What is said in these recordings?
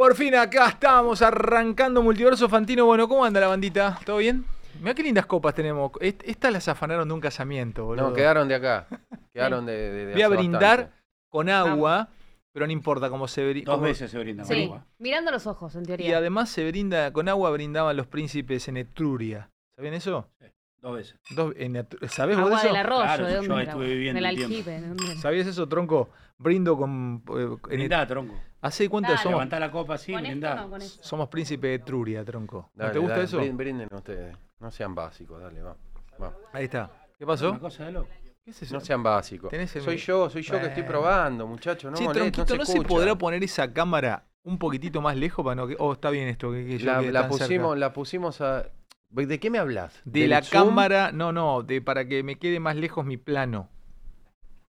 Por fin acá estamos arrancando Multiverso Fantino. Bueno, ¿cómo anda la bandita? ¿Todo bien? Mira qué lindas copas tenemos. Est- Estas las afanaron de un casamiento, boludo. No, quedaron de acá. Quedaron de, de- de Voy a hace brindar bastante. con agua, pero no importa cómo se brinda. Dos veces se brinda con Sí, agua. mirando los ojos, en Y teoría. además se brinda, con agua brindaban los príncipes en Etruria. ¿Sabían eso? Dos veces. Dos- en Etru- ¿Sabés vos de Agua eso? del arroyo, Claro, ¿de yo dónde era? estuve viviendo Del un tiempo. aljibe, ¿de dónde era? ¿Sabías eso, tronco? Brindo con... eh, en Brindá, tronco. ¿Hace cuánto Dale. somos? Levantá la copa así, ¿Con esto brindá. o no? Somos príncipe de Etruria, tronco. ¿No Dale, te gusta dale, eso? brin- Brinden ustedes. No sean básicos, dale, va. va. Ahí está. ¿Qué Una pasó? cosa de loco. ¿Qué es eso? No sean básicos. El- Soy yo, soy yo que estoy probando, muchachos. No, molest- tronquito, ¿no, se, podrá poner esa cámara un poquitito más lejos para no que... Oh, está bien esto, que, que yo La, cerca. pusimos, la pusimos a. ¿De qué me hablas? De ¿Del la Zoom? cámara, no, no, de para que me quede más lejos mi plano.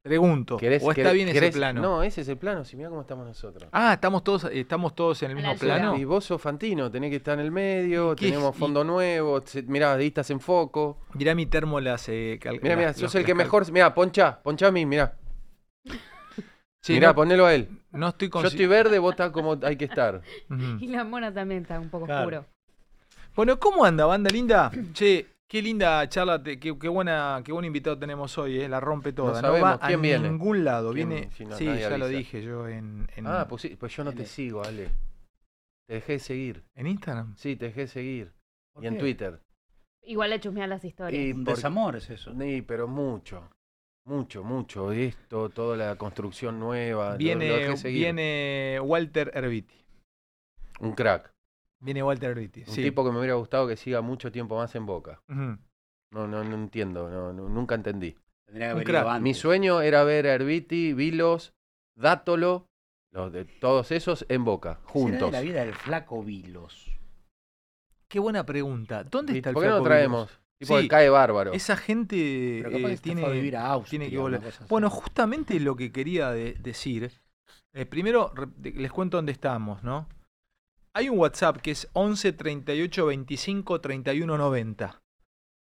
Pregunto, ¿Querés- ¿o está querés- bien ese plano? No, ese es el plano. Si mira cómo estamos nosotros. Ah, estamos todos, estamos todos en el mismo plano. Y vos sos Fantino, tenés que estar en el medio, ¿Y qué- tenemos y- fondo nuevo, mirá, estás en foco. Mirá mi termo las eh, Mirá, mirá, sos el que mejor. Mirá, poncha, poncha a mí, mirá. Sí, mirá, no, ponelo a él. no estoy Yo estoy verde, vos estás como hay que estar. Y la mona también está un poco Claro. oscuro. Bueno, ¿cómo anda, banda linda? Che, qué linda charla, te- qué, qué buena, qué buen invitado tenemos hoy, eh, la rompe toda. No, sabemos va quién a viene. ningún lado, ¿Quién? viene. Si no, sí, ya lo dije yo en, en, Ah, pues sí, pues yo no te el- sigo, Ale. Te dejé de seguir. en Instagram. Sí, te dejé de seguir. ¿Por Y en? Twitter. Igual le chusmean las historias. Y Un por- desamor es eso. Sí, pero mucho. Mucho, mucho. Esto, toda la construcción nueva. lo- lo Viene, seguir. viene Walter Erviti. Un crack. Viene Walter Erviti. Un sí. tipo que me hubiera gustado que siga mucho tiempo más en Boca. No, no, no entiendo. No, no- nunca entendí. Tendría que haber. Mi sueño era ver a Herbiti, Vilos, Dátolo, los de todos esos en Boca, ¿Será juntos. de la vida del flaco Vilos. Qué buena pregunta. ¿Dónde está el ¿Por qué no flaco traemos? Vilos? Tipo Sí, que cae bárbaro. Esa gente Pero capaz eh, que tiene, a vivir a Austria, tiene que volver. Bueno, justamente lo que quería de- decir. eh, primero, les cuento dónde estamos, ¿no? Hay un WhatsApp que es 11 38 25 31 90.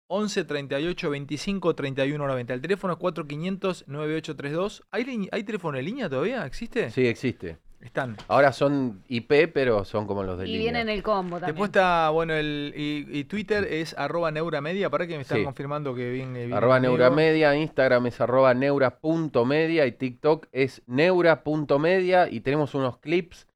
11 38 25 31 90. El teléfono es 4500 9832. ¿Hay, ¿Hay teléfono en línea todavía? ¿Existe? Sí, existe. Están. Ahora son IP, pero son como los de y línea. viene en el combo también. Después está, bueno, el, y, y Twitter es arroba neuramedia. Para que me están Sí. confirmando que viene. viene Arroba conmigo. Neuramedia, Instagram es arroba neura.media y TikTok es neura.media y tenemos unos clips,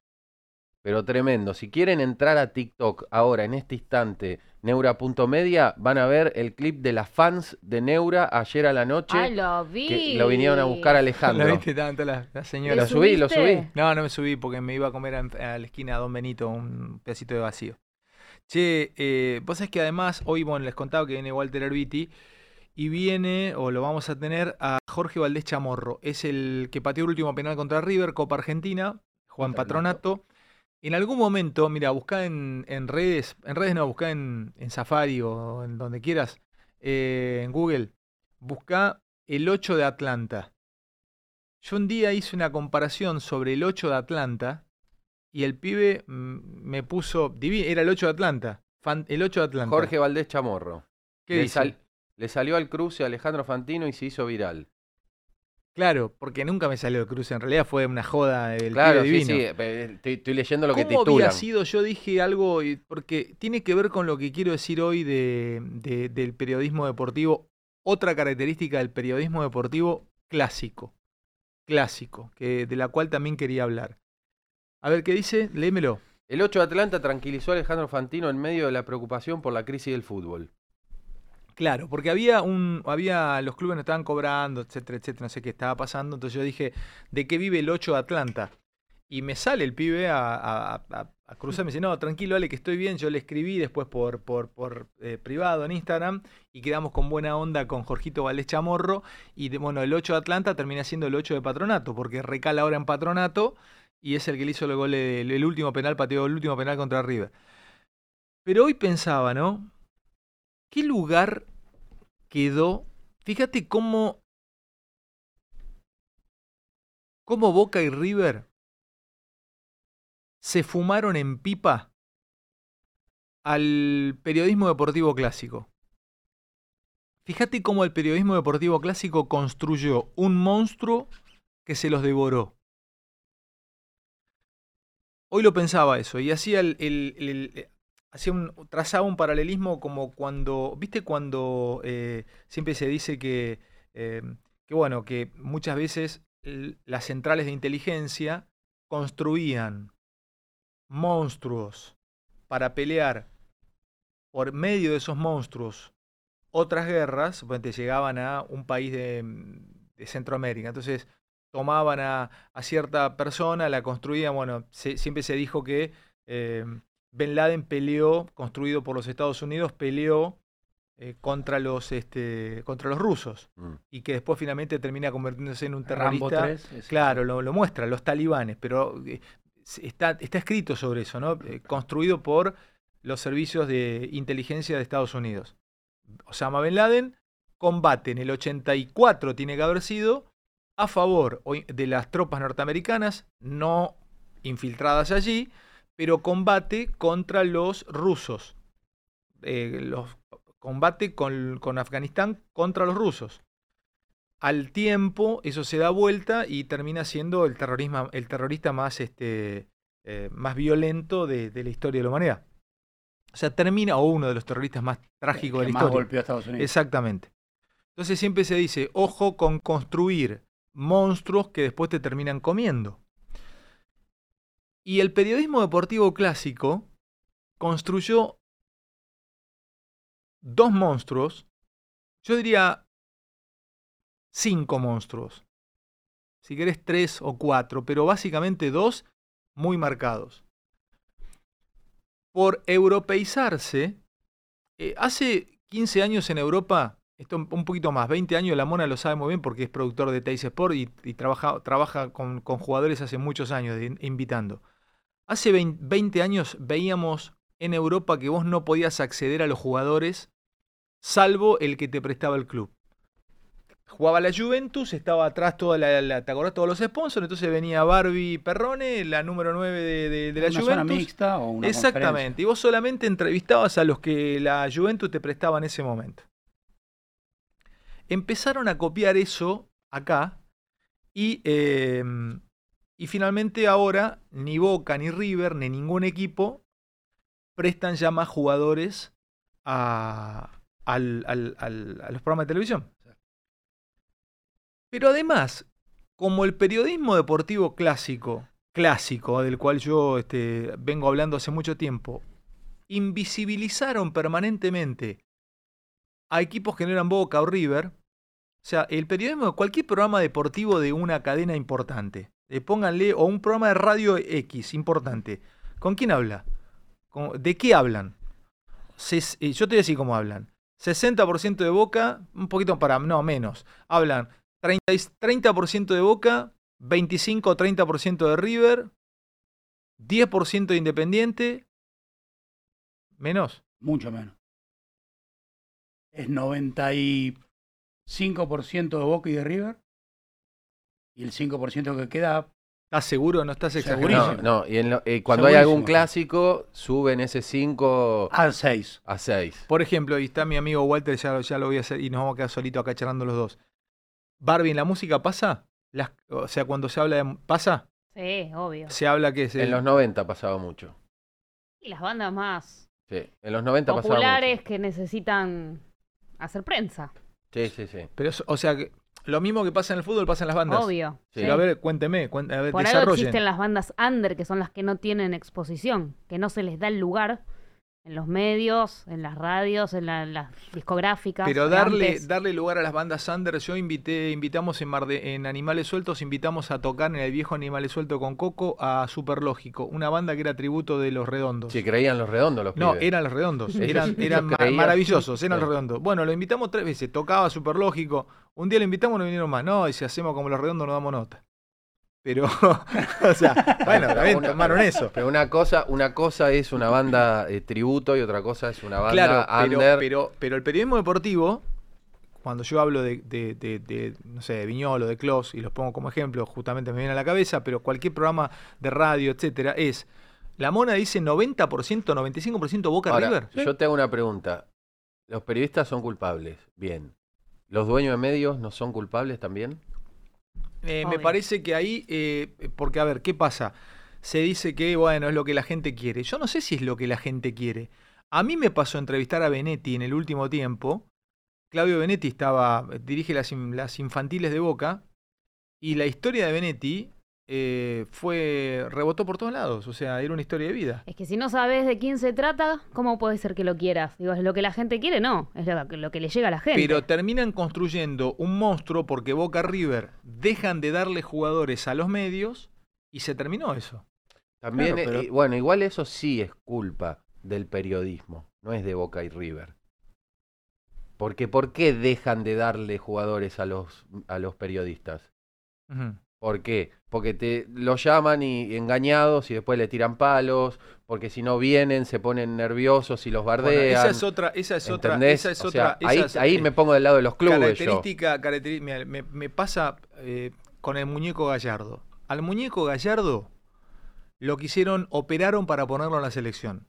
pero tremendo. Si quieren entrar a TikTok ahora, en este instante, neura.media, van a ver el clip de las fans de Neura ayer a la noche. Ah, lo vi. que lo vinieron a buscar ¿La Alejandro. viste? Estaban todas las, las ¿Le señoras. Lo subí, lo subí. No, no me subí porque me iba a comer a, a la esquina de Don Benito un pedacito de vacío. Che, eh, vos sabés que además hoy, bueno, les contaba que viene Walter Herbiti y viene, o lo vamos a tener, a Jorge Valdés Chamorro. Es el que pateó el último penal contra River, Copa Argentina, Juan Patronato. En algún momento, mira, buscá en, en redes, en redes no, buscá en, en Safari o en donde quieras, eh, en Google, buscá el 8 de Atlanta. Yo un día hice una comparación sobre el 8 de Atlanta y el pibe mm, me puso, era el 8 de Atlanta, fan- el 8 de Atlanta. Jorge Valdés Chamorro. ¿qué le, dice? sal- le salió al cruce a Alejandro Fantino y se hizo viral. Claro, porque nunca me salió el cruce, en realidad fue una joda del claro, pibe divino. sí. eh, Estoy, estoy leyendo lo que ¿Cómo titulan. había sido? Yo dije algo, porque tiene que ver con lo que quiero decir hoy de, de- del periodismo deportivo. Otra característica del periodismo deportivo clásico. Clásico, que, de la cual también quería hablar. A ver, ¿qué dice? Léemelo. El 8 de Atlanta tranquilizó a Alejandro Fantino en medio de la preocupación por la crisis del fútbol. Claro, porque había un, había, los clubes no estaban cobrando, etcétera, etcétera, no sé qué estaba pasando. Entonces yo dije, ¿de qué vive el 8 de Atlanta? Y me sale el pibe a, a, a- a cruzar, me dice, no, tranquilo, Ale, que estoy bien. Yo le escribí después por, por, por eh, privado en Instagram y quedamos con buena onda con Jorgito Valdés Chamorro. Y de- bueno, el 8 de Atlanta termina siendo el 8 de Patronato, porque recala ahora en Patronato y es el que le hizo el gol, el, el último penal, pateó el último penal contra River. Pero hoy pensaba, ¿no? ¿Qué lugar quedó? Fíjate cómo, cómo Boca y River se fumaron en pipa al periodismo deportivo clásico. Fíjate cómo el periodismo deportivo clásico construyó un monstruo que se los devoró. Hoy lo pensaba eso y hacía el, el- el- hacía un, trazaba un paralelismo como cuando, viste cuando eh, siempre se dice que, eh, que bueno, que muchas veces las centrales de inteligencia construían monstruos para pelear por medio de esos monstruos otras guerras, suponete, llegaban a un país de, Centroamérica. Entonces tomaban a, a cierta persona, la construían, bueno, siempre se dijo que eh, Bin Laden peleó, construido por los Estados Unidos, peleó eh, contra, los, este, contra los rusos Mm. y que después finalmente termina convirtiéndose en un Rambo terrorista. 3. es- Claro, lo, lo muestra, los talibanes, pero eh, está, está escrito sobre eso, ¿no? Eh, construido por los servicios de inteligencia de Estados Unidos. Osama Bin Laden combate en el 84, tiene que haber sido, a favor de las tropas norteamericanas, no infiltradas allí, pero combate contra los rusos. Eh, los, combate con, con Afganistán contra los rusos al tiempo eso se da vuelta y termina siendo el, terrorismo, el terrorista más, este, eh, más violento de, de la historia de la humanidad. O sea, termina, o uno de los terroristas más trágicos de la más historia. golpeó a Estados Unidos. Exactamente. Entonces siempre se dice, ojo con construir monstruos que después te terminan comiendo. Y el periodismo deportivo clásico construyó dos monstruos, yo diría cinco monstruos. Si querés tres o cuatro, pero básicamente dos muy marcados. Por europeizarse, eh, hace 15 años en Europa, esto un poquito más, 20 años, la Mona lo sabe muy bien porque es productor de Teis Sport y, trabaja, trabaja con, jugadores hace muchos años invitando. Hace 20, 20 años veíamos en Europa que vos no podías acceder a los jugadores salvo el que te prestaba el club. Jugaba la Juventus, estaba atrás toda la, la- ¿te acordás? todos los sponsors, entonces venía Barbie Perrone, la número 9 de, de- de la una Juventus. zona mixta o una Exactamente. Y vos solamente entrevistabas a los que la Juventus te prestaba en ese momento. Empezaron a copiar eso acá y, eh, y finalmente ahora ni Boca, ni River, ni ningún equipo prestan ya más jugadores a, al- al- al- a los programas de televisión. Pero además, como el periodismo deportivo clásico, clásico, del cual yo este, vengo hablando hace mucho tiempo, invisibilizaron permanentemente a equipos que no eran Boca o River. O sea, el periodismo, cualquier programa deportivo de una cadena importante, eh, pónganle, o un programa de radio X importante, ¿con quién habla? ¿Con- ¿De qué hablan? Eh, yo te voy a decir cómo hablan. 60% de Boca, un poquito para, no, menos. Hablan 30, y- 30% de Boca, 25 o 30% de River, 10% de Independiente, menos. Mucho menos. Es 95% de Boca y de River. Y el 5% que queda, ¿Estás seguro o no estás exagerando? No, no, y en lo- eh, cuando hay algún clásico, suben ese 5 al 6. a 6. Por ejemplo, y está mi amigo Walter, ya, ya lo voy a hacer y nos vamos a quedar solitos acá charlando los dos. Barbie, ¿en la música pasa? Las- o sea, cuando se habla de... ¿Pasa? Sí, obvio. Se habla que. En los 90 pasaba mucho. Y las bandas más Sí, en los 90 pasaba populares mucho. que necesitan hacer prensa. Sí, sí, sí. Pero, o sea, que lo mismo que pasa en el fútbol pasa en las bandas. Obvio. Sí. Pero a ver, cuénteme, cuen- a ver, Por algo existen las bandas under, que son las que no tienen exposición, que no se les da el lugar en los medios, en las radios, en la- las discográficas. Pero darle, antes. darle lugar a las bandas under, yo invité, invitamos en, Mar de- en Animales Sueltos, invitamos a tocar en el viejo Animales Sueltos con Coco a Superlógico, una banda que era tributo de los redondos. Si creían los redondos los No, pibes. eran los redondos, eran, eran ma- creían- maravillosos, eran Sí. los redondos. Bueno, lo invitamos tres veces, tocaba Superlógico, un día lo invitamos y no vinieron más. No, y si hacemos como los redondos no damos nota. Pero, o sea, bueno, también Una- tomaron eso. Pero una cosa, una cosa es una banda eh, tributo y otra cosa es una banda Claro, pero, under. pero, pero el periodismo deportivo, cuando yo hablo de, de, de- de, no sé, de Viñolo, de Clos, y los pongo como ejemplo, justamente me viene a la cabeza, pero cualquier programa de radio, etcétera, es, la mona dice 90%, 95% Boca Ahora, River. yo te hago una pregunta. ¿Los periodistas son culpables? Bien. ¿Los dueños de medios no son culpables también? Eh, me parece que ahí, eh, porque a ver, ¿qué pasa? Se dice que, bueno, es lo que la gente quiere. Yo no sé si es lo que la gente quiere. A mí me pasó entrevistar a Benetti en el último tiempo. Claudio Benetti estaba, dirige las infantiles de Boca. Y la historia de Benetti eh, fue, rebotó por todos lados. O sea, era una historia de vida. Es que si no sabes de quién se trata, ¿cómo puede ser que lo quieras? Digo, es lo que la gente quiere, no. Es lo que, lo que le llega a la gente. Pero terminan construyendo un monstruo porque Boca River dejan de darle jugadores a los medios y se terminó eso. También, Claro, pero- eh, bueno, igual eso sí es culpa del periodismo, no es de Boca y River. Porque ¿por qué dejan de darle jugadores a los, a los periodistas? ¿Por qué? Porque te los llaman y engañados y después le tiran palos, porque si no vienen se ponen nerviosos y los Bueno, bardean. esa es otra, esa es otra, esa es O otra, ahí, esa es, ahí eh, me pongo del lado de los clubes característica, mira, me, me pasa eh, con el muñeco Gallardo. Al muñeco Gallardo lo quisieron, operaron para ponerlo en la selección.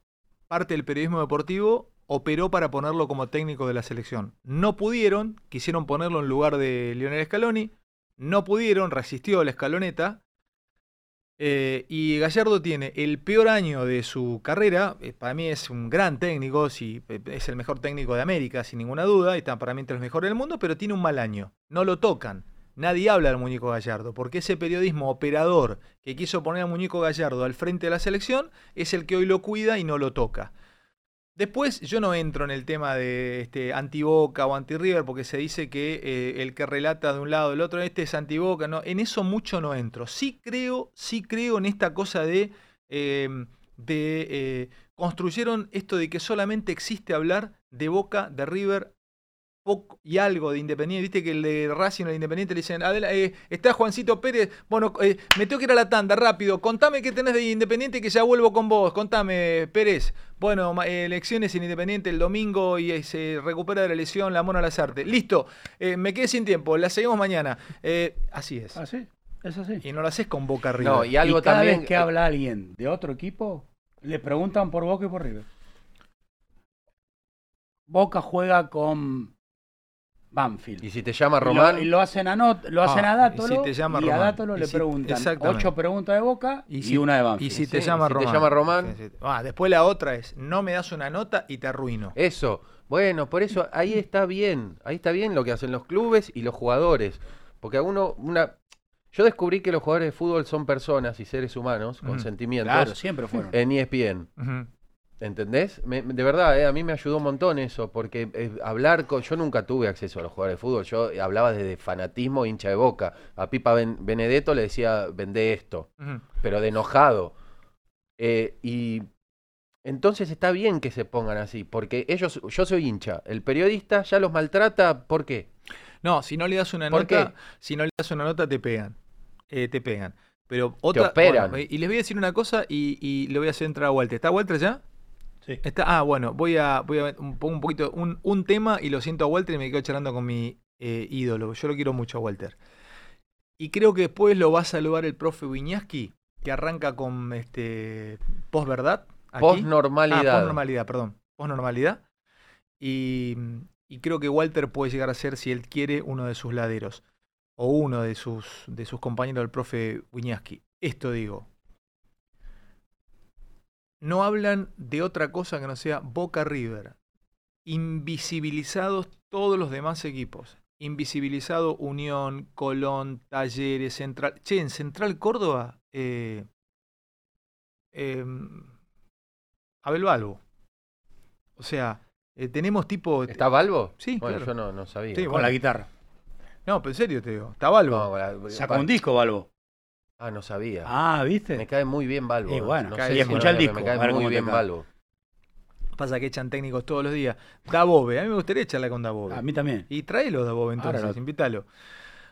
Parte del periodismo deportivo operó para ponerlo como técnico de la selección. No pudieron, quisieron ponerlo en lugar de Lionel Scaloni, no pudieron, resistió la escaloneta. eh, y Gallardo tiene el peor año de su carrera. eh, para mí es un gran técnico, sí, eh, es el mejor técnico de América, sin ninguna duda. y Está para mí entre los mejores del mundo, pero tiene un mal año. No lo tocan. Nadie habla del muñeco Gallardo, porque ese periodismo operador que quiso poner al muñeco Gallardo al frente de la selección es el que hoy lo cuida y no lo toca. Después yo no entro en el tema de este, anti-Boca o anti-River porque se dice que eh, el que relata de un lado del otro, este es anti-Boca, no, en eso mucho no entro. Sí creo, sí creo en esta cosa de, eh, de eh, construyeron esto de que solamente existe hablar de Boca, de River poco y algo de Independiente. Viste que el de Racing o el Independiente le dicen, "Adela, eh, está Juancito Pérez, bueno, eh, me tengo que ir a la tanda, rápido, contame qué tenés de Independiente que ya vuelvo con vos, contame, Pérez. Bueno, eh, elecciones en Independiente el domingo y eh, se recupera de la lesión la Mona Lazarte. Listo, eh, me quedé sin tiempo, la seguimos mañana. Eh, así es. Así, es así. Y no lo haces con Boca River. No, y algo y cada también. vez que habla alguien de otro equipo, le preguntan por Boca y por River. Boca juega con Banfield. Y si te llama Y lo- Román, Y lo, hacen a, not, lo hacen Ah, a Dátolo. y si te llama y Román. a Dátolo Y le si- preguntan ocho preguntas de Boca y, si- una de Banfield. Y si te Sí, llama te Román. llama Román. Sí, sí. Ah, después la otra es, no me das una nota y te arruino. Eso, bueno, por eso ahí está bien, ahí está bien lo que hacen los clubes y los jugadores, porque a uno, una, yo descubrí que los jugadores de fútbol son personas y seres humanos con sentimientos Claro, siempre fueron. en ESPN, Ujú. ¿Entendés? Me- de verdad, eh, a mí me ayudó un montón eso, porque eh, hablar con, yo nunca tuve acceso a los jugadores de fútbol, yo hablaba desde fanatismo hincha de boca, a Pipa Ben- Benedetto le decía, vende esto, pero de enojado. Eh, y entonces está bien que se pongan así, porque ellos, yo soy hincha, el periodista ya los maltrata, ¿por qué? No, si no le das una ¿Por nota, qué? si no le das una nota te pegan. Te pegan. Pero otra. operan. bueno, y les voy a decir una cosa y, y le voy a hacer entrar a Walter. ¿Está Walter ya? Sí. Está, ah, bueno, voy a, voy a ver un, un poquito, un, un tema y lo siento a Walter y me quedo charlando con mi eh, ídolo. Yo lo quiero mucho a Walter. Y creo que después lo va a saludar el profe Wiñaski, que arranca con este posverdad. Posnormalidad. Ah, posnormalidad, perdón. Posnormalidad. Y, y creo que Walter puede llegar a ser, si él quiere, uno de sus laderos. O uno de sus, de sus compañeros del profe Wiñaski. Esto digo. No hablan de otra cosa que no sea Boca River. Invisibilizados todos los demás equipos. Invisibilizado Unión, Colón, Talleres, Central. Che, en Central Córdoba. Eh, em, Abel Balbo. O sea, eh, tenemos tipo. ¿Está Balbo? Sí, Bueno, claro. yo no, no sabía. Sí, Con bueno. la guitarra. No, pero en serio te digo. Está Balbo. No, la- Sacó un disco, Balbo. Ah, no sabía. Ah, Me ¿viste? cae muy bien Balbo. Y bueno, no y sé si escuchá no, el disco, Me cae muy bien cae. Balbo. Pasa que echan técnicos todos los días. Dabove. A mí me gustaría echarla con Dabove. A mí también. Y tráelo Dabove Ahora entonces, lo- invítalo.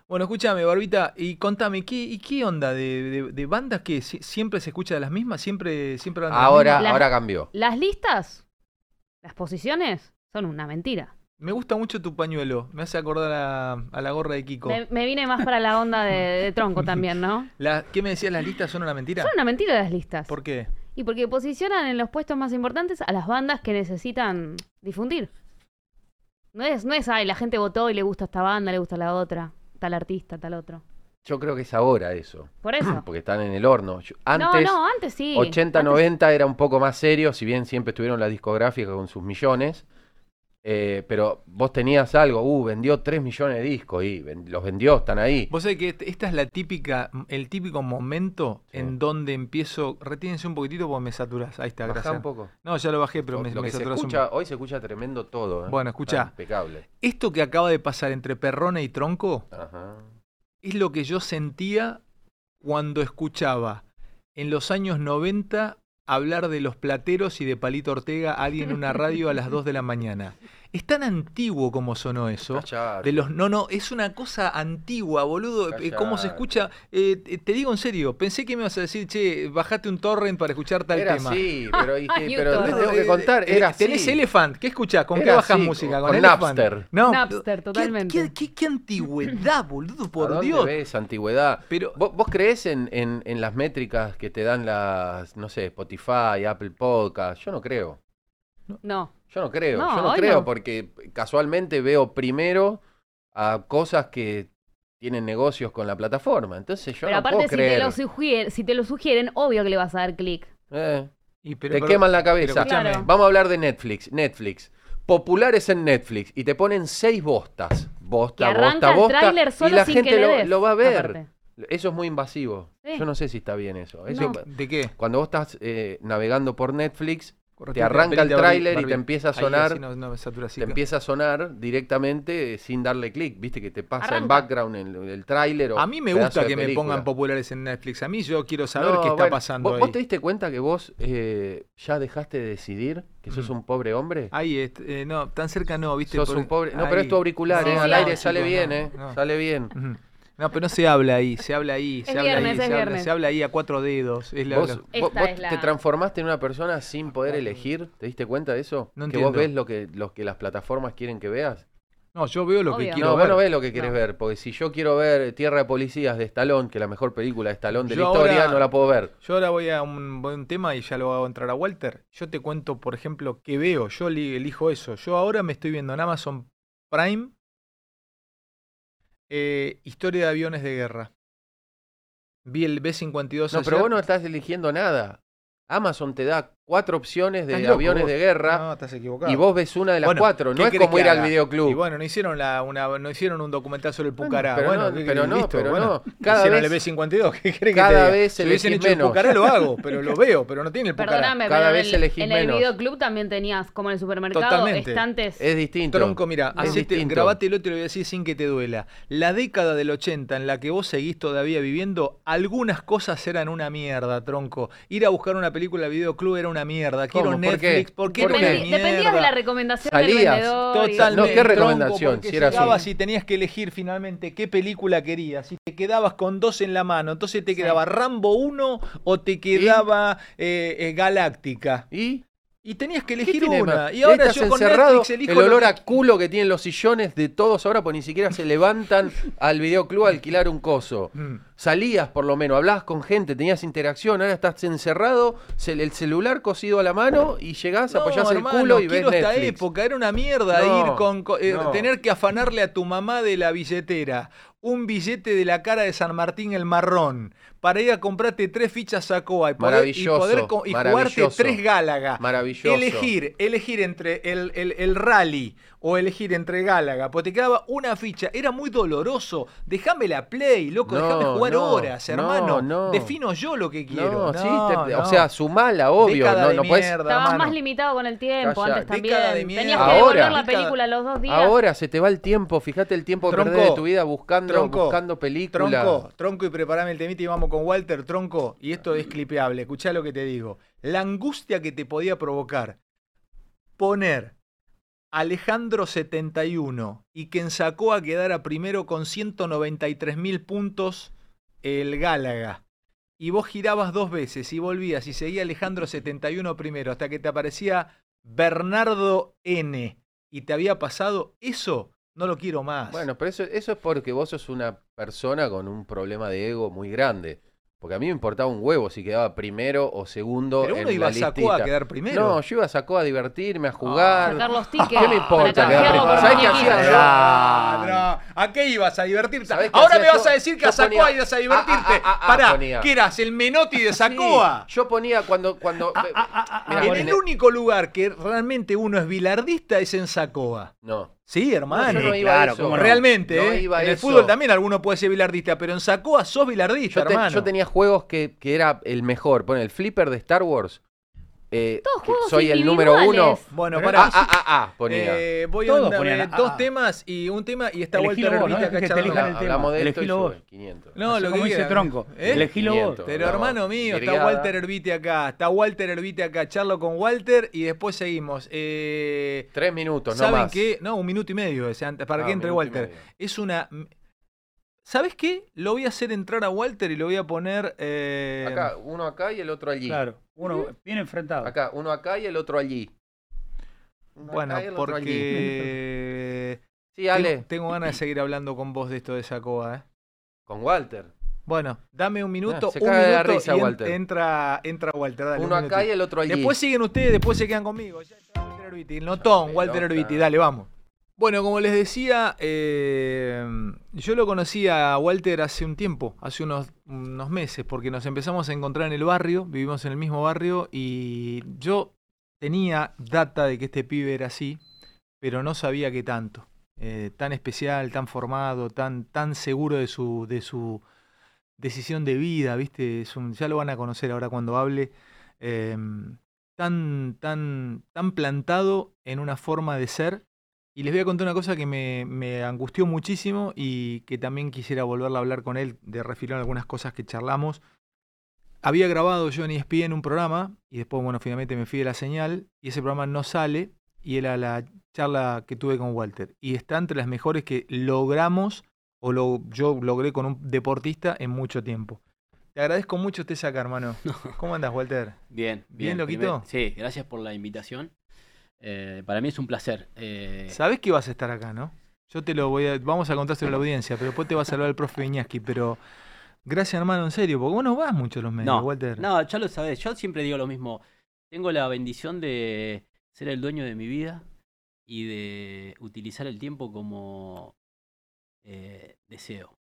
Bueno, escúchame, Barbita, y contame, ¿qué, y qué onda de, de- de bandas que si- siempre se escucha de las mismas? ¿Siempre, siempre van de las Ahora, mismas? Ahora cambió. Las listas, las posiciones, son una mentira. Me gusta mucho tu pañuelo. Me hace acordar a, a la gorra de Kiko. Me, me vine más para la onda de, de tronco también, ¿no? La- ¿Qué me decías? ¿Las listas son una mentira? Son una mentira las listas. ¿Por qué? Y porque posicionan en los puestos más importantes a las bandas que necesitan difundir. No es, no es, ay, la gente votó y le gusta esta banda, le gusta la otra, tal artista, tal otro. Yo creo que es ahora eso. Por eso. Porque están en el horno. Yo- no, antes, no, antes sí. 80, Antes- 90 era un poco más serio, si bien siempre estuvieron la discográfica con sus millones. Eh, pero vos tenías algo, uh, vendió 3 millones de discos y ven- los vendió, están ahí. Vos sabés que este- esta es la típica, el típico momento Sí. en donde empiezo. Retínense un poquitito porque me saturás. Ahí está, gracias. un poco. No, ya lo bajé, pero me, lo me que se saturás un escucha, poco. hoy se escucha tremendo todo. ¿eh? Bueno. Impecable. Esto que acaba de pasar entre Perrone y Tronco Ajá. es lo que yo sentía cuando escuchaba en los años 90 hablar de los plateros y de Palito Ortega alguien en una radio a las 2 de la mañana. Es tan antiguo como sonó eso. De los, no, no, es una cosa antigua, boludo. Eh, ¿Cómo se escucha? Eh, te te digo en serio, pensé que me ibas a decir, che, bajate un torrent para escuchar tal Era tema. así, pero, y pero te tengo que Eh, contar, eh, así. Tenés Elephant, ¿qué escuchás? ¿Con qué bajas así, música? con ¿Con? Napster. No, Napster, ¿qué- totalmente. Qué, qué- qué antigüedad, boludo, ¿A por dónde Dios. ves antigüedad? Pero, ¿Vos, vos creés en, en- en las métricas que te dan las, no sé, Spotify, Apple Podcast? Yo no creo. No. Yo no creo. No, yo no creo no. porque casualmente veo primero a cosas que tienen negocios con la plataforma. Entonces yo Pero no aparte, puedo si creer. te, lo sugieren, si te lo sugieren, obvio que le vas a dar clic. Eh, te pero- queman la cabeza. Claro. Vamos a hablar de Netflix. Netflix. Populares en Netflix. Y te ponen seis bostas. Que Bosta, arranca bosta, el bosta. tráiler Y solo la sin gente que le lo, des, lo va a ver. aparte. Eso es muy invasivo. Sí. Yo no sé si está bien eso. Eso- No. ¿De qué? Cuando vos estás eh, navegando por Netflix, Correcto, te arranca el tráiler y te empieza a Ahí, sonar, así no, no me satura así. te empieza a sonar directamente eh, sin darle clic. Viste que te pasa en background el, el tráiler o A mí me gusta que me pongan populares en Netflix. A mí yo quiero saber No, qué está bueno, pasando ¿vos, ahí. vos te diste cuenta que vos eh, ya dejaste de decidir que sos Mm. un pobre hombre? Ahí, este, eh, no, tan cerca no, ¿viste? Sos Por- un pobre. No, ahí. pero es tu auricular, eh, al aire chicos, sale no, bien, eh. no. Sale bien. No, pero no se habla ahí, se habla ahí, Es se habla ahí, es se habla, se habla ahí a cuatro dedos. Es la- Vos, la- vos- Esta vos es la- te transformaste en una persona sin poder elegir, ¿te diste cuenta de eso? No que vos ves lo que, lo que las plataformas quieren que veas. No, yo veo lo que quiero no, ver. vos no ves lo que querés No. ver, porque si yo quiero ver Tierra de Policías de Stallone, que es la mejor película de Stallone de Yo la historia, ahora- no la puedo ver. Yo ahora voy a un, voy a un tema y ya lo hago entrar a Walter. Yo te cuento, por ejemplo, qué veo. Yo li- elijo eso. Yo ahora me estoy viendo en Amazon Prime eh, Historia de aviones de guerra. Vi el B-52 No, pero vos no estás eligiendo nada. Amazon te da cuatro opciones de aviones vos. de guerra No, estás equivocado. y vos ves una de las Bueno, cuatro. ¿qué No es como ir al haga? videoclub. Y bueno, no hicieron, la, una, no hicieron un documental sobre el Bueno, Pucará. pero bueno, no, ¿qué pero no, Listo, pero bueno. no. Cada Hicieron vez- el B-52, ¿qué crees que cada te vez Si hubiesen elegís hecho el. Pucará lo hago, pero lo veo, pero no tiene el Pucará. Perdóname, Cada pero vez en, el- en el videoclub también tenías, como en el supermercado, Totalmente. estantes. Es distinto. Tronco, mira, Es hacete, distinto. grabátelo, te lo voy a decir sin que te duela. La década del 80 en la que vos seguís todavía viviendo, algunas cosas eran una mierda, tronco. Ir a buscar una película al videoclub era una mierda. Quiero ¿Cómo? ¿Por qué? Netflix, ¿por qué, ¿Por era qué? una dependías de la recomendación Salías. del vendedor. Totalmente. No, ¿qué tronco, recomendación? porque Si era así. llegabas y tenías que elegir finalmente qué película querías. Si te quedabas con dos en la mano, entonces te Sí. quedaba Rambo 1 o te quedaba eh, eh, Galáctica. ¿Y? Y tenías que ¿Qué elegir una. Y ahora Estás yo con encerrado, Netflix elijo el lo olor a culo que tienen los sillones de todos ahora, pues ni siquiera se levantan al videoclub a alquilar un coso. Mm. Salías por lo menos, hablabas con gente, tenías interacción, ahora estás encerrado, el celular cosido a la mano y llegás, No, apoyás el culo y ves quiero esta Netflix. época, era una mierda No, ir con, con- eh, no. tener que afanarle a tu mamá de la billetera un billete de la cara de San Martín el marrón para ir a comprarte tres fichas Sacoa y poder, y poder jugarte tres Gálaga. Maravilloso. Elegir, elegir entre el, el- el rally, o elegir entre Gálaga, porque te quedaba una ficha, era muy doloroso. Déjame la play, loco, déjame No, jugar no, horas, no, hermano. no. Defino yo lo que quiero. No, sí, te- no. o sea, sumala, obvio. Década No, de no puedes. mierda, Estabas más limitado con el tiempo Calla, antes de también. mierda. Tenías que devolver Ahora. la película a los dos días. Ahora se te va el tiempo. Fíjate el tiempo que perdés de tu vida buscando, tronco, buscando películas. Tronco, tronco y preparame el temita y vamos con Walter, tronco. Y esto es clipeable, escuchá lo que te digo. La angustia que te podía provocar poner Alejandro 71 y que en Sacoa quedara primero con 193 mil puntos el Gálaga. Y vos girabas dos veces y volvías y seguía Alejandro 71 primero hasta que te aparecía Bernardo N. Y te había pasado eso, no lo quiero más. Bueno, pero eso, eso es porque vos sos una persona con un problema de ego muy grande. Porque a mí me importaba un huevo si quedaba primero o segundo Pero uno en iba la a Sacoa a quedar primero. No, yo iba a Sacoa a divertirme, a jugar. Sacar los tickets. ¿Qué me importa quedar primero? ¿Sabés qué muñequitos. hacía yo? Ah, no. ¿A qué ibas a divertirte? ¿Sabés qué Ahora me vas yo? a decir que Yo a Sacoa ponía- ibas a divertirte. Ah, ah, ah, ah, Pará. ¿qué eras? ¿El Menotti de Sí, Sacoa? yo ponía cuando. cuando Ah, ah, ah, ah, Mirá, ah, en el único lugar que realmente uno es bilardista es en Sacoa. No. Sí, hermano. No, yo no iba claro, a eso. cómo no. Realmente, No ¿eh? en el eso. fútbol también alguno puede ser bilardista, pero en Sacoa sos bilardista, Yo, te- hermano. yo tenía juegos que, que era el mejor. Pon el flipper de Star Wars. Eh, Todos juegos soy el número uno. Bueno, Pero- para Ah, ah, ah, ah, ponía. Eh, voy a Todos un- ponían, eh, ah, dos ah. temas y un tema y está Walter vos, ¿no? Que te el Hablamos de esto y Elegilo vos. sube 500. No, Así lo que dice. Tronco. ¿Eh? Elegilo vos. 500. Pero Hablamos. hermano mío, está. Walter Herbiti acá, está Walter Herbiti acá, charlo con Walter y después seguimos. Eh, Tres minutos, no ¿Saben más. qué? No, un minuto y medio, ese, antes, para Ah, que entre y Walter. Es una... ¿Sabes qué? Lo voy a hacer entrar a Walter y lo voy a poner... eh, Acá, uno acá y el otro allí. Claro, uno bien enfrentado. Acá, uno acá y el otro allí. Uno Bueno, allí. porque... Sí, Ale, Tengo, tengo ganas de seguir hablando con vos de esto de Sacoa, ¿eh? con Walter. Bueno, dame un minuto, Ah, se un caga de la minuto risa, y en- Walter. entra, entra Walter. Dale, un Uno acá y el otro allí. Después siguen ustedes, después se quedan conmigo. Ya está Walter Herbiti, el notón, Walter. Herbiti, dale, vamos. Bueno, como les decía, eh, yo lo conocí a Walter hace un tiempo, hace unos, unos meses, porque nos empezamos a encontrar en el barrio, vivimos en el mismo barrio y yo tenía data de que este pibe era así, pero no sabía que tanto. Eh, tan especial, tan formado, tan, tan seguro de su, de su decisión de vida, ¿viste? Un- ya lo van a conocer ahora cuando hable. eh, tan, tan, tan plantado en una forma de ser. Y les voy a contar una cosa que me, me angustió muchísimo y que también quisiera volverla a hablar con él, de refirión a algunas cosas que charlamos. Había grabado yo en ESPN un programa y después, bueno, finalmente me fui de la señal y ese programa no sale y era la charla que tuve con Walter. Y está entre las mejores que logramos o lo, yo logré con un deportista en mucho tiempo. Te agradezco mucho estés acá, hermano. ¿Cómo andas, Walter? Bien, Bien, bien. loquito. primer- sí, gracias por la invitación. Eh, para mí es un placer. Eh, Sabés que vas a estar acá, ¿no? Yo te lo voy a. Vamos a contárselo a la audiencia, pero después te va a saludar el profe Viñaski. Pero gracias, hermano, en serio, porque vos no vas mucho a los medios, no, Walter. no, ya lo sabés. Yo siempre digo lo mismo. Tengo la bendición de ser el dueño de mi vida y de utilizar el tiempo como eh, deseo.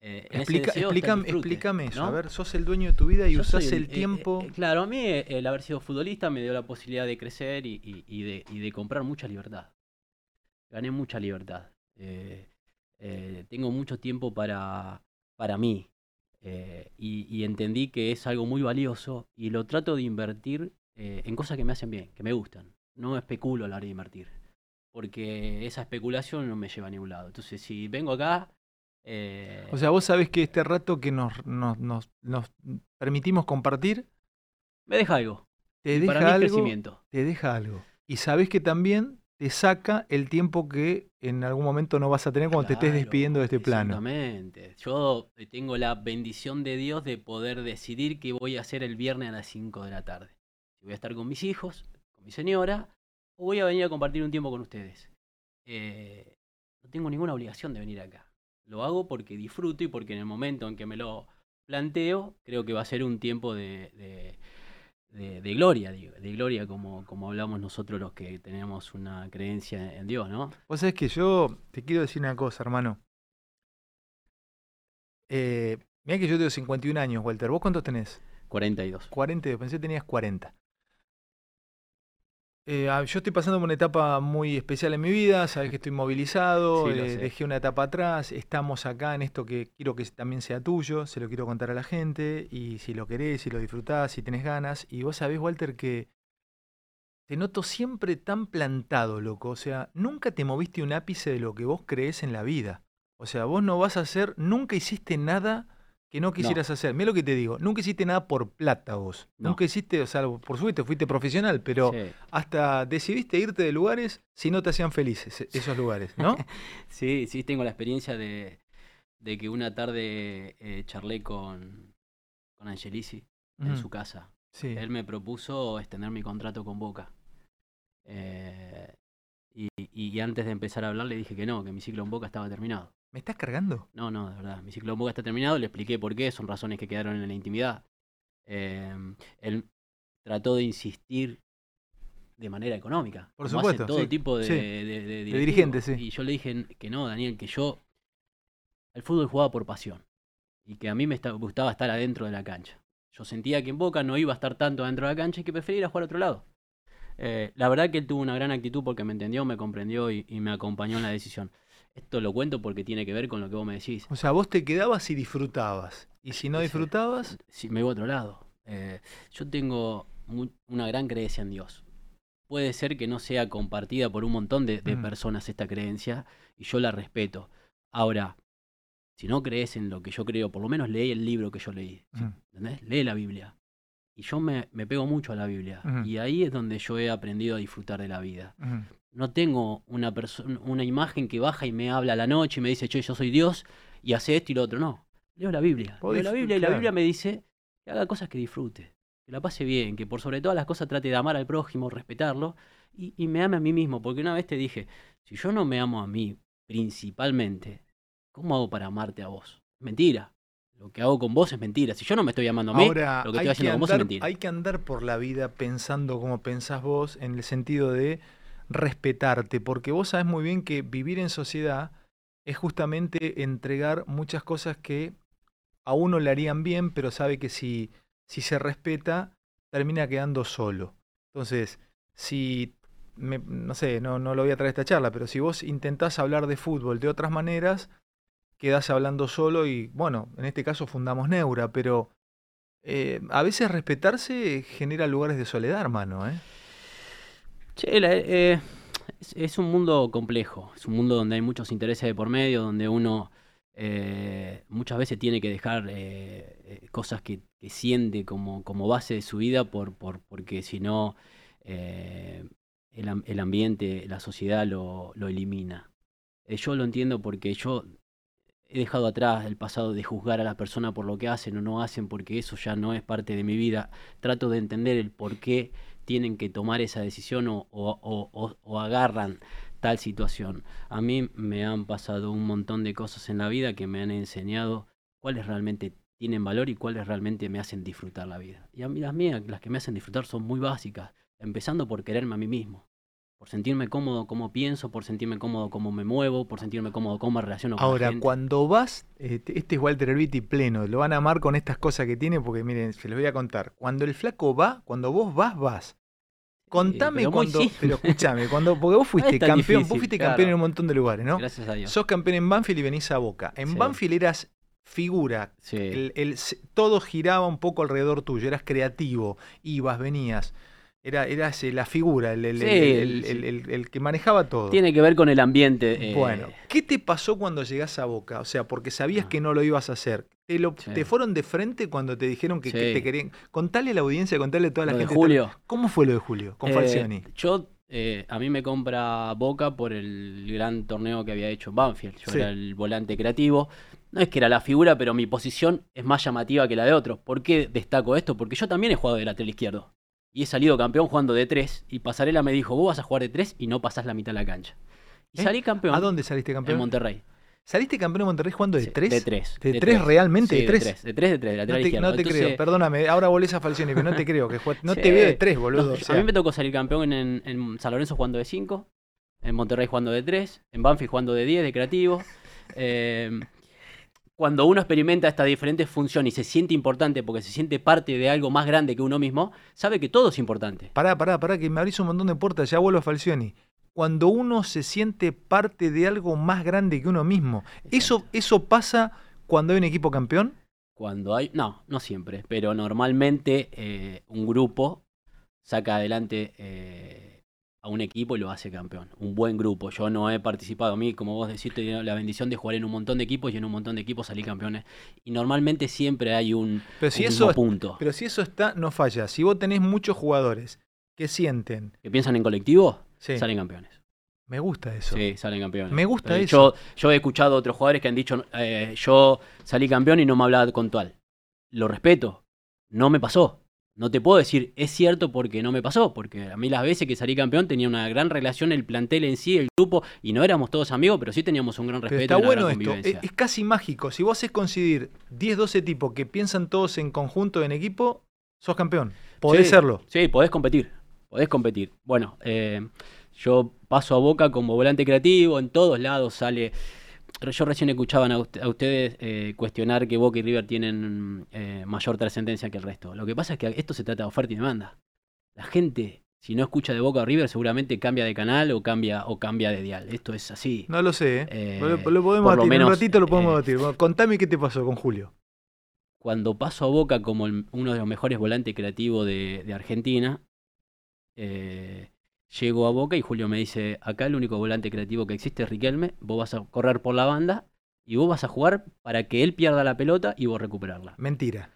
Eh, Explica- explícame, disfrute, explícame eso. ¿no? A ver, sos el dueño de tu vida y Yo usás el eh, tiempo. eh, claro, a mí el haber sido futbolista me dio la posibilidad de crecer y, y- y de, y de comprar mucha libertad. Gané mucha libertad. Tengo mucho tiempo para, para mí. y, entendí que es algo muy valioso y lo trato de invertir en cosas que me hacen bien, que me gustan. No especulo a la hora de invertir. Porque esa especulación no me lleva a ningún lado. Entonces, si vengo acá. Eh, O sea, vos sabés que este rato que nos, nos, nos, nos permitimos compartir, me deja algo. te para deja es algo. crecimiento. Te deja algo. Y sabés que también te saca el tiempo que en algún momento no vas a tener cuando te estés despidiendo de este plano. Exactamente. Yo eh, tengo la bendición de Dios de poder decidir qué voy a hacer el viernes a las 5 de la tarde. Si voy a estar con mis hijos, con mi señora, o voy a venir a compartir un tiempo con ustedes. Eh, no tengo ninguna obligación de venir acá. Lo hago porque disfruto y porque en el momento en que me lo planteo, creo que va a ser un tiempo de, de- de- de gloria, digo, de gloria como, como hablamos nosotros los que tenemos una creencia en Dios, ¿no? Vos sabés que yo te quiero decir una cosa, hermano. Eh, mirá que yo tengo 51 años, Walter. ¿Vos cuántos tenés? 42. 40, yo pensé que tenías 40. Eh, ah, yo estoy pasando por una etapa muy especial en mi vida, sabes que estoy movilizado, Sí, eh, dejé una etapa atrás, estamos acá en esto que quiero que también sea tuyo, se lo quiero contar a la gente, y si lo querés, si lo disfrutás, si tenés ganas, y vos sabés, Walter, que te noto siempre tan plantado, loco, o sea, nunca te moviste un ápice de lo que vos crees en la vida, o sea, vos no vas a hacer, nunca hiciste nada que no quisieras hacer, mira lo que te digo, nunca hiciste nada por plata vos, No. nunca hiciste, o sea, por supuesto fuiste profesional, pero Sí. hasta decidiste irte de lugares si no te hacían felices e- esos lugares, ¿no? Sí, sí, tengo la experiencia de, de que una tarde eh, charlé con, con Angelici en Ujú, su casa. Sí. Él me propuso extender mi contrato con Boca. Eh, y, y antes de empezar a hablar le dije que no, que mi ciclo en Boca estaba terminado. ¿Me estás cargando? No, no, de verdad. Mi ciclo en Boca está terminado. Le expliqué por qué. Son razones que quedaron en la intimidad. Eh, él trató de insistir de manera económica. Por supuesto, Hace todo sí, tipo de, sí. de, de- de dirigentes, sí. Y yo le dije que no, Daniel, que yo. El fútbol jugaba por pasión. Y que a mí me gustaba estar adentro de la cancha. Yo sentía que en Boca no iba a estar tanto adentro de la cancha y que prefería ir a jugar a otro lado. Eh, la verdad que él tuvo una gran actitud porque me entendió, me comprendió y, y me acompañó en la decisión. Esto lo cuento porque tiene que ver con lo que vos me decís. O sea, vos te quedabas y disfrutabas. Y si no disfrutabas, Si me voy a otro lado. Eh, yo tengo una gran creencia en Dios. Puede ser que no sea compartida por un montón de, de Mm. personas esta creencia y yo la respeto. Ahora, si no crees en lo que yo creo, por lo menos lee el libro que yo leí. Ujú. ¿Entendés? Lee la Biblia. Y yo me, me pego mucho a la Biblia. Ujú. Y ahí es donde yo he aprendido a disfrutar de la vida. No tengo una, perso- una imagen que baja y me habla a la noche y me dice, che, yo soy Dios y hace esto y lo otro. No. Leo la Biblia. Leo la Biblia y la. Biblia me dice que haga cosas que disfrute, que la pase bien, que por sobre todas las cosas trate de amar al prójimo, respetarlo y, y me ame a mí mismo. Porque una vez te dije, si yo no me amo a mí principalmente, ¿cómo hago para amarte a vos? Mentira. Lo que hago con vos es mentira. Si yo no me estoy amando a mí, Ahora, lo que hay, estoy que haciendo con vos es andar, mentira. hay que andar por la vida pensando como pensás vos, en el sentido de respetarte, porque vos sabes muy bien que vivir en sociedad es justamente entregar muchas cosas que a uno le harían bien, pero sabe que si, si se respeta, termina quedando solo. Entonces, si, me- no sé, no, no lo voy a traer esta charla, pero si vos intentás hablar de fútbol de otras maneras, quedás hablando solo y, bueno, en este caso fundamos Neura, pero eh, a veces respetarse genera lugares de soledad, hermano, ¿eh? Eh, es, un mundo complejo, es un mundo donde hay muchos intereses de por medio, donde uno eh, muchas veces tiene que dejar eh, cosas que, siente como, como base de su vida por, por, porque si no el, am- el ambiente, la sociedad lo, lo elimina. Yo lo entiendo porque yo he dejado atrás el pasado de juzgar a las personas por lo que hacen o no hacen, porque eso ya no es parte de mi vida. Trato de entender el por qué tienen que tomar esa decisión o, o- o- o- o agarran tal situación. A mí me han pasado un montón de cosas en la vida que me han enseñado cuáles realmente tienen valor y cuáles realmente me hacen disfrutar la vida. Y a mí las mías, las que me hacen disfrutar son muy básicas, empezando por quererme a mí mismo. Por sentirme cómodo como pienso, por sentirme cómodo como me muevo, por sentirme cómodo cómo me relaciono con la Ahora, gente. cuando vas, eh, este es Walter Herbiti pleno, lo van a amar con estas cosas que tiene, porque miren, se los voy a contar. Cuando el flaco va, cuando vos vas, vas. Contame pero cuando, pero escúchame, cuando, porque vos fuiste campeón, vos fuiste claro. campeón en un montón de lugares, ¿no? Gracias a Dios. Sos campeón en Banfield y venís a Boca. En Sí. Banfield eras figura, Sí. el- el- todo giraba un poco alrededor tuyo, eras creativo, ibas, venías. Era, eras eh, la figura, el, el- Sí, el- sí. que manejaba todo. Tiene que ver con el ambiente. eh, Bueno, ¿qué te pasó cuando llegás a Boca? O sea, porque sabías Ah. que no lo ibas a hacer. ¿Te, lo, Sí. te fueron de frente cuando te dijeron que, te querían? Contale a la audiencia, contale a toda la lo de gente. Julio. ¿Cómo fue lo de Julio con Eh, Falcioni? Yo, eh, a mí me compra Boca por el gran torneo que había hecho en Banfield. Yo era el volante creativo. No es que era la figura, pero mi posición es más llamativa que la de otros. ¿Por qué destaco esto? Porque yo también he jugado de lateral izquierdo. Y he salido campeón jugando de tres. Y Pasarela me dijo, vos vas a jugar de tres y no pasás la mitad de la cancha. Y ¿Eh? salí campeón ¿A dónde saliste campeón? en Monterrey. ¿Saliste campeón en Monterrey jugando de Sí, tres? De tres. ¿De tres realmente? Sí, ¿De tres? De tres, de tres, de tres, de No te, izquierdo. no te Entonces, creo, perdóname, ahora volvés a Falcioni, pero no te creo, que no Sí. te veo de tres, boludo. No, o yo- sea, a mí me tocó salir campeón en, en San Lorenzo jugando de 5, en Monterrey jugando de 3, en Banfield jugando de 10, de creativo. Eh, cuando uno experimenta estas diferentes funciones y se siente importante porque se siente parte de algo más grande que uno mismo, sabe que todo es importante. Pará, pará, pará, que me abrís un montón de puertas, ya vuelvo a Falcioni. Cuando uno se siente parte de algo más grande que uno mismo, ¿eso, ¿eso pasa cuando hay un equipo campeón? Cuando hay, no, no siempre, pero normalmente eh, un grupo saca adelante eh, a un equipo y lo hace campeón. Un buen grupo. Yo no he participado a mí, como vos decís, tengo la bendición de jugar en un montón de equipos y en un montón de equipos salí campeones. Y normalmente siempre hay un, Pero si un eso mismo es- punto. Pero si eso está, no falla. Si vos tenés muchos jugadores que sienten, que piensan en colectivo, sí, salen campeones. me gusta eso. Sí, salen campeones. Me gusta Eh, eso. Yo, yo he escuchado a otros jugadores que han dicho, eh, yo salí campeón y no me hablaba con tal. Lo respeto. No me pasó. No te puedo decir, es cierto porque no me pasó, porque a mí las veces que salí campeón tenía una gran relación el plantel en sí, el grupo, y no éramos todos amigos, pero sí teníamos un gran Pero respeto. está y una bueno gran esto, es, casi mágico. Si vos haces coincidir 10, 12 tipos que piensan todos en conjunto, en equipo, sos campeón. Podés Sí, serlo. Sí, podés competir. Podés competir. Bueno, eh, yo paso a Boca como volante creativo, en todos lados sale. Yo recién escuchaban a, ust- a ustedes eh, cuestionar que Boca y River tienen eh, mayor trascendencia que el resto. Lo que pasa es que esto se trata de oferta y demanda. La gente, si no escucha de Boca o River, seguramente cambia de canal o cambia, o cambia de dial. Esto es así. No lo sé, ¿eh? Eh, lo, lo podemos por lo batir. en menos, un ratito lo podemos batir. Bueno, contame qué te pasó con Julio. cuando paso a Boca como el- uno de los mejores volantes creativos de, de Argentina, eh, llego a Boca y Julio me dice, acá el único volante creativo que existe es Riquelme, vos vas a correr por la banda y vos vas a jugar para que él pierda la pelota y vos recuperarla. Mentira.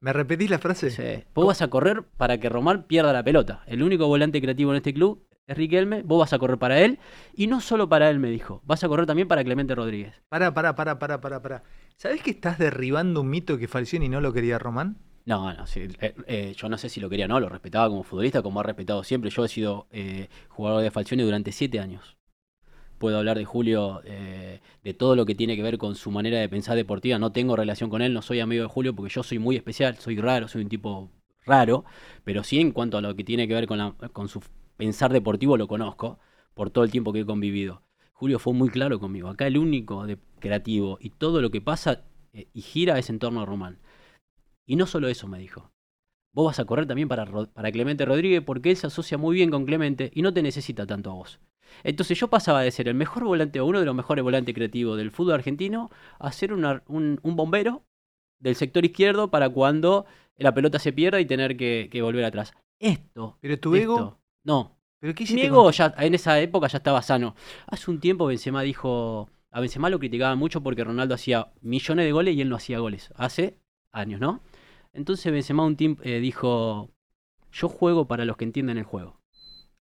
¿Me repetís la frase? Sí. Vos vas a correr para que Román pierda la pelota. El único volante creativo en este club es Riquelme, vos vas a correr para él y no solo para él, me dijo, vas a correr también para Clemente Rodríguez. Pará, pará, pará, pará, pará, pará. ¿Sabés que estás derribando un mito que Falcioni no lo quería Román? No, no, sí, eh, eh, yo no sé si lo quería o no, lo respetaba como futbolista, como ha respetado siempre. Yo he sido eh, jugador de Falcioni durante siete años. Puedo hablar de Julio, eh, de todo lo que tiene que ver con su manera de pensar deportiva. No tengo relación con él, no soy amigo de Julio porque yo soy muy especial, soy raro, soy un tipo raro, pero sí en cuanto a lo que tiene que ver con, su pensar deportivo lo conozco por todo el tiempo que he convivido. Julio fue muy claro conmigo. Acá el único creativo y todo lo que pasa eh, y gira es en torno a Román. Y no solo eso me dijo. Vos vas a correr también para, para Clemente Rodríguez porque él se asocia muy bien con Clemente y no te necesita tanto a vos. Entonces yo pasaba de ser el mejor volante o uno de los mejores volantes creativos del fútbol argentino a ser una- un, un bombero del sector izquierdo para cuando la pelota se pierda y tener que, que volver atrás. Esto. ¿Pero tu ego? esto, No, ¿Pero qué mi ego con- ya, en esa época ya estaba sano. Hace un tiempo Benzema dijo, a Benzema lo criticaban mucho porque Ronaldo hacía millones de goles y él no hacía goles. Hace años, ¿no? Entonces Benzema un tiempo eh, dijo, yo juego para los que entienden el juego.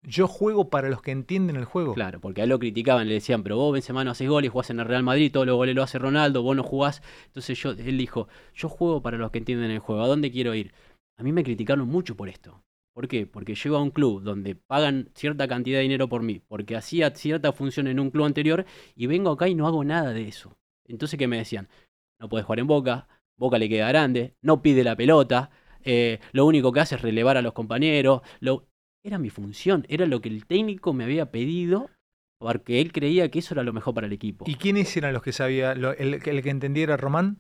Yo juego para los que entienden el juego. Claro, porque a él lo criticaban, le decían, pero vos Benzema no haces goles, jugás en el Real Madrid, todos los goles lo hace Ronaldo, vos no jugás. Entonces yo, él dijo, yo juego para los que entienden el juego, ¿a dónde quiero ir? A mí me criticaron mucho por esto. ¿Por qué? Porque llego a un club donde pagan cierta cantidad de dinero por mí, porque hacía cierta función en un club anterior y vengo acá y no hago nada de eso. Entonces, ¿qué me decían? No puedes jugar en Boca, Boca le queda grande, no pide la pelota, eh, lo único que hace es relevar a los compañeros. Lo... Era mi función, era lo que el técnico me había pedido porque él creía que eso era lo mejor para el equipo. ¿Y quiénes eran los que sabía? Lo- el, el que entendiera Román?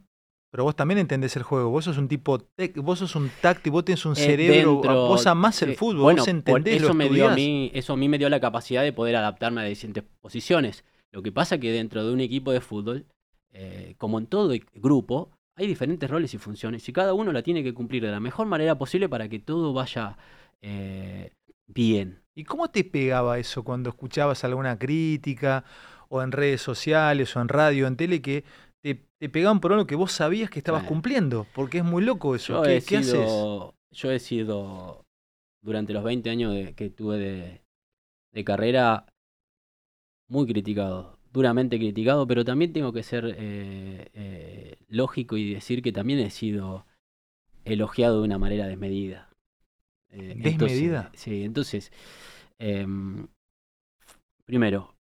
Pero vos también entendés el juego. Vos sos un tipo, tec- vos sos un táctico, vos tenés un Eh, cerebro, dentro- vos amás el fútbol, bueno, vos entendés, eso lo me dio a mí, eso a mí me dio la capacidad de poder adaptarme a distintas posiciones. Lo que pasa que dentro de un equipo de fútbol, eh, como en todo e- grupo, hay diferentes roles y funciones y cada uno la tiene que cumplir de la mejor manera posible para que todo vaya eh, bien. ¿Y cómo te pegaba eso cuando escuchabas alguna crítica o en redes sociales o en radio, en tele, que te, te pegaban por algo que vos sabías que estabas cumpliendo? Porque es muy loco eso. Yo ¿Qué, he, qué haces? yo he sido, durante los 20 años de- que tuve de, de carrera, muy criticado, duramente criticado, pero también tengo que ser eh, eh, lógico y decir que también he sido elogiado de una manera desmedida. Eh, entonces- ¿Desmedida? sí, entonces, em, primero,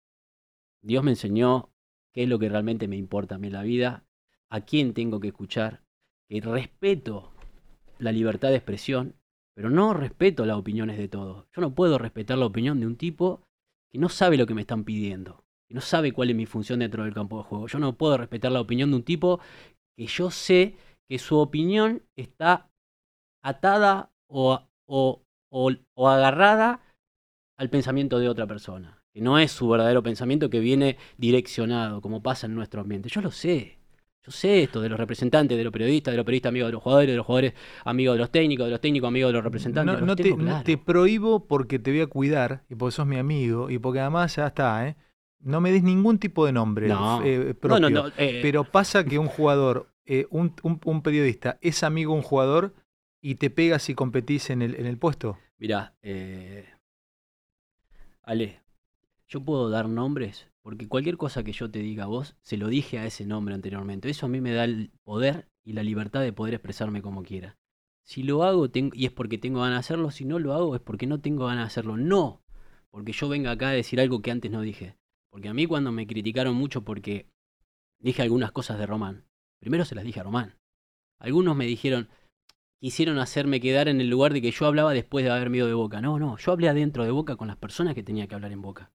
Dios me enseñó qué es lo que realmente me importa a mí en la vida, a quién tengo que escuchar, que respeto la libertad de expresión, pero no respeto las opiniones de todos. Yo no puedo respetar la opinión de un tipo que no sabe lo que me están pidiendo, que no sabe cuál es mi función dentro del campo de juego. Yo no puedo respetar la opinión de un tipo que yo sé que su opinión está atada o, o- o- o agarrada al pensamiento de otra persona. Que no es su verdadero pensamiento que viene direccionado, como pasa en nuestro ambiente. Yo lo sé. Yo sé esto de los representantes, de los periodistas, de los periodistas amigos de los jugadores, de los jugadores amigos de los técnicos, de los técnicos amigos de los representantes. No, los no te, tengo no claro. te prohíbo porque te voy a cuidar y porque sos mi amigo y porque además ya está, ¿eh? No me des ningún tipo de nombre No. eh, No, propio. no, no, eh, Pero pasa que un jugador, eh, un, un- un periodista, es amigo de un jugador y te pegas y competís en el, en el puesto. Mirá, eh, Ale, yo puedo dar nombres porque cualquier cosa que yo te diga a vos, se lo dije a ese nombre anteriormente. Eso a mí me da el poder y la libertad de poder expresarme como quiera. Si lo hago y es porque tengo ganas de hacerlo, si no lo hago es porque no tengo ganas de hacerlo. No, porque yo venga acá a decir algo que antes no dije. Porque a mí cuando me criticaron mucho porque dije algunas cosas de Román, primero se las dije a Román. Algunos me dijeron, quisieron hacerme quedar en el lugar de que yo hablaba después de haberme ido de Boca. No, no, yo hablé adentro de Boca con las personas que tenía que hablar en Boca.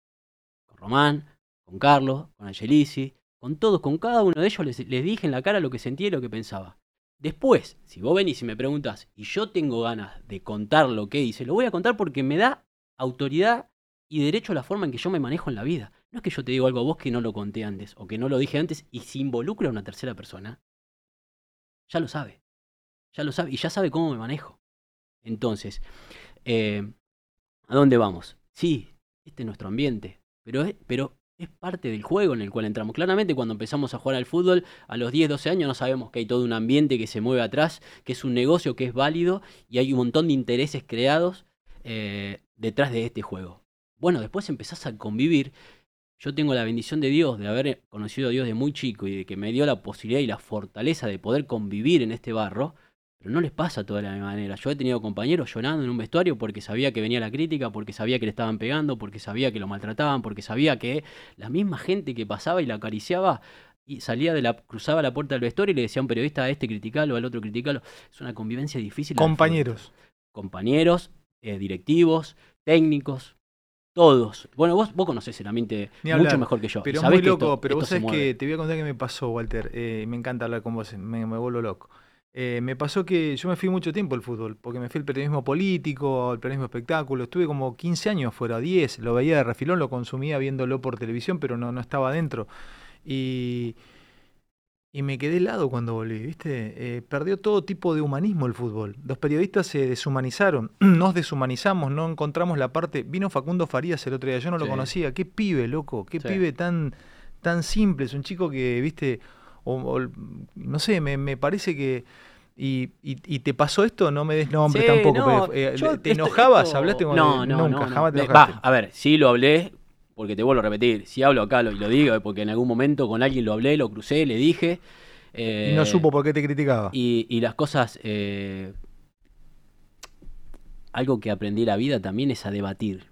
Con Román, con Carlos, con Angelici, con todos, con cada uno de ellos les, les dije en la cara lo que sentía y lo que pensaba. Después, si vos venís y me preguntás y yo tengo ganas de contar lo que hice, lo voy a contar porque me da autoridad y derecho a la forma en que yo me manejo en la vida. No es que yo te digo algo a vos que no lo conté antes o que no lo dije antes y si involucra a una tercera persona, ya lo sabe. Ya lo sabe y ya sabe cómo me manejo. Entonces, eh, ¿a dónde vamos? Sí, este es nuestro ambiente, pero es, parte del juego en el cual entramos. Claramente cuando empezamos a jugar al fútbol, a los 10, 12 años no sabemos que hay todo un ambiente que se mueve atrás, que es un negocio que es válido y hay un montón de intereses creados eh, detrás de este juego. Bueno, después empezás a convivir. Yo tengo la bendición de Dios de haber conocido a Dios de muy chico y de que me dio la posibilidad y la fortaleza de poder convivir en este barro. Pero no les pasa toda la manera. Yo he tenido compañeros llorando en un vestuario porque sabía que venía la crítica, porque sabía que le estaban pegando, porque sabía que lo maltrataban, porque sabía que la misma gente que pasaba y la acariciaba y salía de la, cruzaba la puerta del vestuario y le decía a un periodista a este criticalo, al otro criticalo. Es una convivencia difícil. Compañeros. compañeros, eh, directivos, técnicos, todos. Bueno, vos, vos conocés el ambiente Ni mucho hablar, mejor que yo. Pero sabés muy que loco, esto- pero esto vos sabés que te voy a contar qué me pasó, Walter. Eh, me encanta hablar con vos, me, me vuelvo loco. Eh, me pasó que yo me fui mucho tiempo al fútbol, porque me fui al periodismo político, al periodismo espectáculo. Estuve como 15 años fuera, 10. Lo veía de refilón, lo consumía viéndolo por televisión, pero no, no estaba adentro. Y, y me quedé helado cuando volví, ¿viste? Eh, perdió todo tipo de humanismo el fútbol. Los periodistas se deshumanizaron, nos deshumanizamos, no encontramos la parte. Vino Facundo Farías el otro día, yo no lo Sí. conocía. Qué pibe, loco, qué Sí. pibe tan, tan simple. Es un chico que, ¿viste? O, o- no sé, me, me parece que. Y, y, y te pasó esto, no me des nombre Sí, tampoco. no, pero, eh, ¿Te esto- enojabas? esto- ¿Hablaste con No, no, Nunca, no, no. jamás te enojaste. Va, a ver, sí lo hablé, porque te vuelvo a repetir. Si hablo acá lo- y lo digo, es porque en algún momento con alguien lo hablé, lo crucé, le dije. y no eh, supo por qué te criticaba. Y, y las cosas. eh, algo que aprendí en la vida también es a debatir.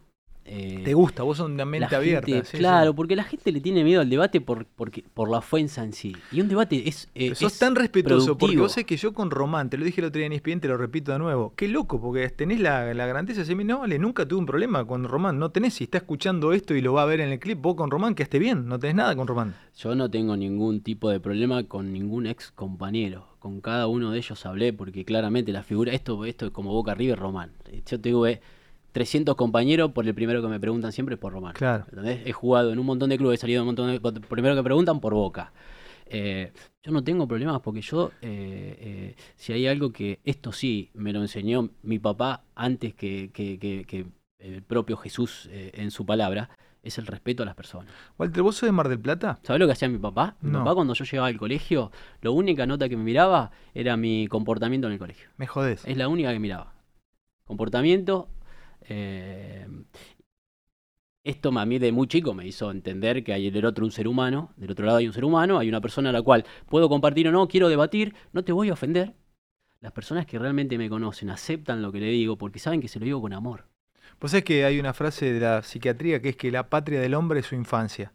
Eh, Te gusta, vos sos una mente abierta. gente- sí, sí. claro, porque la gente le tiene miedo al debate por, porque, por la ofensa en sí. Y un debate es. eh, sos es tan respetuoso, porque productivo. vos sabés que yo con Román, te lo dije el otro día en E ESPN, te lo repito de nuevo. Qué loco, porque tenés la, la grandeza de no, vale, nunca tuve un problema con Román. No tenés, si está escuchando esto y lo va a ver en el clip, vos con Román, que esté bien, no tenés nada con Román. Yo no tengo ningún tipo de problema con ningún ex compañero. Con cada uno de ellos hablé porque claramente la figura, esto, esto es como Boca River Román. Yo tuve 300 compañeros, por el primero que me preguntan siempre es por Román. Claro. ¿entendés? He jugado en un montón de clubes, he salido en un montón de... por- Primero que preguntan por Boca. Eh, yo no tengo problemas porque yo, eh, eh, si hay algo que esto sí me lo enseñó mi papá antes que, que- que- que el propio Jesús en su palabra, es el respeto a las personas. Walter, ¿vos sos de Mar del Plata? ¿Sabés lo que hacía mi papá? Mi No. papá cuando yo llegaba al colegio, la única nota que me miraba era mi comportamiento en el colegio. Me jodés. Es la única que miraba. Comportamiento. Eh, esto a mí de muy chico me hizo entender que hay del otro un ser humano, del otro lado hay un ser humano, hay una persona a la cual puedo compartir o no, quiero debatir, no te voy a ofender. Las personas que realmente me conocen aceptan lo que le digo porque saben que se lo digo con amor. Vos sabés que hay una frase de la psiquiatría que es que la patria del hombre es su infancia.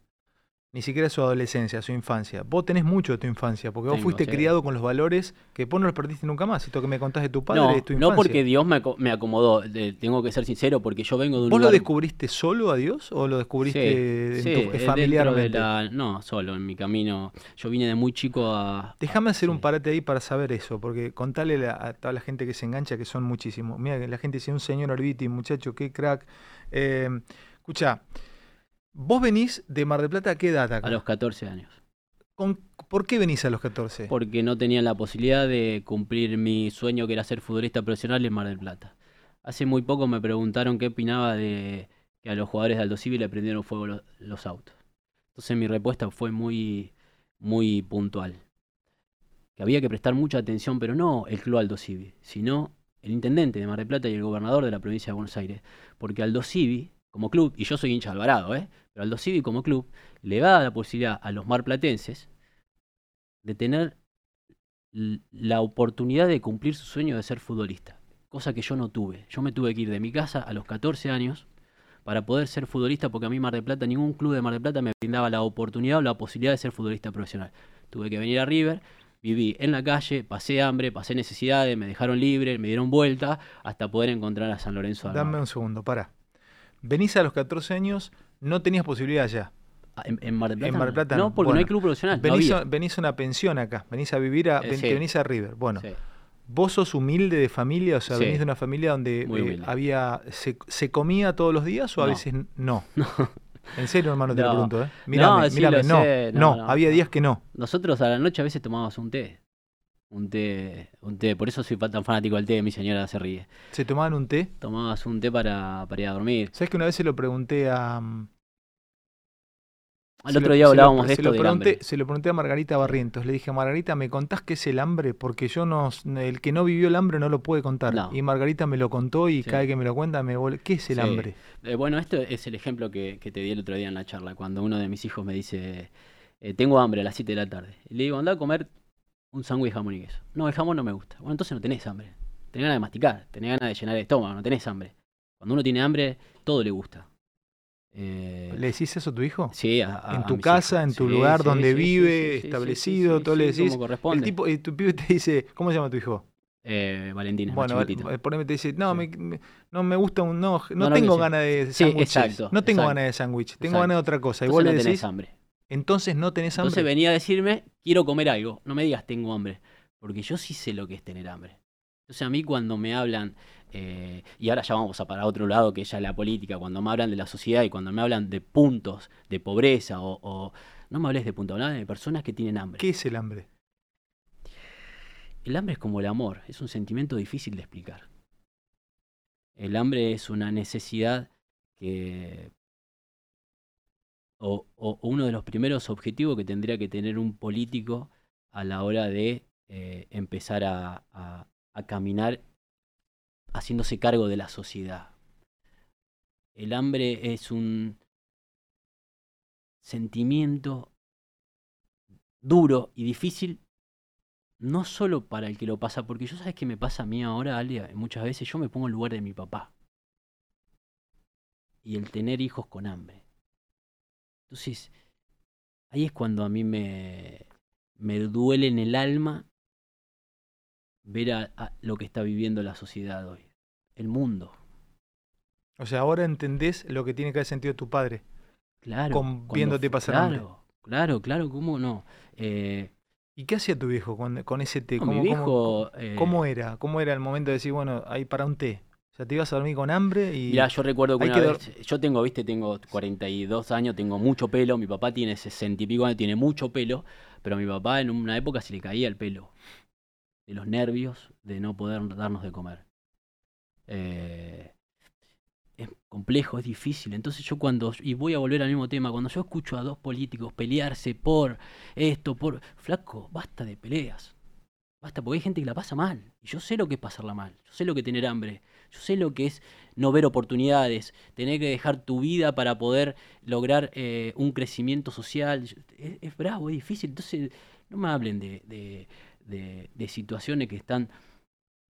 Ni siquiera su adolescencia, su infancia. Vos tenés mucho de tu infancia, porque vos Tengo, fuiste sí. criado con los valores que vos no los perdiste nunca más. Esto que me contás de tu padre no, es tu infancia. no porque Dios me, aco- me acomodó, tengo que ser sincero, porque yo vengo de un ¿Vos lo descubriste solo a Dios o lo descubriste en tu- sí, dentro familiarmente? de la- no, solo en mi camino. Yo vine de muy chico a... Déjame hacer un parate ahí para saber eso, porque contale la- a toda la gente que se engancha, que son muchísimos. Mira, la gente dice, un señor Arbiti, muchacho, qué crack. Eh, escucha, vos venís de Mar del Plata, ¿a qué edad acá? a los 14 años. Con- ¿Por qué venís a los 14? Porque no tenía la posibilidad de cumplir mi sueño que era ser futbolista profesional en Mar del Plata. Hace muy poco me preguntaron qué opinaba de que a los jugadores de Aldo Civi le prendieron fuego los, los autos. Entonces mi respuesta fue muy, muy puntual. Que había que prestar mucha atención, pero no el club Aldo Civi, sino el intendente de Mar del Plata y el gobernador de la provincia de Buenos Aires. Porque Aldo Civi, como club, y yo soy hincha de Alvarado, ¿eh? pero Aldo Civi como club, le da la posibilidad a los marplatenses de tener la oportunidad de cumplir su sueño de ser futbolista, cosa que yo no tuve. Yo me tuve que ir de mi casa a los 14 años para poder ser futbolista porque a mí Mar del Plata, ningún club de Mar del Plata me brindaba la oportunidad o la posibilidad de ser futbolista profesional. Tuve que venir a River, viví en la calle, pasé hambre, pasé necesidades, me dejaron libre, me dieron vuelta hasta poder encontrar a San Lorenzo. de Dame un segundo, para. Venís a los 14 años, no tenías posibilidad ya. Ah, ¿En, en Mar del Plata? En Mar del Plata no, no. porque no hay club profesional. no Venís, a, venís a una pensión acá, venís a vivir, a, Eh, ven- sí. te venís a River. Bueno, Sí. vos sos humilde de familia, o sea, Sí. venís de una familia donde eh, había se, se comía todos los días o a No. veces no. En serio, hermano, te lo No. pregunto, ¿eh? Mírame, sí, mírame, no, sé, no, no, no, había no. días que no. Nosotros a la noche a veces tomábamos un té. Un té, un té. Por eso soy tan fanático del té, mi señora se ríe. Se tomaban un té. Tomabas un té para, para ir a dormir. ¿Sabes que una vez se lo pregunté a... Al se otro lo- día se lo- hablábamos de se esto lo del pregunté. Se lo pregunté a Margarita Barrientos. Le dije, Margarita, ¿me contás qué es el hambre? Porque yo no... El que no vivió el hambre no lo puede contar. No. Y Margarita me lo contó y Sí. cada vez que me lo cuenta me vuelve... ¿Qué es el Sí. hambre? Eh, bueno, esto es el ejemplo que, que te di el otro día en la charla, cuando uno de mis hijos me dice, eh, tengo hambre a las 7 de la tarde. Y le digo, anda a comer un sándwich de jamón y queso. No, el jamón no me gusta. Bueno, entonces no tenés hambre. Tenés ganas de masticar, tenés ganas de llenar el estómago, no tenés hambre. Cuando uno tiene hambre, todo le gusta. Eh, ¿Le decís eso a tu hijo? sí, a- a- en tu casa, hijos. en tu Sí, lugar sí, donde sí, vive, establecido, todo le decís. como El corresponde. tipo, y tu pibe te dice, ¿cómo se llama tu hijo? Eh, Valentina, Bueno, eh, por ahí te dice, no, me, me- no me gusta un, no, no, No, no, tengo ganas de exacto, no tengo ganas de sándwich, tengo ganas de otra cosa. Y vos no le tenés decís, hambre. Entonces no tenés hambre. Entonces venía a decirme, quiero comer algo. No me digas tengo hambre. Porque yo sí sé lo que es tener hambre. Entonces a mí cuando me hablan, eh, y ahora ya vamos a para otro lado que ya es la política, cuando me hablan de la sociedad y cuando me hablan de puntos de pobreza o... o- no me hables de puntos, hablame de personas que tienen hambre. ¿Qué es el hambre? El hambre es como el amor, es un sentimiento difícil de explicar. El hambre es una necesidad que... O, uno de los primeros objetivos que tendría que tener un político a la hora de eh, empezar a, caminar haciéndose cargo de la sociedad. El hambre es un sentimiento duro y difícil no solo para el que lo pasa, porque yo sabes que me pasa a mí ahora, Ale, muchas veces yo me pongo en lugar de mi papá. Y el tener hijos con hambre. Entonces, ahí es cuando a mí me, me duele en el alma ver a, a lo que está viviendo la sociedad hoy. El mundo. O sea, ahora entendés lo que tiene que haber sentido tu padre. Claro. Con- cuando viéndote pasar hambre. Claro, claro, claro, ¿cómo no? Eh, ¿Y qué hacía tu viejo con, con ese té? no, ¿Cómo, mi cómo- viejo... eh, cómo era? ¿Cómo era el momento de decir, bueno, ahí para un té? O sea, te ibas a dormir con hambre y... Mirá, yo recuerdo que una que vez, yo tengo, viste, tengo 42 años, tengo mucho pelo, mi papá tiene 60 y pico años, tiene mucho pelo, pero a mi papá en una época se le caía el pelo, de los nervios de no poder darnos de comer. Eh, es complejo, es difícil, entonces yo cuando, y voy a volver al mismo tema, cuando yo escucho a dos políticos pelearse por esto, por, flaco, basta de peleas. Basta, porque hay gente que la pasa mal. Y yo sé lo que es pasarla mal. Yo sé lo que es tener hambre. Yo sé lo que es no ver oportunidades, tener que dejar tu vida para poder lograr eh, un crecimiento social. Es, bravo, es difícil. Entonces, no me hablen de- de situaciones que están...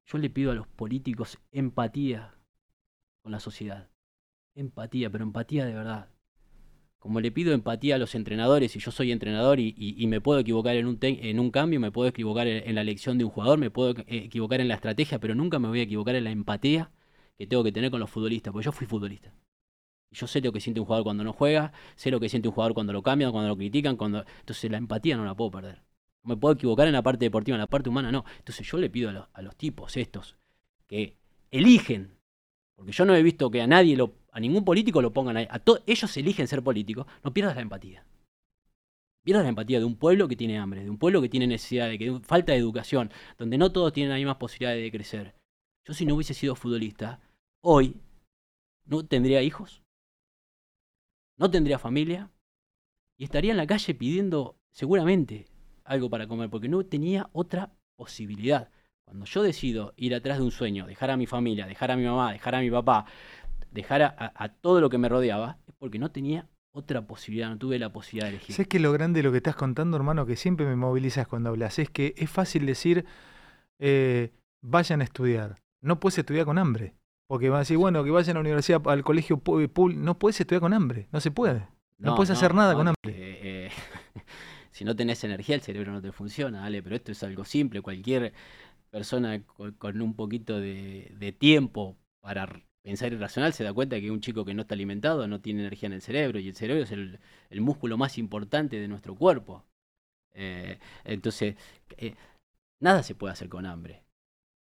Yo le pido a los políticos empatía con la sociedad. Empatía, pero empatía de verdad. Como le pido empatía a los entrenadores, y yo soy entrenador y, me puedo equivocar en un, cambio, me puedo equivocar en, la elección de un jugador, me puedo eh, equivocar en la estrategia, pero nunca me voy a equivocar en la empatía que tengo que tener con los futbolistas, porque yo fui futbolista. Y yo sé lo que siente un jugador cuando no juega, sé lo que siente un jugador cuando lo cambian, cuando lo critican. Entonces la empatía no la puedo perder. Me puedo equivocar en la parte deportiva, en la parte humana no. Entonces yo le pido a los, a los tipos estos que eligen, porque yo no he visto que a nadie, lo, a ningún político lo pongan ahí, a ellos eligen ser políticos, no pierdas la empatía. Pierdas la empatía de un pueblo que tiene hambre, de un pueblo que tiene necesidad, de que falta de educación, donde no todos tienen las mismas posibilidades de crecer. Yo si no hubiese sido futbolista, hoy no tendría hijos, no tendría familia y estaría en la calle pidiendo seguramente algo para comer, porque no tenía otra posibilidad. Cuando yo decido ir atrás de un sueño, dejar a mi familia, dejar a mi mamá, dejar a mi papá, dejar a, todo lo que me rodeaba, es porque no tenía otra posibilidad, no tuve la posibilidad de elegir. ¿Sabes que lo grande de lo que estás contando, hermano, que siempre me movilizas cuando hablas? Es que es fácil decir, eh, vayan a estudiar. No puedes estudiar con hambre. Porque van a decir, bueno, que vayan a la universidad, al colegio público. No puedes estudiar con hambre. No se puede. No puedes hacer nada con hambre. eh, si no tenés energía, el cerebro no te funciona, ¿vale? Pero esto es algo simple. Cualquier persona con, con un poquito de, de tiempo para pensar y racional se da cuenta que un chico que no está alimentado no tiene energía en el cerebro y el cerebro es el, músculo más importante de nuestro cuerpo. Eh, entonces, eh, nada se puede hacer con hambre.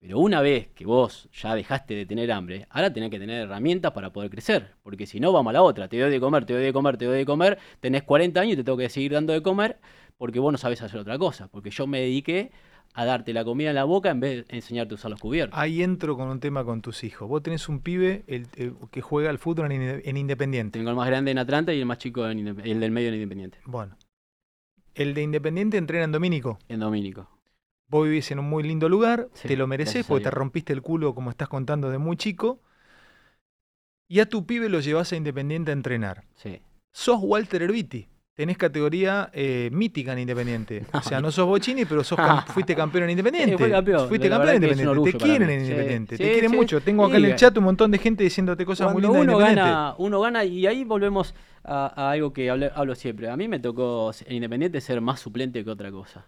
Pero una vez que vos ya dejaste de tener hambre, ahora tenés que tener herramientas para poder crecer. Porque si no, vamos a la otra. Te doy de comer, te doy de comer, te doy de comer. Tenés 40 años y te tengo que seguir dando de comer porque vos no sabes hacer otra cosa. Porque yo me dediqué a darte la comida en la boca en vez de enseñarte a usar los cubiertos. Ahí entro con un tema con tus hijos. Vos tenés un pibe el- el que juega al fútbol en, Inde- en Independiente. Tengo el más grande en Atlanta y el más chico en el del medio en Independiente. Bueno. El de Independiente entrena en Domínico. En Domínico. Vos vivís en un muy lindo lugar, Sí, te lo mereces porque te rompiste el culo como estás contando de muy chico. Y a tu pibe lo llevas a Independiente a entrenar. Sí. Sos Walter Erviti. Tenés categoría eh, mítica en Independiente. No. O sea, no sos Bocini, pero sos cam- fuiste campeón en Independiente. Campeón. Fuiste campeón en Independiente. Te quieren en Independiente. sí, te quieren sí. mucho. Tengo acá en el chat un montón de gente diciéndote cosas muy lindas de uno Independiente. gana, uno gana y ahí volvemos a, a algo que hablo siempre. A mí me tocó en Independiente ser más suplente que otra cosa.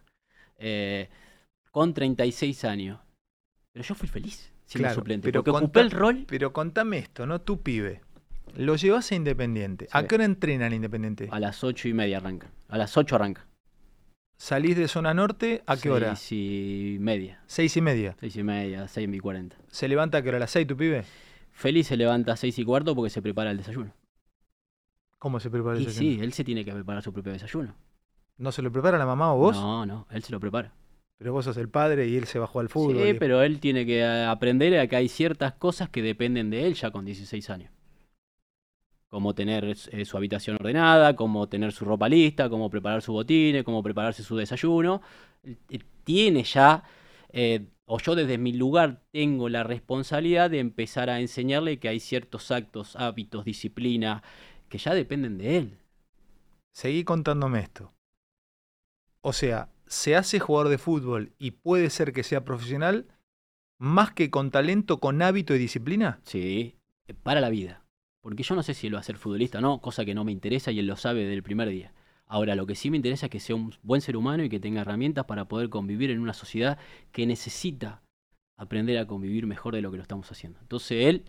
Eh, con 36 años. Pero yo fui feliz siendo Claro, suplente. pero porque ocupé el rol Pero contame esto, ¿no? Tu pibe. Lo llevas a Independiente. ¿A qué hora entrena en Independiente? a las 8 y media arranca. A las 8 arranca. Salís de zona norte, ¿a qué hora? Seis y media. Seis y media. 6 y media, 6 y 40. ¿Se levanta a qué hora? ¿A las seis tu pibe? Feliz se levanta a 6 y cuarto porque se prepara el desayuno. ¿Cómo se prepara el Y desayuno? sí, él se tiene que preparar su propio desayuno. ¿No se lo prepara la mamá o vos? No, no, él se lo prepara. Pero vos sos el padre y él se bajó al fútbol. Sí, y- pero él tiene que aprender a que hay ciertas cosas que dependen de él ya con 16 años. Como tener eh, su habitación ordenada, como tener su ropa lista, como preparar su botines, como prepararse su desayuno. Él Tiene ya, eh, o yo desde mi lugar tengo la responsabilidad de empezar a enseñarle que hay ciertos actos, hábitos, disciplina, que ya dependen de él. Seguí contándome esto. O sea, se hace jugador de fútbol y puede ser que sea profesional más que con talento, con hábito y disciplina. Sí, eh, para la vida. Porque yo no sé si él va a ser futbolista o no, cosa que no me interesa y él lo sabe desde el primer día. Ahora, lo que sí me interesa es que sea un buen ser humano y que tenga herramientas para poder convivir en una sociedad que necesita aprender a convivir mejor de lo que lo estamos haciendo. Entonces él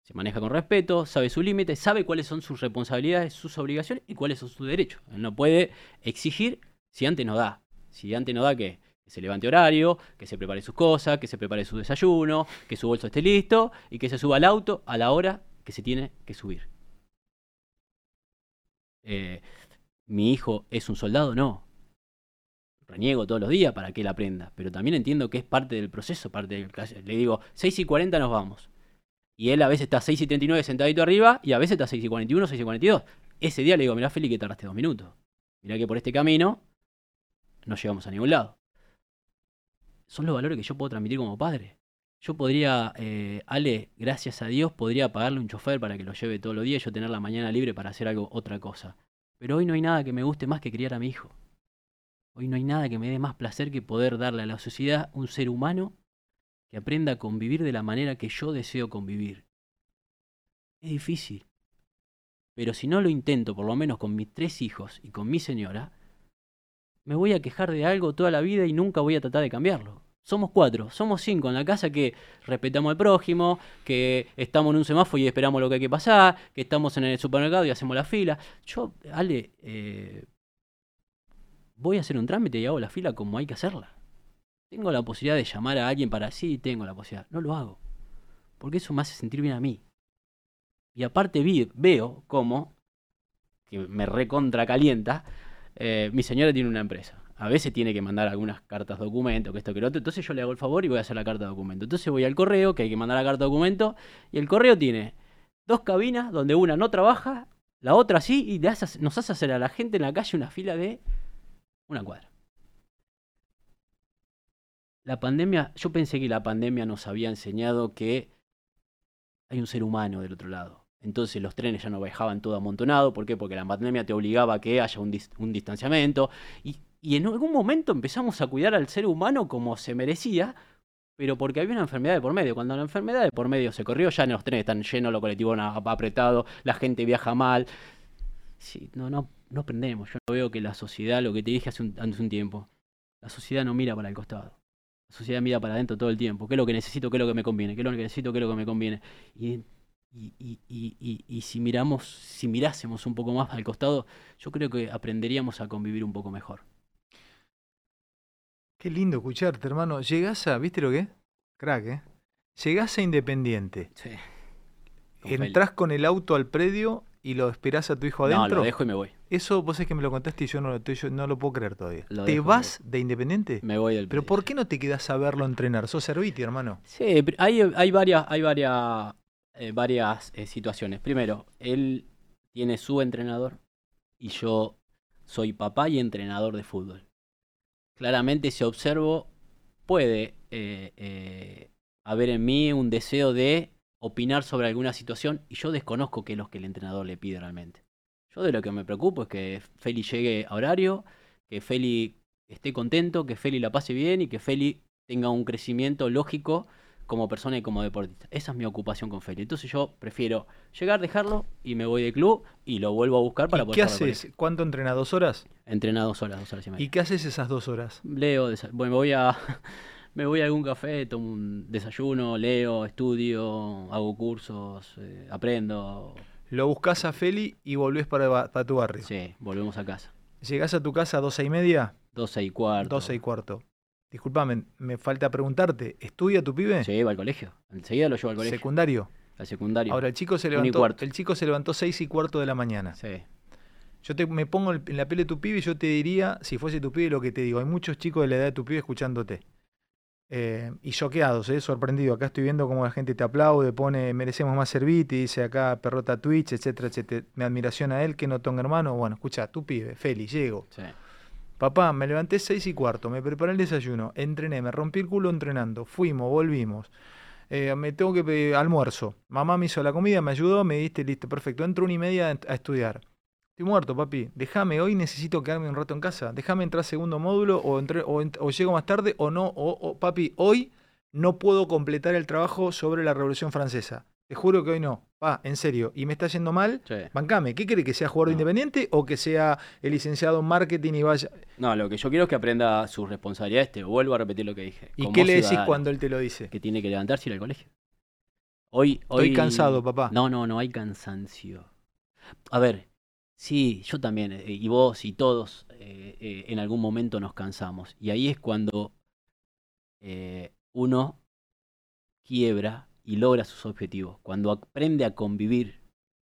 se maneja con respeto, sabe su límite, sabe cuáles son sus responsabilidades, sus obligaciones y cuáles son sus derechos. Él no puede exigir si antes no da. Si antes no da. Que se levante horario, que se prepare sus cosas, que se prepare su desayuno, que su bolso esté listo y que se suba al auto a la hora que se tiene que subir. Eh, ¿Mi hijo es un soldado? No. Reniego todos los días para que él aprenda, pero también entiendo que es parte del proceso, parte del clase. Le digo, 6 y 40 nos vamos. Y él a veces está 6 y 39 sentadito arriba y a veces está 6 y 41, 6 y 42. Ese día le digo, mirá Feli que tardaste dos minutos. Mirá que por este camino no llegamos a ningún lado. Son los valores que yo puedo transmitir como padre. Yo podría, eh, Ale, gracias a Dios, podría pagarle un chofer para que lo lleve todos los días y yo tener la mañana libre para hacer algo, otra cosa. Pero hoy no hay nada que me guste más que criar a mi hijo. Hoy no hay nada que me dé más placer que poder darle a la sociedad un ser humano que aprenda a convivir de la manera que yo deseo convivir. Es difícil. Pero si no lo intento, por lo menos con mis tres hijos y con mi señora, me voy a quejar de algo toda la vida y nunca voy a tratar de cambiarlo. Somos cuatro, somos cinco en la casa que respetamos al prójimo, que estamos en un semáforo y esperamos lo que hay que pasar, que estamos en el supermercado y hacemos la fila. Yo, Ale, eh, voy a hacer un trámite y hago la fila como hay que hacerla. Tengo la posibilidad de llamar a alguien para sí, tengo la posibilidad. No lo hago. Porque eso me hace sentir bien a mí. Y aparte veo cómo, que me recontra calienta, eh, mi señora tiene una empresa. A veces tiene que mandar algunas cartas documento, que esto, que lo otro. Entonces yo le hago el favor y voy a hacer la carta documento. Entonces voy al correo, que hay que mandar la carta documento, y el correo tiene dos cabinas donde una no trabaja, la otra sí, y nos hace hacer a la gente en la calle una fila de una cuadra. La pandemia, yo pensé que la pandemia nos había enseñado que hay un ser humano del otro lado. Entonces los trenes ya no viajaban todo amontonado. ¿Por qué? Porque la pandemia te obligaba a que haya un, dis- un distanciamiento. Y, en algún momento empezamos a cuidar al ser humano como se merecía, pero porque había una enfermedad de por medio. Cuando la enfermedad de por medio se corrió, ya en los trenes están llenos, los colectivos apretados, la gente viaja mal. Sí, no, no, no aprendemos. Yo veo que la sociedad, lo que te dije hace un, un tiempo, la sociedad no mira para el costado. La sociedad mira para adentro todo el tiempo. ¿Qué es lo que necesito? ¿Qué es lo que me conviene? ¿Qué es lo que necesito? ¿Qué es lo que me conviene? Y, y- y- y- y si miramos, si mirásemos un poco más al costado, yo creo que aprenderíamos a convivir un poco mejor. Qué lindo escucharte, hermano. Llegás a, ¿viste lo que es? Crack, ¿eh? Llegás a Independiente. Sí. Con. Entrás con el auto al predio y lo esperás a tu hijo No, adentro. lo dejo y me voy. Eso vos es que me lo contaste y yo no lo, estoy- yo no lo puedo creer todavía. Lo ¿Te vas de Independiente? Me voy del ¿Pero predio. por qué no te quedás a verlo entrenar? Sos Serviti, hermano. Sí, hay, hay varias, hay varias, eh, varias eh, situaciones. Primero, él tiene su entrenador y yo soy papá y entrenador de fútbol. Claramente, si observo, puede eh, haber en mí un deseo de opinar sobre alguna situación y yo desconozco qué es lo que el entrenador le pide realmente. Yo de lo que me preocupo es que Feli llegue a horario, que Feli esté contento, que Feli la pase bien y que Feli tenga un crecimiento lógico como persona y como deportista. Esa es mi ocupación con Feli. Entonces yo prefiero llegar, dejarlo y me voy de club y lo vuelvo a buscar para ¿Y poder qué jugar con él. haces? ¿Cuánto entrenas? ¿Dos horas? Entrena dos horas, dos horas y media. ¿Y qué haces esas dos horas? Leo, bueno, me voy a me voy a algún café, tomo un desayuno, leo, estudio, hago cursos, eh, aprendo. Lo buscás a Feli y volvés para, para tu barrio. Sí, volvemos a casa. Llegás a tu casa a 12 y media, 12 y cuarto. 12 y cuarto. Disculpame, me falta preguntarte, ¿estudia tu pibe? Sí, va al colegio. Enseguida lo llevo al colegio. Secundario. al secundario. Ahora el chico se levantó, el chico se levantó 6 y cuarto de la mañana. Sí. Yo te, me pongo en la piel de tu pibe y yo te diría, si fuese tu pibe, lo que te digo. Hay muchos chicos de la edad de tu pibe escuchándote. Eh, y choqueados, eh, sorprendido. Acá estoy viendo cómo la gente te aplaude, pone merecemos más serviti, dice acá perrota Twitch, etcétera, etcétera. Mi admiración a él, que no tonga hermano. Bueno, escucha, tu pibe, Feli, llego. Sí. Papá, me levanté seis y cuarto, me preparé el desayuno, entrené, me rompí el culo entrenando, fuimos, volvimos. Eh, me tengo que pedir almuerzo. Mamá me hizo la comida, me ayudó, me diste listo, perfecto. Entro una y media a estudiar. Estoy muerto, papi. Déjame, hoy necesito quedarme un rato en casa. Déjame entrar segundo módulo o, entré- o, ent- o llego más tarde o no. O, o, papi, hoy no puedo completar el trabajo sobre la Revolución Francesa. Te juro que hoy no. Pa, en serio. Y me está yendo mal. Sí. Bancame. ¿Qué quiere que sea jugador No. independiente o que sea el licenciado en marketing y vaya? No, lo que yo quiero es que aprenda sus responsabilidades. Te vuelvo a repetir lo que dije. ¿Y Como qué le decís cuando él te lo dice? Que tiene que levantarse y ir al colegio. Hoy, hoy... Estoy cansado, papá. No, no, no hay cansancio. A ver, sí, yo también, eh, y vos y todos, eh, eh, en algún momento nos cansamos. Y ahí es cuando uno quiebra y logra sus objetivos. Cuando aprende a convivir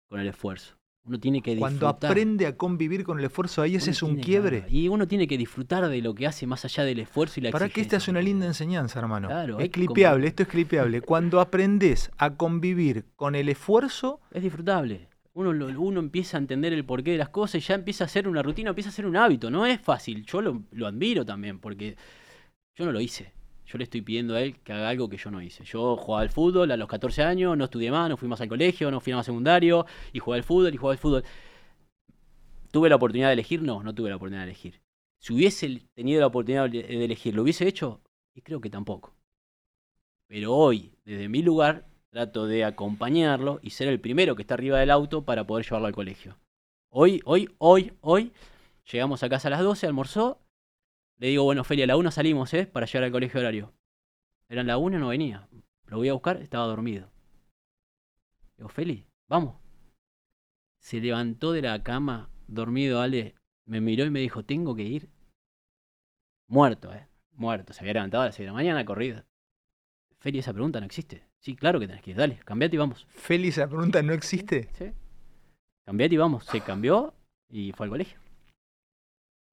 con el esfuerzo. Uno tiene que Cuando disfrutar. aprende a convivir con el esfuerzo, ahí ese es un que- quiebre. y uno tiene que disfrutar de lo que hace más allá del esfuerzo y la Para que esta exigencia es una linda enseñanza, hermano. Claro, es clipeable, esto es clipeable. Cuando aprendes a convivir con el esfuerzo, Es disfrutable. Uno, lo- uno empieza a entender el porqué de las cosas y ya empieza a ser una rutina, empieza a ser un hábito. No es fácil. Yo lo, lo admiro también porque yo no lo hice. Yo le estoy pidiendo a él que haga algo que yo no hice. Yo jugaba al fútbol a los 14 años, no estudié más, no fui más al colegio, no fui más secundario y jugué al fútbol y jugaba al fútbol. ¿Tuve la oportunidad de elegir? No, no tuve la oportunidad de elegir. Si hubiese tenido la oportunidad de elegir, ¿lo hubiese hecho? Y creo que tampoco. Pero hoy, desde mi lugar, trato de acompañarlo y ser el primero que está arriba del auto para poder llevarlo al colegio. Hoy, hoy, hoy, hoy, llegamos a casa a las 12, almorzó. Le digo, bueno, Feli, a la 1 salimos, ¿eh? Para llegar al colegio horario. Eran la 1 no venía. Lo voy a buscar, estaba dormido. Digo, Feli, vamos. Se levantó de la cama, dormido, Ale, me miró y me dijo, tengo que ir. Muerto, ¿eh? Muerto. Se había levantado a las 6 de la mañana, corrido. Feli, esa pregunta no existe. Sí, claro que tenés que ir. Dale, cambiate y vamos. Félix, la pregunta no existe. Sí. Cambiate y vamos. Se cambió y fue al colegio.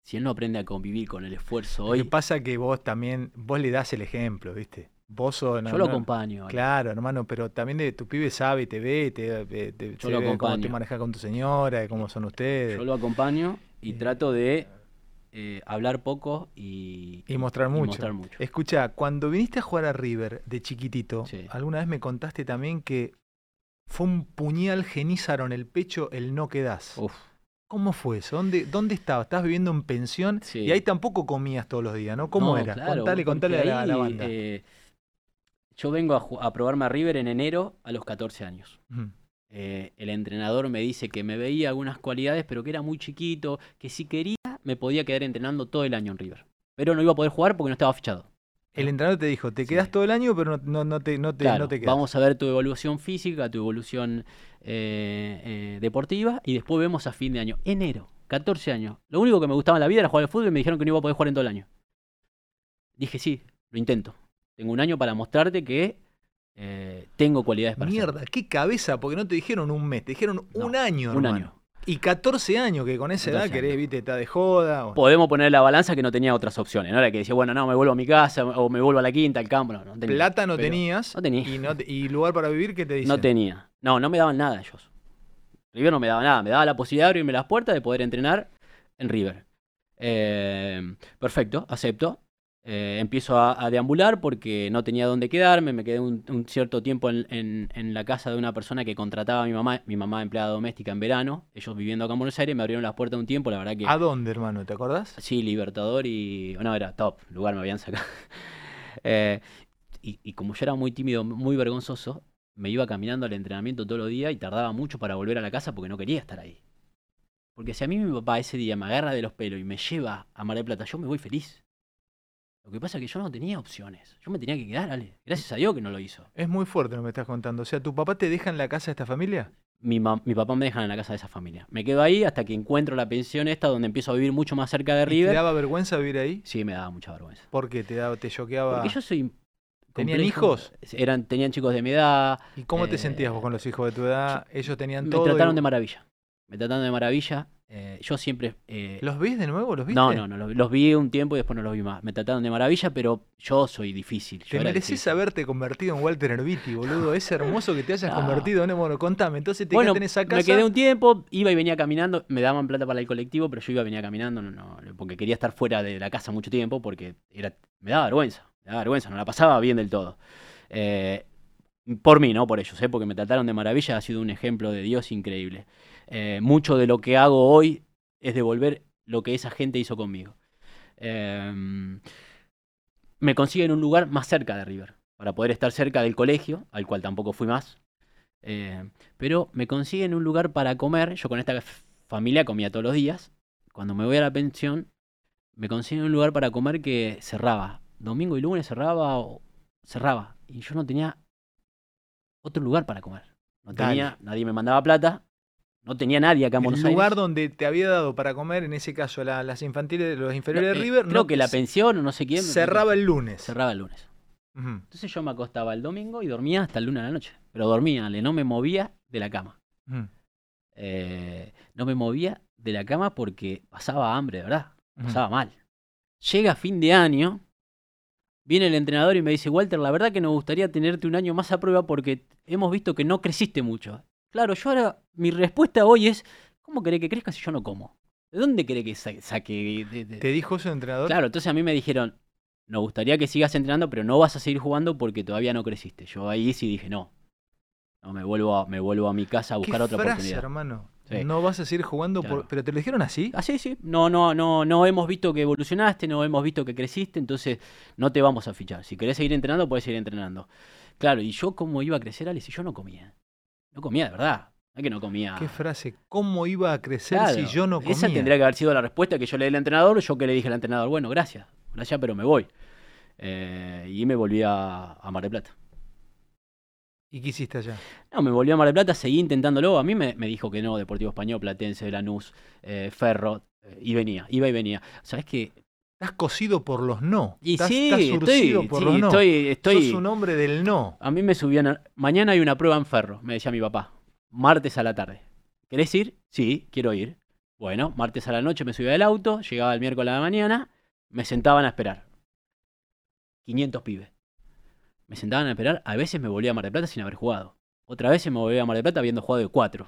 Si él no aprende a convivir con el esfuerzo Lo que hoy, pasa que vos también, vos le das el ejemplo, ¿viste? Vos sos... no- yo lo no- acompaño. Claro, hermano, pero también de tu pibe sabe, te ve, te, te, te- Yo lo ve cómo te manejas con tu señora, cómo son ustedes. Yo lo acompaño y Eh, trato de eh, hablar poco y, Y mostrar mucho. mostrar mucho. Escucha, cuando viniste a jugar a River de chiquitito, Sí. alguna vez me contaste también que fue un puñal genízaro en el pecho el no quedás. Uf. ¿Cómo fue eso? ¿Dónde, ¿Dónde estabas? ¿Estabas viviendo en pensión? Sí. Y ahí tampoco comías todos los días, ¿no? ¿Cómo No, era? claro, contale, contale a la, a la ahí, banda. eh, yo vengo a, probarme a River en enero a los 14 años. Eh, el entrenador me dice que me veía algunas cualidades, pero que era muy chiquito, que si quería me podía quedar entrenando todo el año en River. Pero no iba a poder jugar porque no estaba fichado. El entrenador te dijo, te Sí. quedás todo el año, pero no, no, no te, no, te, Claro, no te quedas. vamos a ver tu evolución física, tu evolución eh, eh, deportiva y después vemos a fin de año. Enero, 14 años. Lo único que me gustaba en la vida era jugar al fútbol y me dijeron que no iba a poder jugar en todo el año. Dije, sí, lo intento. Tengo un año para mostrarte que eh, tengo cualidades para hacerlo". Mierda, qué cabeza, porque no te dijeron un mes, te dijeron un año, Un hermano. año. Y 14 años, que con esa edad 14 querés, viste, está de joda. Podemos poner la balanza que no tenía otras opciones. No era que decía, bueno, no, me vuelvo a mi casa o me vuelvo a la quinta, al campo. No, no tenía. Plata no tenías. no tenía. Y, no te- y lugar para vivir, ¿qué te dicen? No tenía. No, no me daban nada ellos. River no me daba nada. Me daba la posibilidad de abrirme las puertas de poder entrenar en River. Eh, perfecto, acepto. Eh, empiezo a, a deambular porque no tenía dónde quedarme. Me quedé un, un cierto tiempo en, en- en la casa de una persona que contrataba a mi mamá, mi mamá empleada doméstica en verano. Ellos viviendo acá en Buenos Aires me abrieron las puertas un tiempo. La verdad que. ¿A dónde, hermano? ¿Te acordás? Sí, Libertador y. No, era top, lugar me habían sacado. Eh, y, y como yo era muy tímido, muy vergonzoso, me iba caminando al entrenamiento todos los días y tardaba mucho para volver a la casa porque no quería estar ahí. Porque si a mí mi papá ese día me agarra de los pelos y me lleva a Mar del Plata, yo me voy feliz. Lo que pasa es que yo no tenía opciones. Yo me tenía que quedar, Ale. Gracias a Dios que no lo hizo. Es muy fuerte lo que me estás contando. O sea, ¿tu papá te deja en la casa de esta familia? Mi, mi papá me deja en la casa de esa familia. Me quedo ahí hasta que encuentro la pensión esta donde empiezo a vivir mucho más cerca de ¿Y ¿Te River. daba vergüenza vivir ahí? Sí, me daba mucha vergüenza. ¿Por qué? ¿Te, daba, te choqueaba? Porque yo soy. ¿Tenían hijos? Eran, tenían chicos de mi edad. ¿Y cómo te eh, sentías vos con los hijos de tu edad? Ellos tenían Me todo. trataron y- de maravilla. Me trataron de maravilla. Eh, yo siempre. eh, ¿Los ves de nuevo? ¿Los viste? no, no, no. Los, los vi un tiempo y después no los vi más. Me trataron de maravilla, pero yo soy difícil. yo Te mereces difícil. haberte convertido en Walter Herbiti, boludo. Es hermoso que te hayas No. convertido. ¿no? Bueno, contame. Entonces te Bueno, quedaste en esa casa. me quedé un tiempo, iba y venía caminando, me daban plata para el colectivo, pero yo iba y venía caminando, no, no, porque quería estar fuera de la casa mucho tiempo, porque era, me daba vergüenza, me daba vergüenza, no la pasaba bien del todo. Eh, por mí, no por ellos, porque me trataron de maravilla, ha sido un ejemplo de Dios increíble. Eh, mucho de lo que hago hoy es devolver lo que esa gente hizo conmigo. Eh, me consiguen un lugar más cerca de River, para poder estar cerca del colegio, al cual tampoco fui más. Eh, pero me consiguen un lugar para comer. Yo con esta familia comía todos los días. Cuando me voy a la pensión, me consiguen un lugar para comer que cerraba. Domingo y lunes cerraba o cerraba. Y yo no tenía otro lugar para comer. No Dale. tenía, nadie me mandaba plata. No tenía nadie acá en Buenos El lugar Aires. donde te había dado para comer, en ese caso la- las infantiles, los inferiores de Eh, River, creo no- que la pensión o no sé quién. cerraba el lunes. Cerraba el lunes. Entonces yo me acostaba el domingo y dormía hasta el lunes a la noche. Pero dormía, no me movía de la cama. Eh, no me movía de la cama porque pasaba hambre, de verdad. Pasaba mal. Llega fin de año, viene el entrenador y me dice, Walter, la verdad que nos gustaría tenerte un año más a prueba porque hemos visto que no creciste mucho. Claro, yo ahora, mi respuesta hoy es, ¿cómo querés que crezca si yo no como? ¿De dónde querés que sa- saque? de- de- ¿Te dijo el entrenador? Claro, entonces a mí me dijeron, nos gustaría que sigas entrenando, pero no vas a seguir jugando porque todavía no creciste. Yo ahí sí dije, no. No, me vuelvo a, me vuelvo a mi casa a ¿Qué buscar otra frase, oportunidad. hermano? Sí. No vas a seguir jugando, por- pero te lo dijeron así. Ah, sí. No, no, no, no hemos visto que evolucionaste, no hemos visto que creciste, entonces no te vamos a fichar. Si querés seguir entrenando, puedes seguir entrenando. Claro, y yo cómo iba a crecer, Alex, y yo no comía. No comía de verdad. No es que no comía. Qué frase, ¿cómo iba a crecer Claro, si yo no comía? Esa tendría que haber sido la respuesta que yo le di al entrenador. Yo que le dije al entrenador, bueno, gracias, gracias, pero me voy. Eh, y me volví a, a Mar del Plata. ¿Y qué hiciste allá? No, me volví a Mar del Plata, seguí intentándolo. A mí me, me dijo que no, Deportivo Español, Platense, Lanús, eh, Ferro, eh, y venía, iba y venía. ¿Sabes qué? Estás cosido por los no. Y estás, sí, estás surcido estoy, por sí, los no. estoy, estoy, Sos un hombre del no. A mí me subían. a- Mañana hay una prueba en Ferro, me decía mi papá. Martes a la tarde. ¿Querés ir? Sí, quiero ir. Bueno, martes a la noche me subía del auto, llegaba el miércoles a la mañana, me sentaban a esperar. 500 pibes. Me sentaban a esperar, a veces me volvía a Mar del Plata sin haber jugado. Otra vez me volvía a Mar del Plata habiendo jugado de 4.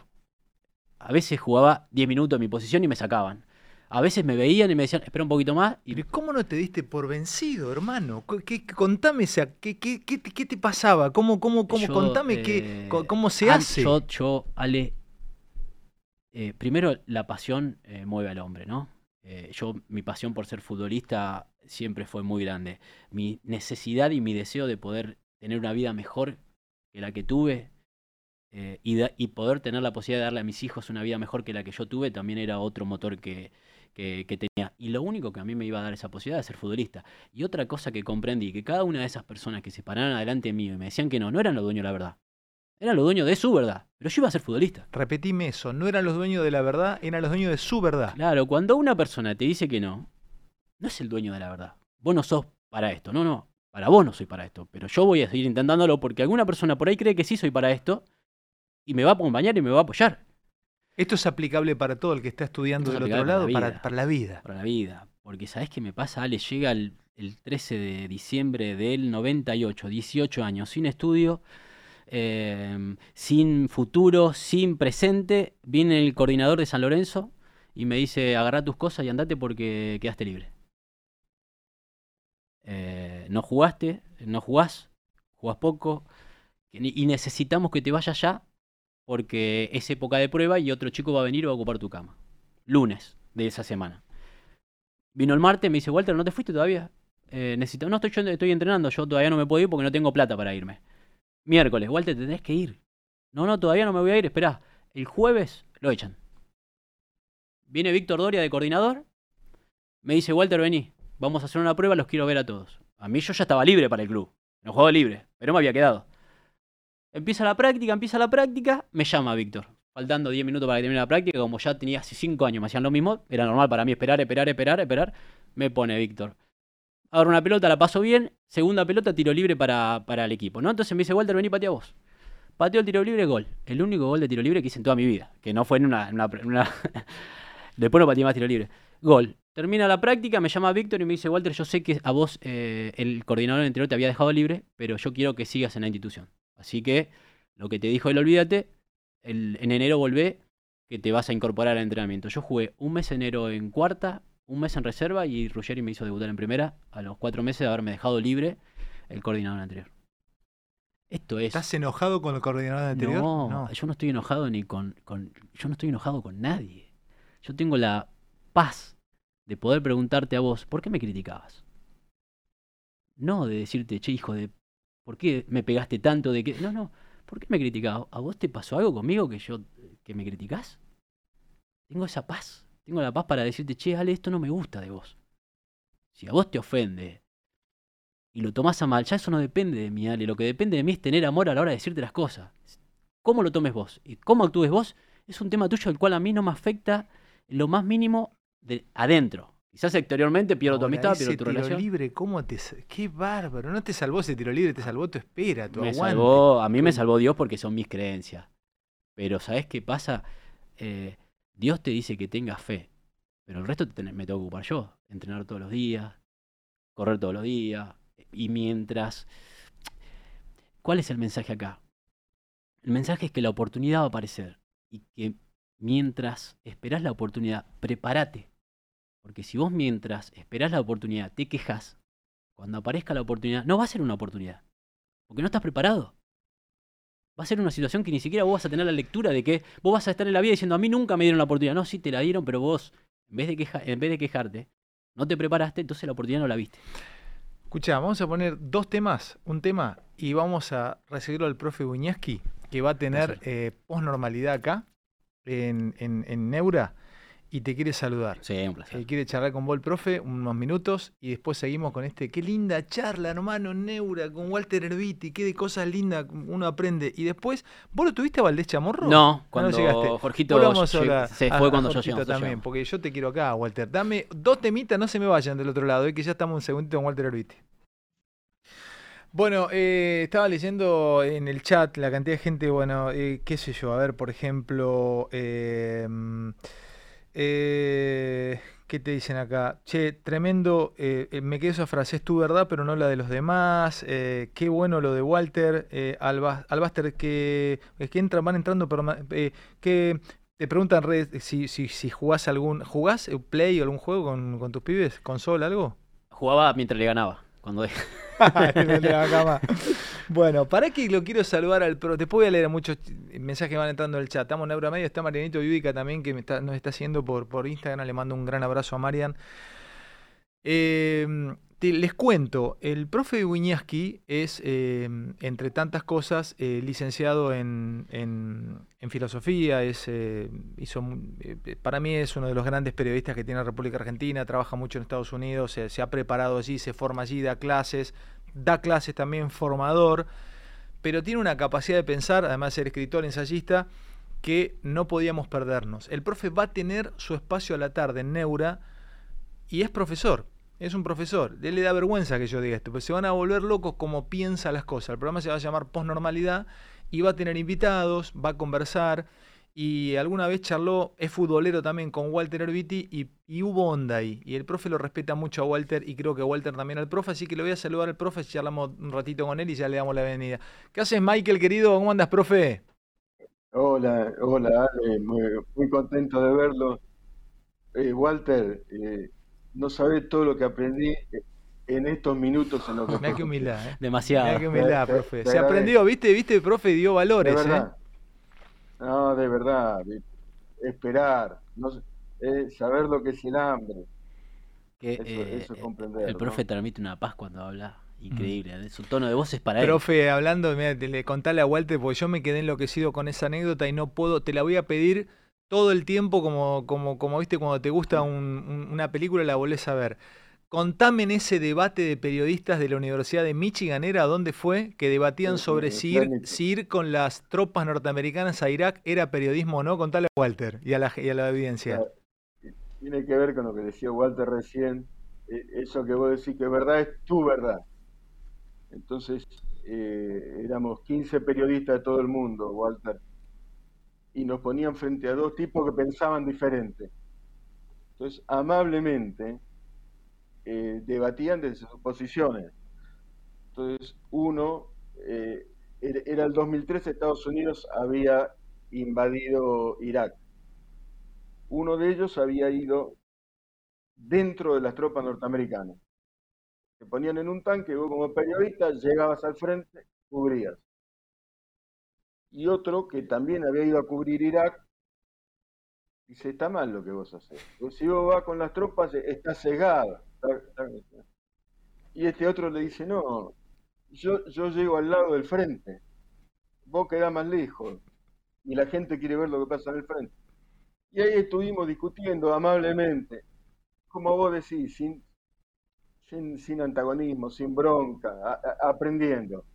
A veces jugaba 10 minutos en mi posición y me sacaban. A veces me veían y me decían, espera un poquito más. Y Pero ¿cómo no te diste por vencido, hermano? ¿Qué, qué- contame, o sea, ¿qué, qué, qué te- qué te pasaba? ¿Cómo, cómo, cómo, Yo, contame qué, eh, cómo se hace? Yo, yo, Ale, eh, primero la pasión eh, mueve al hombre, ¿no? Yo, mi pasión por ser futbolista siempre fue muy grande. Mi necesidad y mi deseo de poder tener una vida mejor que la que tuve y, da- y poder tener la posibilidad de darle a mis hijos una vida mejor que la que yo tuve también era otro motor que, que- que tenía. Y lo único que a mí me iba a dar esa posibilidad de ser futbolista. Y otra cosa que comprendí, que cada una de esas personas que se pararon adelante mío y me decían que no, no eran los dueños de la verdad. Eran los dueños de su verdad. Pero yo iba a ser futbolista. Repetime eso, no eran los dueños de la verdad, eran los dueños de su verdad. Claro, cuando una persona te dice que no, no es el dueño de la verdad. Vos no sos para esto. No, no. Para vos no soy para esto. Pero yo voy a seguir intentándolo porque alguna persona por ahí cree que sí soy para esto y me va a acompañar y me va a apoyar Esto es aplicable para todo el que está estudiando Esto del otro lado, para, la vida. para la vida. para la vida. Porque ¿sabés qué me pasa, Ale? Llega el, el 13 de diciembre del 98, 18 años, sin estudio, eh, sin futuro, sin presente. Viene el coordinador de San Lorenzo y me dice, agarrá tus cosas y andate porque quedaste libre. Eh, no jugaste, no jugás, jugás poco y necesitamos que te vayas ya porque es época de prueba y otro chico va a venir y va a ocupar tu cama. Lunes de esa semana. Vino el martes, me dice, Walter, ¿no te fuiste todavía? Eh, necesito... No, estoy, yo estoy entrenando, yo todavía no me puedo ir porque no tengo plata para irme. Miércoles, Walter, te tenés que ir. No, no, todavía no me voy a ir, esperá. El jueves lo echan. Viene Víctor Doria de coordinador. Me dice, Walter, vení, vamos a hacer una prueba, los quiero ver a todos. A mí yo ya estaba libre para el club. No juego libre, pero me había quedado. Empieza la práctica, empieza la práctica, me llama Víctor. Faltando 10 minutos para que termine la práctica, como ya tenía hace 5 años, me hacían lo mismo, era normal para mí esperar, esperar, esperar, esperar. Me pone Víctor. Ahora una pelota, la paso bien. Segunda pelota, tiro libre para, para el equipo, ¿no? Entonces me dice, Walter, vení, patea vos. Pateo el tiro libre, gol. El único gol de tiro libre que hice en toda mi vida. Que no fue en una... Después no pateé más tiro libre. Gol. Termina la práctica, me llama Víctor y me dice, Walter, yo sé que a vos eh, el coordinador anterior te había dejado libre, pero yo quiero que sigas en la institución. Así que lo que te dijo él, olvídate, el- en enero volvé, que te vas a incorporar al entrenamiento. Yo jugué un mes enero en cuarta, un mes en reserva y Ruggeri me hizo debutar en primera a los cuatro meses de haberme dejado libre el coordinador anterior. Esto es... ¿Estás enojado con el coordinador anterior? No, yo no estoy enojado ni con, con- Yo no estoy enojado con nadie. Yo tengo la paz de poder preguntarte a vos, ¿por qué me criticabas? No de decirte, che, hijo de. ¿Por qué me pegaste tanto de que.? No, no. ¿Por qué me criticabas? ¿A vos te pasó algo conmigo que yo. que me criticás? Tengo esa paz. Tengo la paz para decirte, che, Ale, esto no me gusta de vos. Si a vos te ofende y lo tomás a mal, ya eso no depende de mí, Ale. Lo que depende de mí es tener amor a la hora de decirte las cosas. Cómo lo tomes vos y cómo actúes vos es un tema tuyo el cual a mí no me afecta lo más mínimo de adentro. Quizás exteriormente pierdo tu amistad, ese pierdo tu tiro relación. libre, ¿cómo te... Qué bárbaro, no te salvó ese tiro libre, te salvó tu espera, tu me aguante. salvó, a mí me salvó Dios porque son mis creencias. Pero ¿sabes qué pasa? Eh, Dios te dice que tengas fe, pero el resto te me tengo que ocupar yo. Entrenar todos los días, correr todos los días. Y mientras... ¿Cuál es el mensaje acá? El mensaje es que la oportunidad va a aparecer y que mientras esperás la oportunidad, prepárate. Porque si vos mientras esperás la oportunidad te quejas, cuando aparezca la oportunidad, no va a ser una oportunidad. Porque no estás preparado. Va a ser una situación que ni siquiera vos vas a tener la lectura de que vos vas a estar en la vida diciendo a mí nunca me dieron la oportunidad. No, sí te la dieron, pero vos, en vez de, queja- en vez de quejarte, no te preparaste, entonces la oportunidad no la viste. Escuchá, vamos a poner dos temas. Un tema y vamos a recibirlo al profe Buñaski, que va a tener eh, posnormalidad acá en, en- en Neura y te quiere saludar. Sí, un placer. Eh, quiere charlar con vos el profe unos minutos y después seguimos con este. Qué linda charla, hermano, Neura, con Walter Herbiti, qué de cosas lindas uno aprende. Y después, ¿vos lo tuviste a Valdés Chamorro? No, Ah, cuando llegaste. Jorgito vamos a se a- fue a cuando yo Jorgito llegué. nosotros también, porque yo te quiero acá, Walter. Dame dos temitas, no se me vayan del otro lado, eh, que ya estamos un segundito con Walter Herbiti. Bueno, eh, estaba leyendo en el chat la cantidad de gente, bueno, eh, qué sé yo, a ver, por ejemplo, eh, eh, ¿qué te dicen acá? Che, tremendo, eh, eh, me quedé esa frase, es tu verdad, pero no la de los demás, eh, qué bueno lo de Walter, eh, Alba- Albaster, que, es que entran, van entrando, eh, que te preguntan si, si, si jugás algún, ¿jugás eh, Play o algún juego con, con tus pibes? ¿Consola, algo? Jugaba mientras le ganaba. Cuando bueno, para que lo quiero saludar al pro. Después voy a leer muchos mensajes que van entrando en el chat. Estamos en Euro Medio, está Marianito Yudica también, que nos está haciendo por, por Instagram. Le mando un gran abrazo a Marian. Eh, les cuento, el profe Wiñaski es, eh, entre tantas cosas, eh, licenciado en, filosofía, es, eh, eh, para mí es uno de los grandes periodistas que tiene la República Argentina, trabaja mucho en Estados Unidos, se, se ha preparado allí, se forma allí, da clases, da clases también formador, pero tiene una capacidad de pensar, además de ser escritor, ensayista, que no podíamos perdernos. El profe va a tener su espacio a la tarde en Neura y es profesor. Es un profesor. Él le da vergüenza que yo diga esto, pero se van a volver locos como piensa las cosas. El programa se va a llamar Postnormalidad y va a tener invitados, va a conversar. Y alguna vez charló, es futbolero también con Walter Herbiti y, y hubo onda ahí. Y el profe lo respeta mucho a Walter y creo que Walter también al profe. Así que le voy a saludar al profe, charlamos un ratito con él y ya le damos la bienvenida. ¿Qué haces, Michael, querido? ¿Cómo andas, profe? Hola, hola, Ale, muy, muy contento de verlo. Eh, Walter, eh, no sabés todo lo que aprendí en estos minutos en los que Mirá qué humildad, ¿eh? Demasiado. Mirá qué humildad, Te- profe. te Se aprendió, ¿viste? ¿Viste? Profe dio De valores, ¿eh? verdad. No, de verdad. de- Esperar, no, eh, saber lo que es el hambre. Que, Eso- eh, eso es comprender, el profe ¿no? transmite una paz cuando habla. Increíble. ¿eh? Su tono de voz es para él. Profe, hablando, mira, te- le contale a Walter, porque yo me quedé enloquecido con esa anécdota y no puedo, te la voy a pedir todo el tiempo, como, como, como viste, cuando te gusta un- un- una película, la volvés a ver. Contame en ese debate de periodistas de la Universidad de Michigan, ¿era dónde fue? Que debatían sobre si ir, si con las tropas norteamericanas a Irak era periodismo o no. Contale a Walter y a la, y a la audiencia. Tiene que ver con lo que decía Walter recién. eh, Eso que vos decís que es verdad es tu verdad. Entonces, eh, éramos 15 periodistas de todo el mundo, Walter, y nos ponían frente a dos tipos que pensaban diferente. Entonces, amablemente, eh, debatían desde sus posiciones. Entonces, uno, eh, era el 2013, Estados Unidos había invadido Irak. Uno de ellos había ido dentro de las tropas norteamericanas. Te ponían en un tanque, vos como periodista llegabas al frente, cubrías. Y otro que también había ido a cubrir Irak, dice, está mal lo que vos haces. Si vos vas con las tropas, está cegada. Y este otro le dice, no, yo, yo llego al lado del frente, vos quedás más lejos, y la gente quiere ver lo que pasa en el frente. Y ahí estuvimos discutiendo amablemente, como vos decís, sin, sin, sin antagonismo, sin bronca, aprendiendo.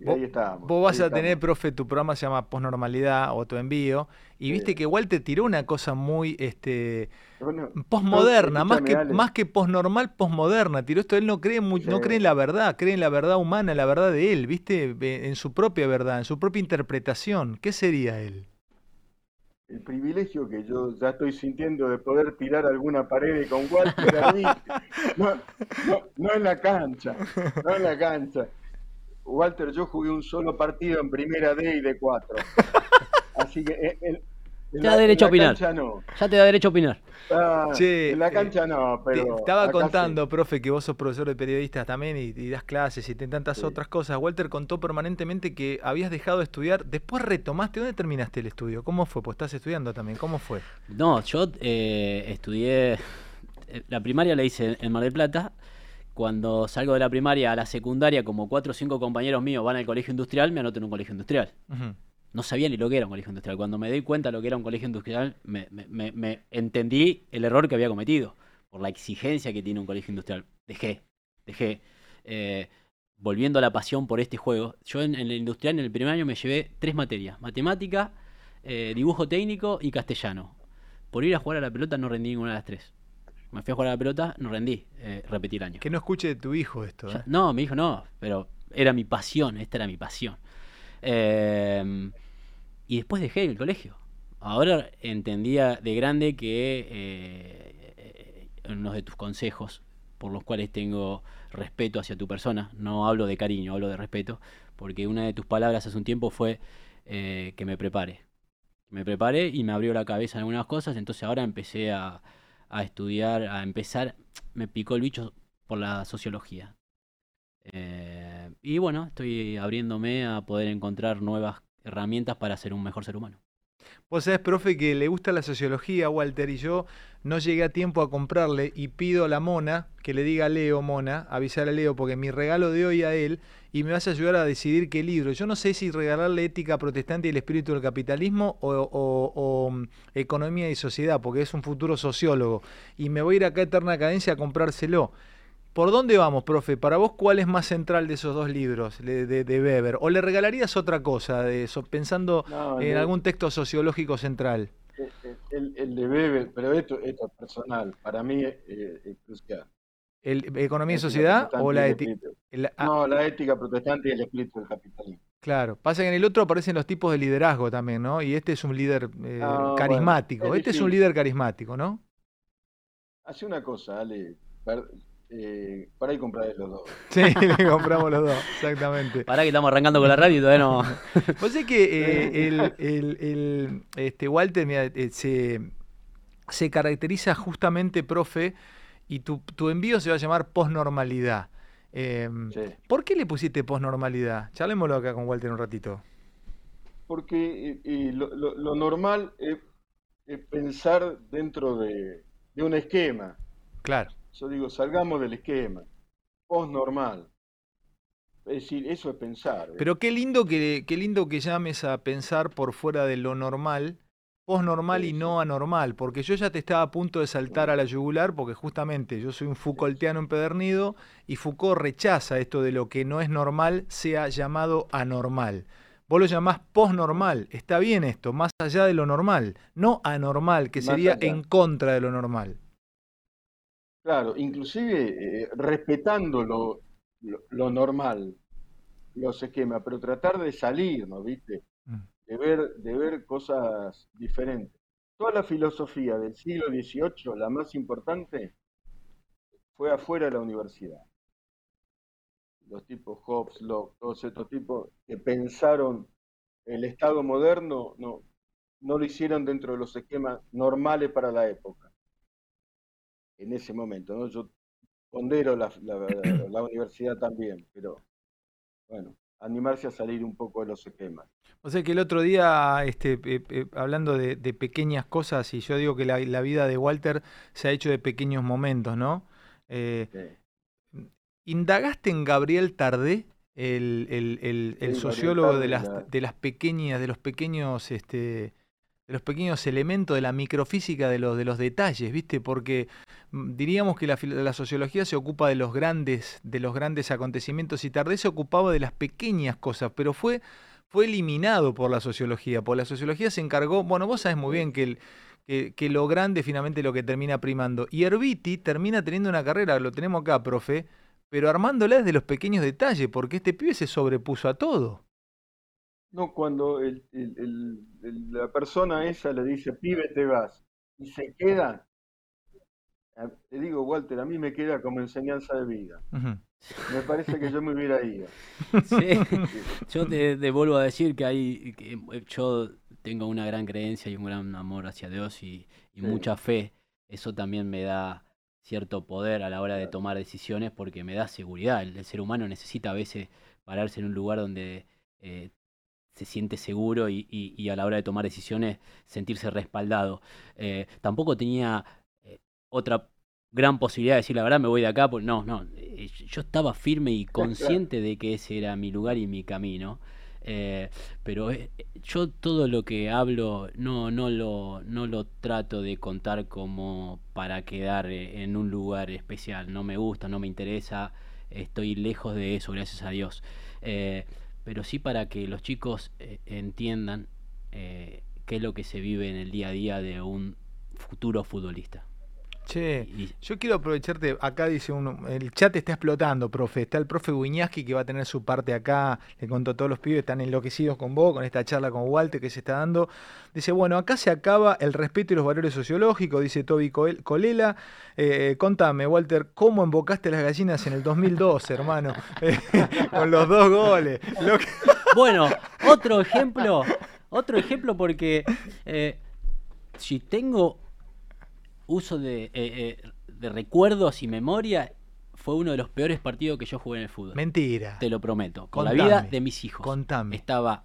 Y Vos- ahí estábamos. Vos vas ahí a tener, profe, tu programa se llama Postnormalidad o Tu Envío, y Sí. viste que Walter tiró una cosa muy este, Bueno, postmoderna, más que, escúchame, Ale. más que postnormal, postmoderna. Tiró esto, él no cree, muy- no cree en la verdad, cree en la verdad humana, la verdad de él, viste, en su propia verdad, en su propia interpretación. ¿Qué sería él? el privilegio que yo ya estoy sintiendo de poder tirar alguna pared con Walter ahí, no, no, no en la cancha, no en la cancha. Walter, yo jugué un solo partido en primera D y de cuatro. Así que en, en- en Te da la- derecho a la opinar. cancha no. Ya te da derecho a opinar. Ah, Che, en la eh, cancha no, Te pero estaba sí. contando, profe, que vos sos profesor de periodistas también y, y das clases y te- tantas Sí. otras cosas. Walter contó permanentemente que habías dejado de estudiar, después retomaste. ¿Dónde terminaste el estudio? ¿Cómo fue? Pues estás estudiando también. ¿Cómo fue? No, yo eh, estudié. eh, La primaria la hice en Mar del Plata cuando salgo de la primaria a la secundaria, como cuatro o cinco compañeros míos van al colegio industrial, me anoto en un colegio industrial. No sabía ni lo que era un colegio industrial. Cuando me doy cuenta de lo que era un colegio industrial, me, me- me- me entendí el error que había cometido por la exigencia que tiene un colegio industrial. Dejé, dejé. Eh, volviendo a la pasión por este juego, yo en, en el industrial en el primer año me llevé tres materias: matemática, eh, dibujo técnico y castellano. Por ir a jugar a la pelota no rendí ninguna de las tres. Me fui a jugar a la pelota, no rendí, eh, repetí el año. Que no escuche de tu hijo esto. ¿eh? Ya- no, mi hijo no, pero era mi pasión, esta era mi pasión. Eh, y después dejé el colegio. Ahora entendía de grande que eh, uno de tus consejos, por los cuales tengo respeto hacia tu persona, no hablo de cariño, hablo de respeto, porque una de tus palabras hace un tiempo fue que me prepare. Me preparé y me abrió la cabeza en algunas cosas, entonces ahora empecé a, a estudiar, a empezar, me picó el bicho por la sociología. Eh, y bueno, estoy abriéndome a poder encontrar nuevas herramientas para ser un mejor ser humano. Vos sabés, profe, que le gusta la sociología, Walter, y yo no llegué a tiempo a comprarle y pido a la mona que le diga a Leo, mona, avisar a Leo, porque mi regalo de hoy a él y me vas a ayudar a decidir qué libro. Yo no sé si regalarle Ética Protestante y el Espíritu del Capitalismo o, o- o, mm, Economía y Sociedad, porque es un futuro sociólogo. Y me voy a ir acá a Eterna Cadencia a comprárselo. ¿Por dónde vamos, profe? Para vos, ¿cuál es más central de esos dos libros de, de- de Weber? ¿O le regalarías otra cosa de eso, pensando No, en algún texto sociológico central? El, el de Weber, pero esto, esto es personal, para mí eh, es crucial. ¿El, ¿Economía y sociedad o la ética? espíritu. No, la ética protestante y el espíritu del capitalismo. Claro, pasa que en el otro aparecen los tipos de liderazgo también, ¿no? Y este es un líder eh, No, carismático. bueno, es este es un líder carismático, ¿no? Hace una cosa, Ale, eh, para ahí comprar los dos. Sí, le compramos los dos, exactamente. Para que estamos arrancando con la radio y todavía no. Vos sabés que eh, el, el- el, este, Walter mira, eh, se, se caracteriza justamente, profe, y tu, tu envío se va a llamar posnormalidad. Em, Sí. ¿Por qué le pusiste posnormalidad? Charlémoslo acá con Walter un ratito. Porque lo, lo- lo normal es, es pensar dentro de, de un esquema. Claro. Yo digo, salgamos del esquema. Post-normal. Es decir, eso es pensar. ¿eh? Pero qué lindo que, qué lindo que llames a pensar por fuera de lo normal, posnormal Sí, y no anormal, porque yo ya te estaba a punto de saltar a la yugular, porque justamente yo soy un Foucaultiano empedernido y Foucault rechaza esto de lo que no es normal sea llamado anormal. Vos lo llamás posnormal, está bien esto, más allá de lo normal, no anormal, que Más sería allá. en contra de lo normal. Claro, inclusive eh, respetando lo, lo- lo normal, los esquemas, pero tratar de salir, ¿no? ¿Viste? Mm. De ver, de ver cosas diferentes. Toda la filosofía del siglo XVIII, la más importante, fue afuera de la universidad. Los tipos Hobbes, Locke, todos estos tipos que pensaron el Estado moderno, no, no lo hicieron dentro de los esquemas normales para la época en ese momento, ¿no? Yo pondero la, la- la- la universidad también, pero bueno, animarse a salir un poco de los esquemas. O sea que el otro día, este, eh, eh, hablando de, de pequeñas cosas, y yo digo que la, la vida de Walter se ha hecho de pequeños momentos, ¿no? Eh, Sí. ¿Indagaste en Gabriel Tardé, el, el- el- el Sí, sociólogo de las, de las pequeñas, de los pequeños, este, de los pequeños elementos de la microfísica de los, de los detalles, ¿viste? Porque mm, diríamos que la, sociología se ocupa de los grandes, de los grandes acontecimientos y Tardé se ocupaba de las pequeñas cosas, pero fue, fue eliminado por la sociología, por la sociología se encargó, bueno, vos sabés muy bien que el, que, que lo grande finalmente es lo que termina primando. Y Herbiti termina teniendo una carrera, lo tenemos acá, profe, pero armándola desde los pequeños detalles, porque este pibe se sobrepuso a todo. No, cuando el- el- el- el- la persona esa le dice, pibe, te vas, y se queda, te digo, Walter, a mí me queda como enseñanza de vida. Me parece que yo me hubiera ido. Sí. Yo te, te vuelvo a decir que hay, que eh, yo tengo una gran creencia y un gran amor hacia Dios y, y Sí. mucha fe. Eso también me da cierto poder a la hora de tomar decisiones porque me da seguridad. El, el ser humano necesita a veces pararse en un lugar donde eh, se siente seguro y, y- y a la hora de tomar decisiones sentirse respaldado. Eh, tampoco tenía eh, otra gran posibilidad de decir la verdad, me voy de acá. Pues no, no. eh, Yo estaba firme y consciente de que ese era mi lugar y mi camino. Eh, pero yo todo lo que hablo no, no, lo, no lo trato de contar como para quedar en un lugar especial. No me gusta, no me interesa. Estoy lejos de eso, gracias a Dios. Eh, pero sí para que los chicos eh, entiendan eh, qué es lo que se vive en el día a día de un futuro futbolista. Che, Y- yo quiero aprovecharte, acá dice uno, el chat está explotando, profe, está el profe Guiñaski que va a tener su parte acá, le contó a todos los pibes, están enloquecidos con vos, con esta charla con Walter que se está dando. Dice, bueno, acá se acaba el respeto y los valores sociológicos, dice Toby Colela. Eh, contame, Walter, ¿cómo embocaste las gallinas en el 2012, hermano? Eh, con los dos goles. Lo que- Bueno, otro ejemplo, otro ejemplo porque eh, si tengo uso de, eh, eh, de recuerdos y memoria, fue uno de los peores partidos que yo jugué en el fútbol. Mentira. Te lo prometo. Con la vida de mis hijos. Contame. Estaba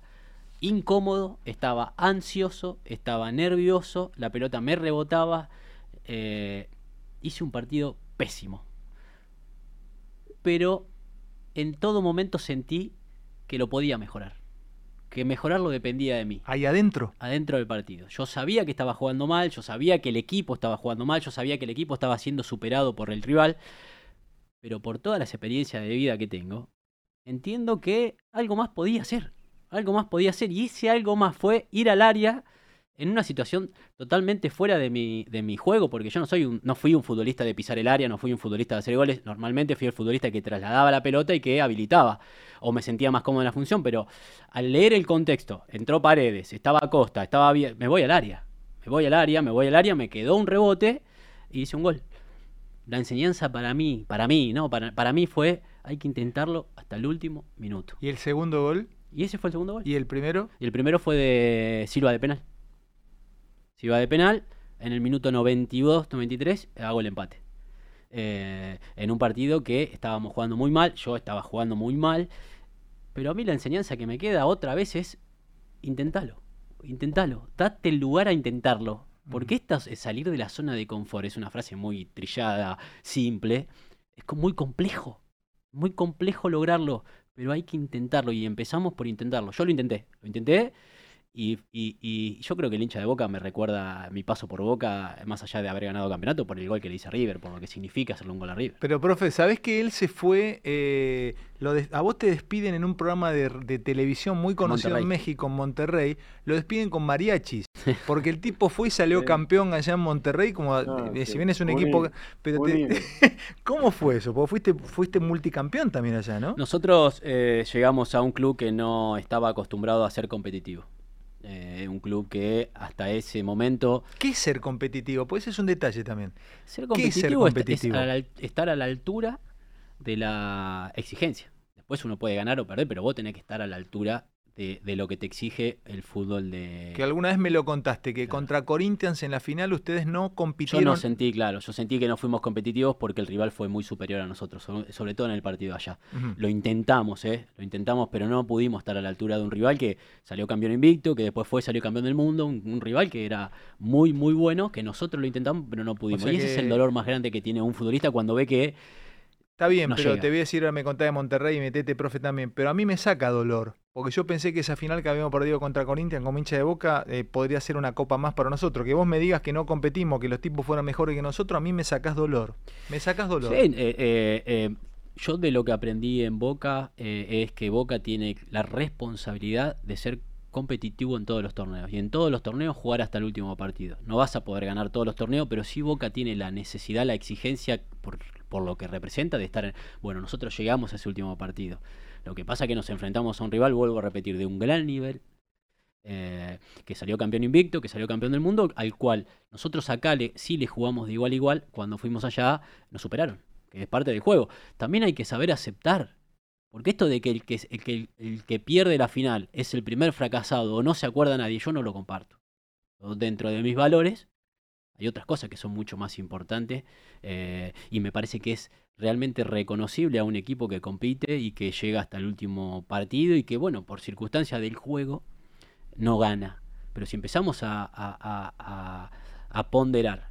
incómodo, estaba ansioso, estaba nervioso, la pelota me rebotaba. eh, hice un partido pésimo. Pero en todo momento sentí que lo podía mejorar. Que mejorarlo dependía de mí Ahí adentro. adentro del partido. Yo sabía que estaba jugando mal, yo sabía que el equipo estaba jugando mal, yo sabía que el equipo estaba siendo superado por el rival, pero por todas las experiencias de vida que tengo, entiendo que algo más podía hacer. Algo más podía hacer y ese algo más fue ir al área en una situación totalmente fuera de mi, de mi juego, porque yo no soy un, no fui un futbolista de pisar el área, no fui un futbolista de hacer goles, normalmente fui el futbolista que trasladaba la pelota y que habilitaba, o me sentía más cómodo en la función, pero al leer el contexto, entró Paredes, estaba Costa, estaba bien, me voy al área, me voy al área, me voy al área, me quedó un rebote y hice un gol. La enseñanza para mí, para mí, no, para, para mí fue, hay que intentarlo hasta el último minuto. ¿Y el segundo gol? Y ese fue el segundo gol. ¿Y el primero? Y el primero fue de Silva de penal. Silva de penal, en el minuto 92-93 hago el empate. Eh, en un partido que estábamos jugando muy mal, yo estaba jugando muy mal, pero a mí la enseñanza que me queda otra vez es intentalo, intentalo, date el lugar a intentarlo. Porque esta es salir de la zona de confort, es una frase muy trillada, simple, es muy complejo, muy complejo lograrlo, pero hay que intentarlo y empezamos por intentarlo. Yo lo intenté, lo intenté y, y- y yo creo que el hincha de Boca me recuerda mi paso por Boca, más allá de haber ganado campeonato, por el gol que le hice a River, por lo que significa hacerle un gol a River. Pero, profe, ¿sabés que él se fue? eh, lo a vos te despiden en un programa de, de televisión muy conocido en. México, en Monterrey. Lo despiden con mariachis. Porque el tipo fue y salió Sí. campeón allá en Monterrey. Como Ah, eh, si sí. bien es un Un equipo. Pero un te-. ¿Cómo fue eso? Porque fuiste, fuiste multicampeón también allá, ¿no? Nosotros eh, llegamos a un club que no estaba acostumbrado a ser competitivo. Eh, un club que hasta ese momento ¿Qué es ser competitivo? Pues ese es un detalle también. Ser ¿Qué es ser competitivo, es- es competitivo? a la al- estar a la altura de la exigencia. Después uno puede ganar o perder, pero vos tenés que estar a la altura de, de lo que te exige el fútbol de... Que alguna vez me lo contaste, que Claro. contra Corinthians en la final ustedes no Yo compitieron. no sentí, claro, yo sentí que no fuimos competitivos porque el rival fue muy superior a nosotros, sobre, sobre todo en el partido allá. Lo intentamos, ¿eh? Lo intentamos, pero no pudimos estar a la altura de un rival que salió campeón invicto, que después fue, salió campeón del mundo, un, un rival que era muy, muy bueno, que nosotros lo intentamos, pero no pudimos. sea y ese es el dolor más grande que tiene un futbolista cuando ve que Está bien, No pero llega. te voy a decir, ahora me contás de Monterrey y metete, profe, también. Pero a mí me saca dolor. Porque yo pensé que esa final que habíamos perdido contra Corinthians como hincha de boca eh, podría ser una copa más para nosotros. Que vos me digas que no competimos, que los tipos fueran mejores que nosotros, a mí me sacás dolor. Me sacás dolor. Sí, eh, eh, yo de lo que aprendí en Boca es que Boca tiene la responsabilidad de ser competitivo en todos los torneos y en todos los torneos jugar hasta el último partido. No vas a poder ganar todos los torneos, pero sí Boca tiene la necesidad, la exigencia por, por lo que representa de estar en... Bueno, nosotros llegamos a ese último partido. Lo que pasa es que nos enfrentamos a un rival, vuelvo a repetir, de un gran nivel, eh, que salió campeón invicto, que salió campeón del mundo, al cual nosotros acá le, sí le jugamos de igual a igual, cuando fuimos allá nos superaron, que es parte del juego. También hay que saber aceptar, porque esto de que el que, el que, el que pierde la final es el primer fracasado o no se acuerda nadie, yo no lo comparto. Dentro de mis valores hay otras cosas que son mucho más importantes eh, y me parece que es realmente reconocible a un equipo que compite y que llega hasta el último partido y que, bueno, por circunstancia del juego, no gana. Pero si empezamos a, ponderar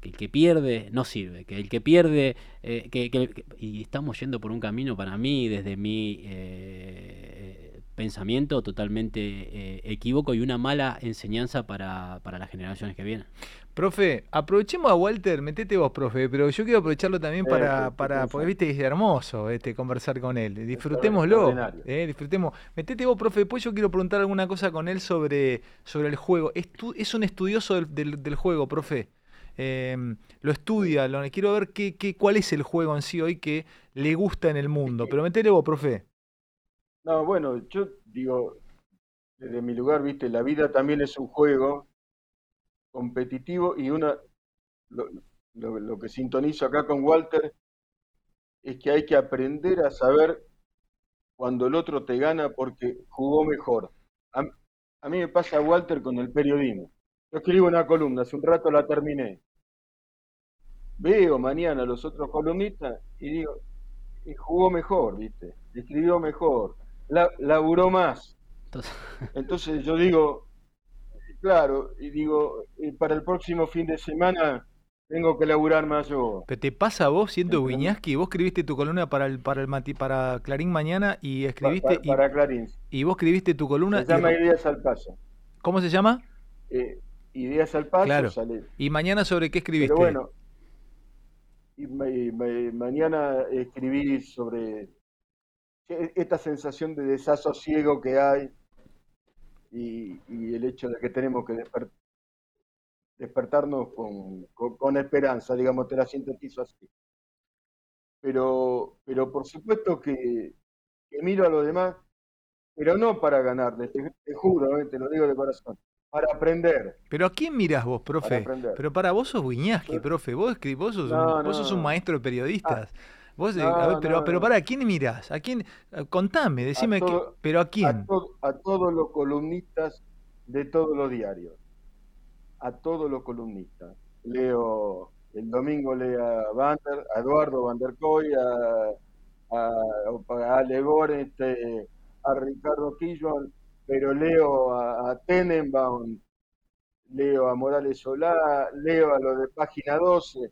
que el que pierde no sirve, que el que pierde, eh, que- y estamos yendo por un camino para mí, desde mi eh, pensamiento, totalmente eh, equívoco y una mala enseñanza para, para las generaciones que vienen. Profe, aprovechemos a Walter, metete vos, profe, pero yo quiero aprovecharlo también Eh, para, para porque viste, es hermoso este, conversar con él. Disfrutémoslo, eh, disfrutemos. Metete vos, profe, después yo quiero preguntar alguna cosa con él sobre, sobre el juego. Es, tu- es un estudioso del, del- del juego, profe. Eh, lo estudia, lo, quiero ver qué, qué, cuál es el juego en sí hoy que le gusta en el mundo. Pero metele vos, profe. No, bueno, yo digo, desde mi lugar, viste, la vida también es un juego competitivo y una, lo, lo- que sintonizo acá con Walter es que hay que aprender a saber cuando el otro te gana porque jugó mejor. A, a mí me pasa, Walter, con el periodismo. Yo escribo una columna, hace un rato la terminé. Veo mañana a los otros columnistas y digo, jugó mejor, ¿viste? Escribió mejor, la, laburó más. Entonces, Entonces yo digo, claro, y digo, y para el próximo fin de semana tengo que laburar más yo. Pero te pasa a vos siendo. Wiñaski, vos escribiste tu columna para el, para el mati- para Clarín mañana y escribiste pa- y- para Clarín. y, vos escribiste tu columna Se y- llama Ideas al Paso. ¿Cómo se llama? Eh, Ideas al Paso Claro. sale. Y mañana sobre qué escribiste. Pero bueno, y ma- y ma- mañana escribí sobre esta sensación de desasosiego que hay y, y el hecho de que tenemos que desper- despertarnos con, con- con esperanza, digamos, te la sintetizo así. Pero, pero por supuesto que, que miro a los demás, pero no para ganarles, te, te juro, eh, te lo digo de corazón, para aprender, Pero ¿a quién mirás vos, para profe? aprender. Pero para vos sos Yo- profe. Vos, escri- vos, sos, No, un, vos sos un maestro de periodistas. Vos, eh, no, a ver, pero, no, pero para, ¿a quién mirás? ¿A quién? Eh, Contame, decime, todo- pero ¿a a, quién? to- a todos los columnistas de todos los diarios. A todos los columnistas. Leo, el domingo leo a, Vander, a Eduardo Van der Koy, a, a, a Ale este, a Ricardo Quillón, pero leo a, a Tenenbaum, leo a Morales Solá, leo a lo de Página 12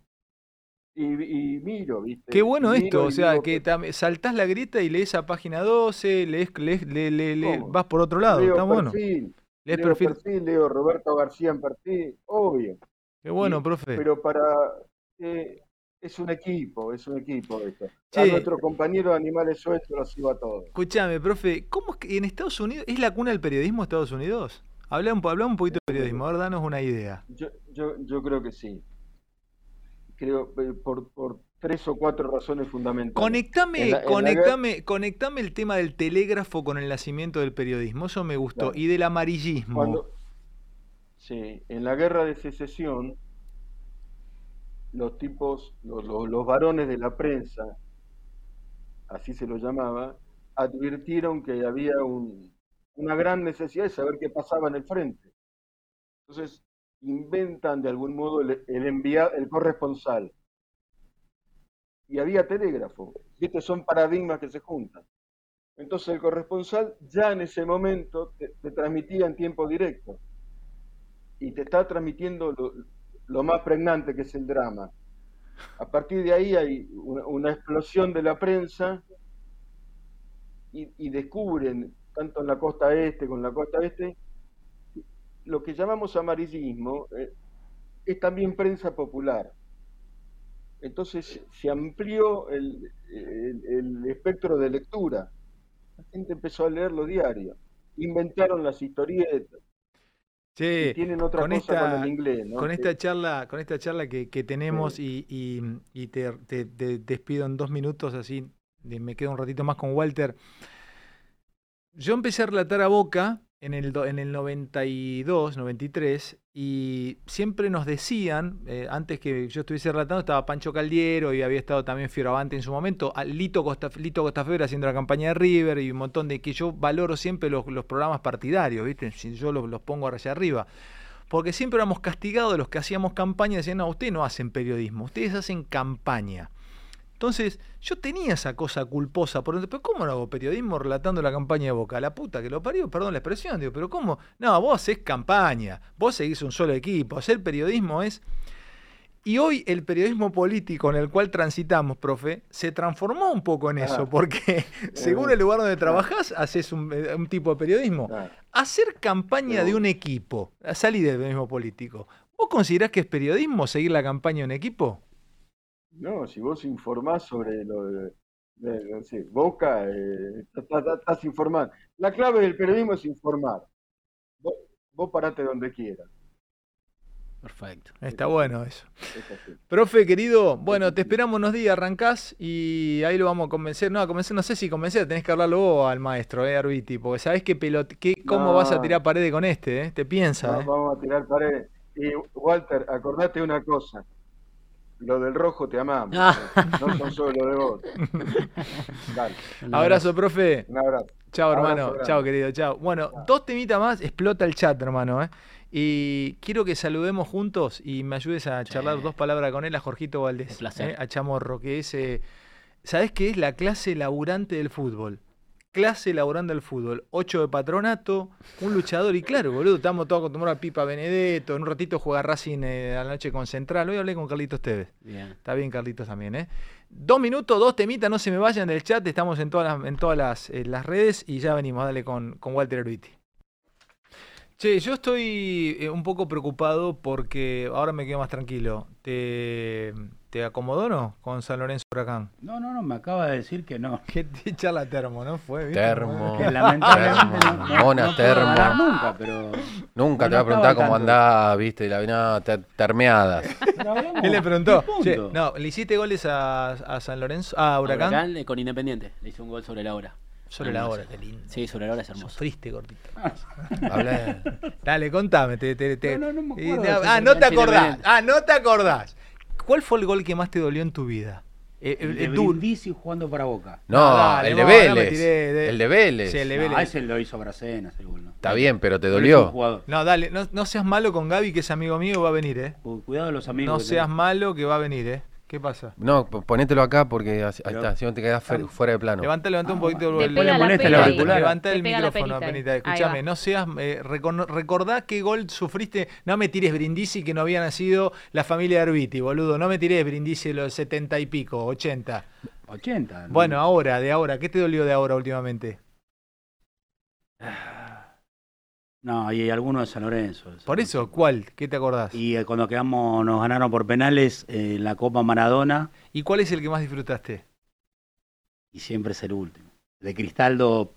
y, y miro, ¿viste? Qué bueno esto, o sea, digo, que tam- saltás la grieta y lees a página 12, lees, lees- le- le- le- ¿Cómo? vas por otro lado, leo está bueno. Lees leo perfil. perfil, leo Roberto García en perfil, obvio. Qué bueno, y- profe. Pero para eh, es un equipo, es un equipo esto. A nuestro compañero de Animales Sueltos los iba a todos. Escuchame, profe, ¿cómo es que en Estados Unidos, es la cuna del periodismo Estados Unidos? Habla un, habla un poquito de periodismo, a ver, danos una idea. Yo, yo, yo creo que sí. Creo eh, por, por tres o cuatro razones fundamentales. Conectame, la- la conectame, conectame el tema del telégrafo con el nacimiento del periodismo, eso me gustó, Claro. y del amarillismo. Cuando, sí, en la guerra de secesión, los tipos, los, los- los varones de la prensa, así se lo llamaba, advirtieron que había un- una gran necesidad de saber qué pasaba en el frente. Entonces, inventan de algún modo el, corresponsal. Y había telégrafo. ¿Viste? Son paradigmas que se juntan. Entonces el corresponsal ya en ese momento te, transmitía en tiempo directo y te está transmitiendo lo, más pregnante que es el drama. A partir de ahí hay una, una explosión de la prensa y, y descubren, tanto en la costa este como en la costa este, lo que llamamos amarillismo eh, es también prensa popular. Entonces se amplió el, el- el espectro de lectura. La gente empezó a leer los diarios. Inventaron las historietas. Y tienen otra con cosa esta- con el inglés, ¿no? con esta charla, con esta charla que, que tenemos y, y- y te, te- te despido en dos minutos, así me quedo un ratito más con Walter. Yo empecé a relatar a Boca en el, en el 92, 93, y siempre nos decían, eh, antes que yo estuviese relatando, estaba Pancho Caldiero y había estado también Fioravante en su momento, a Lito, Costa, haciendo la campaña de River y un montón de que yo valoro siempre los, los programas partidarios, ¿viste? Si yo los, los pongo allá arriba. Porque siempre éramos castigados los que hacíamos campaña, decían, no, ustedes no hacen periodismo, ustedes hacen campaña. Entonces, yo tenía esa cosa culposa por dentro, pero ¿cómo no hago periodismo relatando la campaña de Boca? La puta que lo parió, perdón la expresión, digo, pero ¿cómo? No, vos hacés campaña, vos seguís un solo equipo, hacer periodismo es... Y hoy el periodismo político en el cual transitamos, profe, se transformó un poco en eso, Ah. porque según el lugar donde trabajás, haces un, eh, un tipo de periodismo. Ah, Hacer campaña de un equipo, salir del periodismo político, ¿vos considerás que es periodismo seguir la campaña de un equipo? No, si vos informás sobre lo de, Boca, eh, estás, estás- informando. La clave del periodismo es informar. Vos, vos parate donde quieras. Perfecto. Está bueno eso. Profe, querido, bueno, te esperamos unos días, arrancás y ahí lo vamos a convencer. No, a convencer, no sé si convencer, tenés que hablarlo vos al maestro, eh, Arbiti, porque sabés qué pelot qué, cómo vas a tirar paredes con este, eh. Te piensa, eh. Vamos a tirar paredes. Y Walter, acordate una cosa. Lo del rojo te amamos. Ah. No son solo de vos. Dale, Abrazo, profe. un abrazo. Chao, hermano. Chao, querido. Chao. Bueno, dos temitas más. Explota el chat, hermano. ¿eh? Y quiero que saludemos juntos y me ayudes a charlar dos palabras con él, a Jorgito Valdés. Un placer. ¿eh? A Chamorro, que es. eh, ¿Sabés qué es la clase laburante del fútbol? Clase laburante del fútbol. Ocho de patronato, un luchador. Y claro, boludo, estamos todos acostumbrados a Pipa Benedetto. En un ratito juega Racing eh, a la noche con Central. Hoy hablé con Carlitos Tevez. Bien. Está bien, Carlitos también, ¿eh? Dos minutos, dos temitas, no se me vayan del chat, estamos en todas las, en todas las, eh, las redes y ya venimos, dale con, con Walter Erviti. Che, yo estoy eh, un poco preocupado porque ahora me quedo más tranquilo. ¿Te, te acomodó no con San Lorenzo Huracán? No, no, no, me acaba de decir que no. Que te echa la termo, ¿no? Fue, ¿viste? Termo. Que lamentablemente Termo, no, no- mona, no termo. nunca, pero. Nunca No, te va a preguntar cómo andás, viste, la vino ter- termeadas. ¿Qué le preguntó? Che, punto. no, ¿le hiciste goles a, a San Lorenzo? Ah, A Huracán. Huracán, eh, con Independiente. Le hice un gol sobre la hora. Sobre la hora, qué lindo. Sí, sobre la hora es hermoso. Sufriste, gordito. Hablé. Dale, contame. Te, te- te- No, no, no me y- acuerdo ese ah, no te acordás. Ah, no te acordás. ¿Cuál fue el gol que más te dolió en tu vida? Eh, El eh, de eh, tú- Brindisi jugando para Boca. No, dale, el de no, Vélez. de- El de Vélez. Sí, el de No, ese lo hizo Bracena, ese gol. ¿no? Está bien, pero te dolió. No, dale, no, no seas malo con Gaby, que es amigo mío, va a venir, ¿eh? Cu- Cuidado de los amigos. No que seas tenés. malo, que va a venir, ¿eh? ¿Qué pasa? No, ponételo acá porque así, ahí Pero- está, si no te quedas fuera de plano. Levanta, levanta un Ah, poquito el. Levanta el micrófono. Penita. Escúchame, no seas. eh, recordá qué gol sufriste. No me tires Brindisi que no había nacido la familia de Arbiti, boludo. No me tires Brindisi de los 70 y pico, 80. 80. ¿no? Bueno, ahora, de ahora. ¿Qué te dolió de ahora últimamente? No, y alguno de San Lorenzo. de San Por eso, ¿cuál? ¿Qué te acordás? ¿Y, Y eh, cuando quedamos, nos ganaron por penales eh, en la Copa Maradona, cuál es el que más disfrutaste? y siempre es el último. De Cristaldo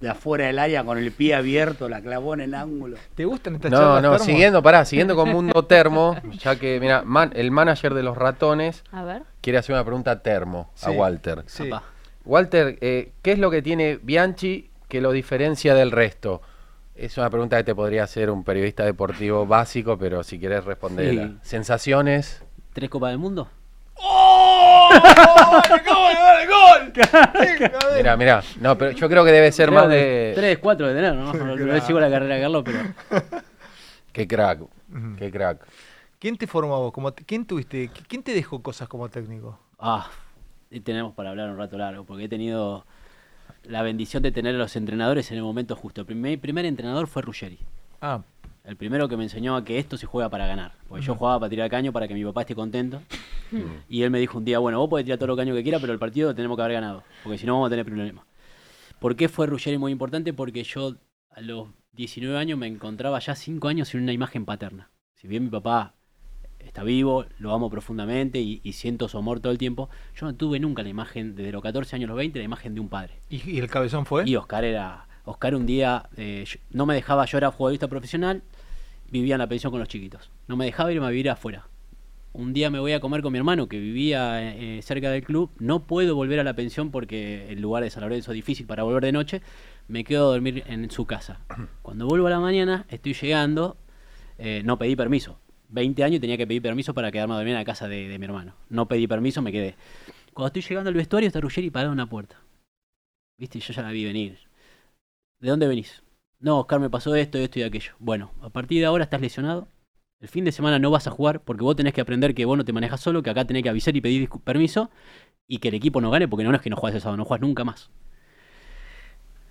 de afuera del área con el pie abierto, la clavó en el ángulo. ¿Te gustan estas No, charlas no, termo? siguiendo, pará, siguiendo con Mundo Termo, ya que, mira, man- el manager de los ratones A ver. quiere hacer una pregunta termo a. Walter. Sí. Walter, eh, ¿qué es lo que tiene Bianchi que lo diferencia del resto? Es una pregunta que te podría hacer un periodista deportivo básico, pero si querés responderla. Sí. ¿Sensaciones? ¿Tres Copas del Mundo? ¡Oh! ¡Acabo de dar el gol! Mira, mira, no, pero yo creo que debe ser Creo más de... Tres, cuatro de tener, ¿no? No, no sigo la carrera de Carlos, pero. Qué crack, qué crack. ¿Quién te formó a vos? Como ¿Quién tuviste? ¿Quién te dejó cosas como técnico? Ah, y tenemos para hablar un rato largo, porque he tenido la bendición de tener a los entrenadores en el momento justo. El primer, primer entrenador fue Ruggeri. Ah, El primero que me enseñó a que esto se juega para ganar. Porque yo jugaba para tirar caño para que mi papá esté contento. Y él me dijo un día, bueno, vos podés tirar todo lo caño que quieras, pero el partido lo tenemos que haber ganado. Porque si no vamos a tener problemas. ¿Por qué fue Ruggeri muy importante? Porque yo a los 19 años me encontraba ya 5 años sin una imagen paterna. Si bien mi papá está vivo, lo amo profundamente y, y siento su amor todo el tiempo, yo no tuve nunca la imagen, desde los 14 años a los 20, la imagen de un padre. ¿y, y el cabezón fue? Y Oscar era. Oscar un día eh, yo- no me dejaba, yo era futbolista profesional, vivía en la pensión con los chiquitos. No me dejaba irme a vivir afuera. Un día me voy a comer con mi hermano que vivía eh, cerca del club. No puedo volver a la pensión porque el lugar de San Lorenzo es difícil para volver de noche. Me quedo a dormir en su casa. Cuando vuelvo a la mañana, estoy llegando. eh, no pedí permiso. 20 años y tenía que pedir permiso para quedarme a dormir en la casa de, mi hermano. No pedí permiso, me quedé. Cuando estoy llegando al vestuario está Ruggeri parado en una puerta. Viste, yo ya la vi venir. ¿De dónde venís? No, Oscar me pasó esto, esto y aquello. Bueno, a partir de ahora estás lesionado. El fin de semana no vas a jugar porque vos tenés que aprender que vos no te manejas solo, que acá tenés que avisar y pedir permiso y que el equipo no gane porque no es que no juegas el sábado, no juegas nunca más.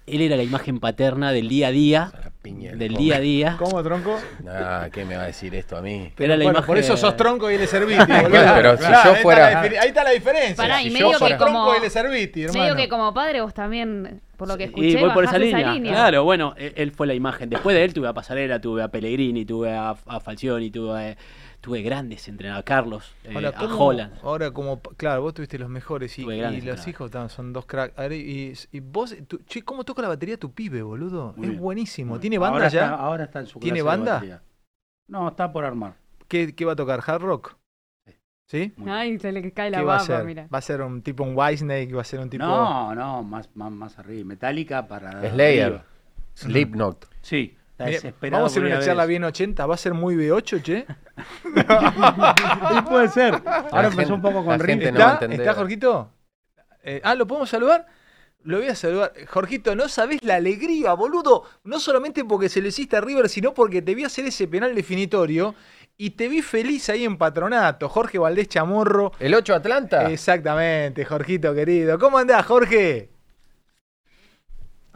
Él era la imagen paterna del día a día La piña. del día a día. ¿Cómo, tronco? Ah, ¿qué me va a decir esto a mí? Era la bueno, imagen- por eso sos tronco y él es Serviti, boludo. pero si yo ahí está fuera- la ahí está la diferencia. Pará, si y yo medio que tronco como- y él es Serviti, hermano. Medio que como padre vos también, por lo que escuché, y voy por esa línea. Claro, bueno, él, él fue la imagen. Después de él tuve a Pasarela, tuve a Pellegrini, tuve a, a Falcioni, tuve, tuve grandes entrenadores, a Carlos, eh, Ahora, a ¿cómo- Holland. ahora como, claro, vos tuviste los mejores y, y los hijos también son dos cracks. Y, y vos, tu- che, ¿cómo toca la batería tu pibe, boludo? Muy es bien. buenísimo. ¿Tiene banda ahora ya? Está, ahora está en su ¿Tiene de banda? No, está por armar. ¿Qué, qué va a tocar? ¿Hard rock? ¿Sí? Ay, se le cae la ¿Qué va a baba, ser? mira. ¿Va a ser un tipo un Whitesnake? ¿Va a ser un tipo...? No, no, más, más, más arriba. Metálica para. Slayer. arriba. Slipknot. Sí, Vamos a hacer una charla bien 80. ¿Va a ser muy B8, che? Sí, puede ser. Ahora empezó gente- un poco con ritmo. ¿Está, Jorgito? Eh, ah, ¿lo podemos saludar? Lo voy a saludar. Jorgito, no sabés la alegría, boludo. No solamente porque se le hiciste a River, sino porque te vi hacer ese penal definitorio y te vi feliz ahí en patronato. Jorge Valdés Chamorro. ¿El 8 Atlanta? Exactamente, Jorgito querido. ¿Cómo andás, Jorge?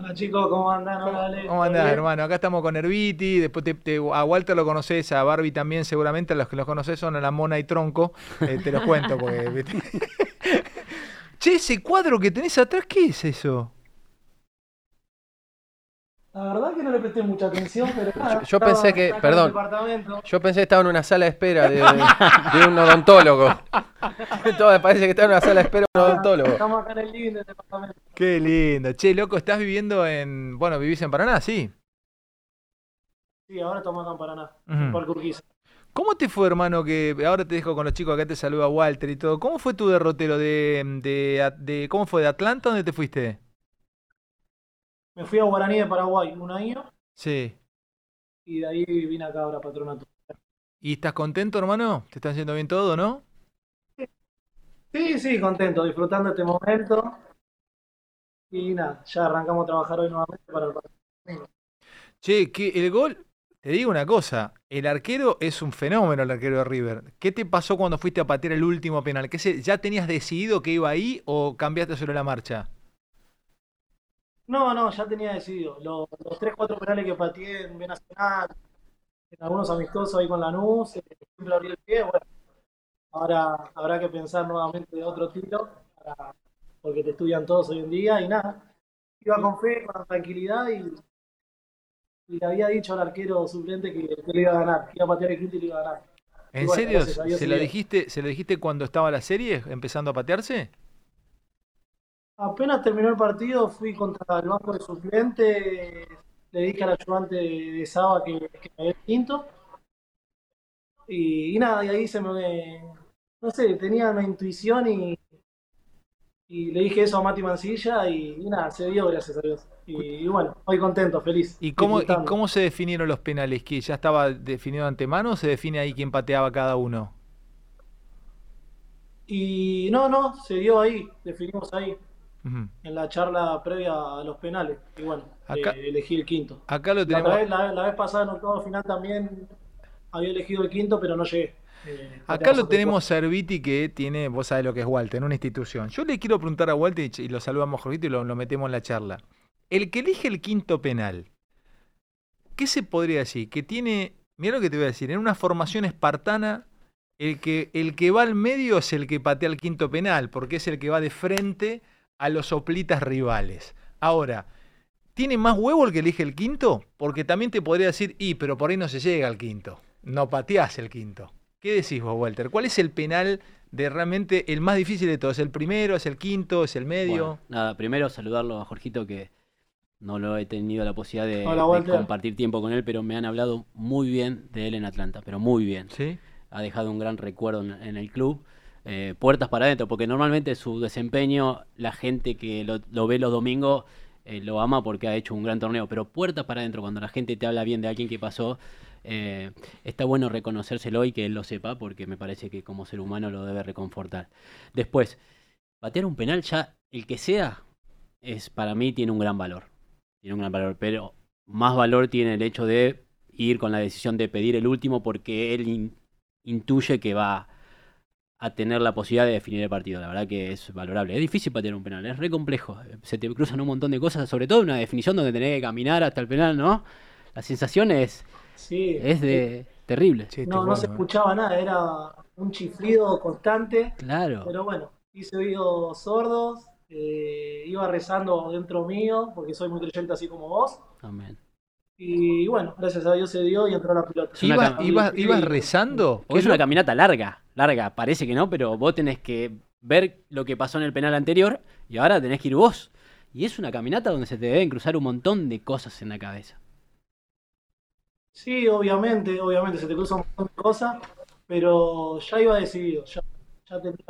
Hola chicos, ¿cómo andan? Hola, Ale. ¿Cómo ¿Todo andás, bien? hermano? Acá estamos con Herbiti, después te- te- a Walter lo conoces, a Barbie también seguramente, a los que los conoces son a la Mona y Tronco, Eh, te los cuento porque... che, ese cuadro que tenés atrás, ¿qué es eso? La verdad que no le presté mucha atención, pero nada, Yo- yo estaba pensé que- perdón. Yo pensé que estaba en una sala de espera de, de un odontólogo. Todo me parece que está en una sala de espera de un odontólogo. Estamos acá en el living del departamento. Qué lindo. Che, loco, estás viviendo en... Bueno, vivís en Paraná, sí. Sí, ahora estamos acá en Paraná, Ujú. en Parque Urquiza. ¿Cómo te fue, hermano? Que ahora te dejo con los chicos, acá te saluda Walter y todo. ¿Cómo fue tu derrotero de, de, de- ¿Cómo fue? ¿De Atlanta? ¿Dónde te fuiste? Me fui a Guaraní de Paraguay un año Sí. y de ahí vine acá ahora Patronato. ¿Y estás contento, hermano? ¿Te está haciendo bien todo, no? Sí, sí, contento, disfrutando este momento. Y nada, ya arrancamos a trabajar hoy nuevamente para el partido. Che, que el gol, te digo una cosa, el arquero es un fenómeno, el arquero de River. ¿Qué te pasó cuando fuiste a patear el último penal? ¿Qué se, ¿Ya tenías decidido que iba ahí o cambiaste sobre la marcha? No, no, ya tenía decidido. Los, los 3-4 penales que pateé en B Nacional, en algunos amistosos ahí con Lanús, eh, siempre abrí el pie. Bueno, ahora habrá que pensar nuevamente de otro tiro, para- porque te estudian todos hoy en día y nada. Iba con fe, con tranquilidad y, y le había dicho al arquero suplente que, que le iba a ganar, que iba a patear el quinto y le iba a ganar. ¿En bueno, serio? gracias ¿Se lo, dijiste, ¿Se lo dijiste cuando estaba la serie, empezando a patearse? Apenas terminó el partido, fui contra el banco de suplentes, le dije al ayudante de Saba que, que me el quinto. Y, y nada, y ahí se me. No sé, tenía una intuición y, y le dije eso a Mati Mancilla y, y nada, se dio, gracias a Dios. Y, bueno, hoy contento, feliz. ¿Y cómo, ¿Y disfrutando. cómo se definieron los penales? ¿Que ya estaba definido de antemano o se define ahí quién pateaba cada uno? Y no, no, se dio ahí, definimos ahí, En la charla previa a los penales. Y bueno, Acá- eh, elegí el quinto. Acá lo La, tenemos... otra vez, la, la vez pasada en octavo final también había elegido el quinto, pero no llegué. Eh, Acá lo tenemos a Herbiti que tiene, vos sabés lo que es Walter, en una institución. Yo le quiero preguntar a Walter y, lo saludamos Jorgito y lo, lo metemos en la charla. El que elige el quinto penal, ¿qué se podría decir? Que tiene, mira lo que te voy a decir, en una formación espartana, el que, el que va al medio es el que patea el quinto penal, porque es el que va de frente a los soplitas rivales. Ahora, ¿tiene más huevo el que elige el quinto? Porque también te podría decir, y, pero por ahí no se llega al quinto. No pateás el quinto. ¿Qué decís vos, Walter? ¿Cuál es el penal de realmente el más difícil de todos? ¿Es el primero? ¿Es el quinto? ¿Es el medio? Bueno, nada, primero saludarlo a Jorgito que no lo he tenido la posibilidad de, Hola, de Walter. compartir tiempo con él, pero me han hablado muy bien de él en Atlanta, pero muy bien. ¿Sí? Ha dejado un gran recuerdo en, en el club. Eh, puertas para adentro, porque normalmente su desempeño, la gente que lo, ve los domingos eh, lo ama porque ha hecho un gran torneo, pero puertas para adentro, cuando la gente te habla bien de alguien que pasó, eh, está bueno reconocérselo y que él lo sepa, porque me parece que como ser humano lo debe reconfortar. Después, patear un penal ya, el que sea, es para mí tiene un gran valor. Tiene un gran valor, pero más valor tiene el hecho de ir con la decisión de pedir el último porque él in- intuye que va a tener la posibilidad de definir el partido. La verdad que es valorable. Es difícil patear un penal, es re complejo. Se te cruzan un montón de cosas, sobre todo una definición donde tenés que caminar hasta el penal, ¿no? La sensación es, Sí, es de terrible. No, no se escuchaba nada, era un chiflido constante, Claro. pero bueno, hice oídos sordos, eh, iba rezando dentro mío, porque soy muy creyente así como vos, Amén. y bueno, gracias a Dios se dio y entró la pelota. ¿Ibas, ibas- ibas rezando? Porque es una caminata larga, larga, parece que no, pero vos tenés que ver lo que pasó en el penal anterior y ahora tenés que ir vos. Y es una caminata donde se te deben cruzar un montón de cosas en la cabeza. Sí, obviamente, obviamente se te cruza un montón de cosas, pero ya iba decidido, ya, ya tenía...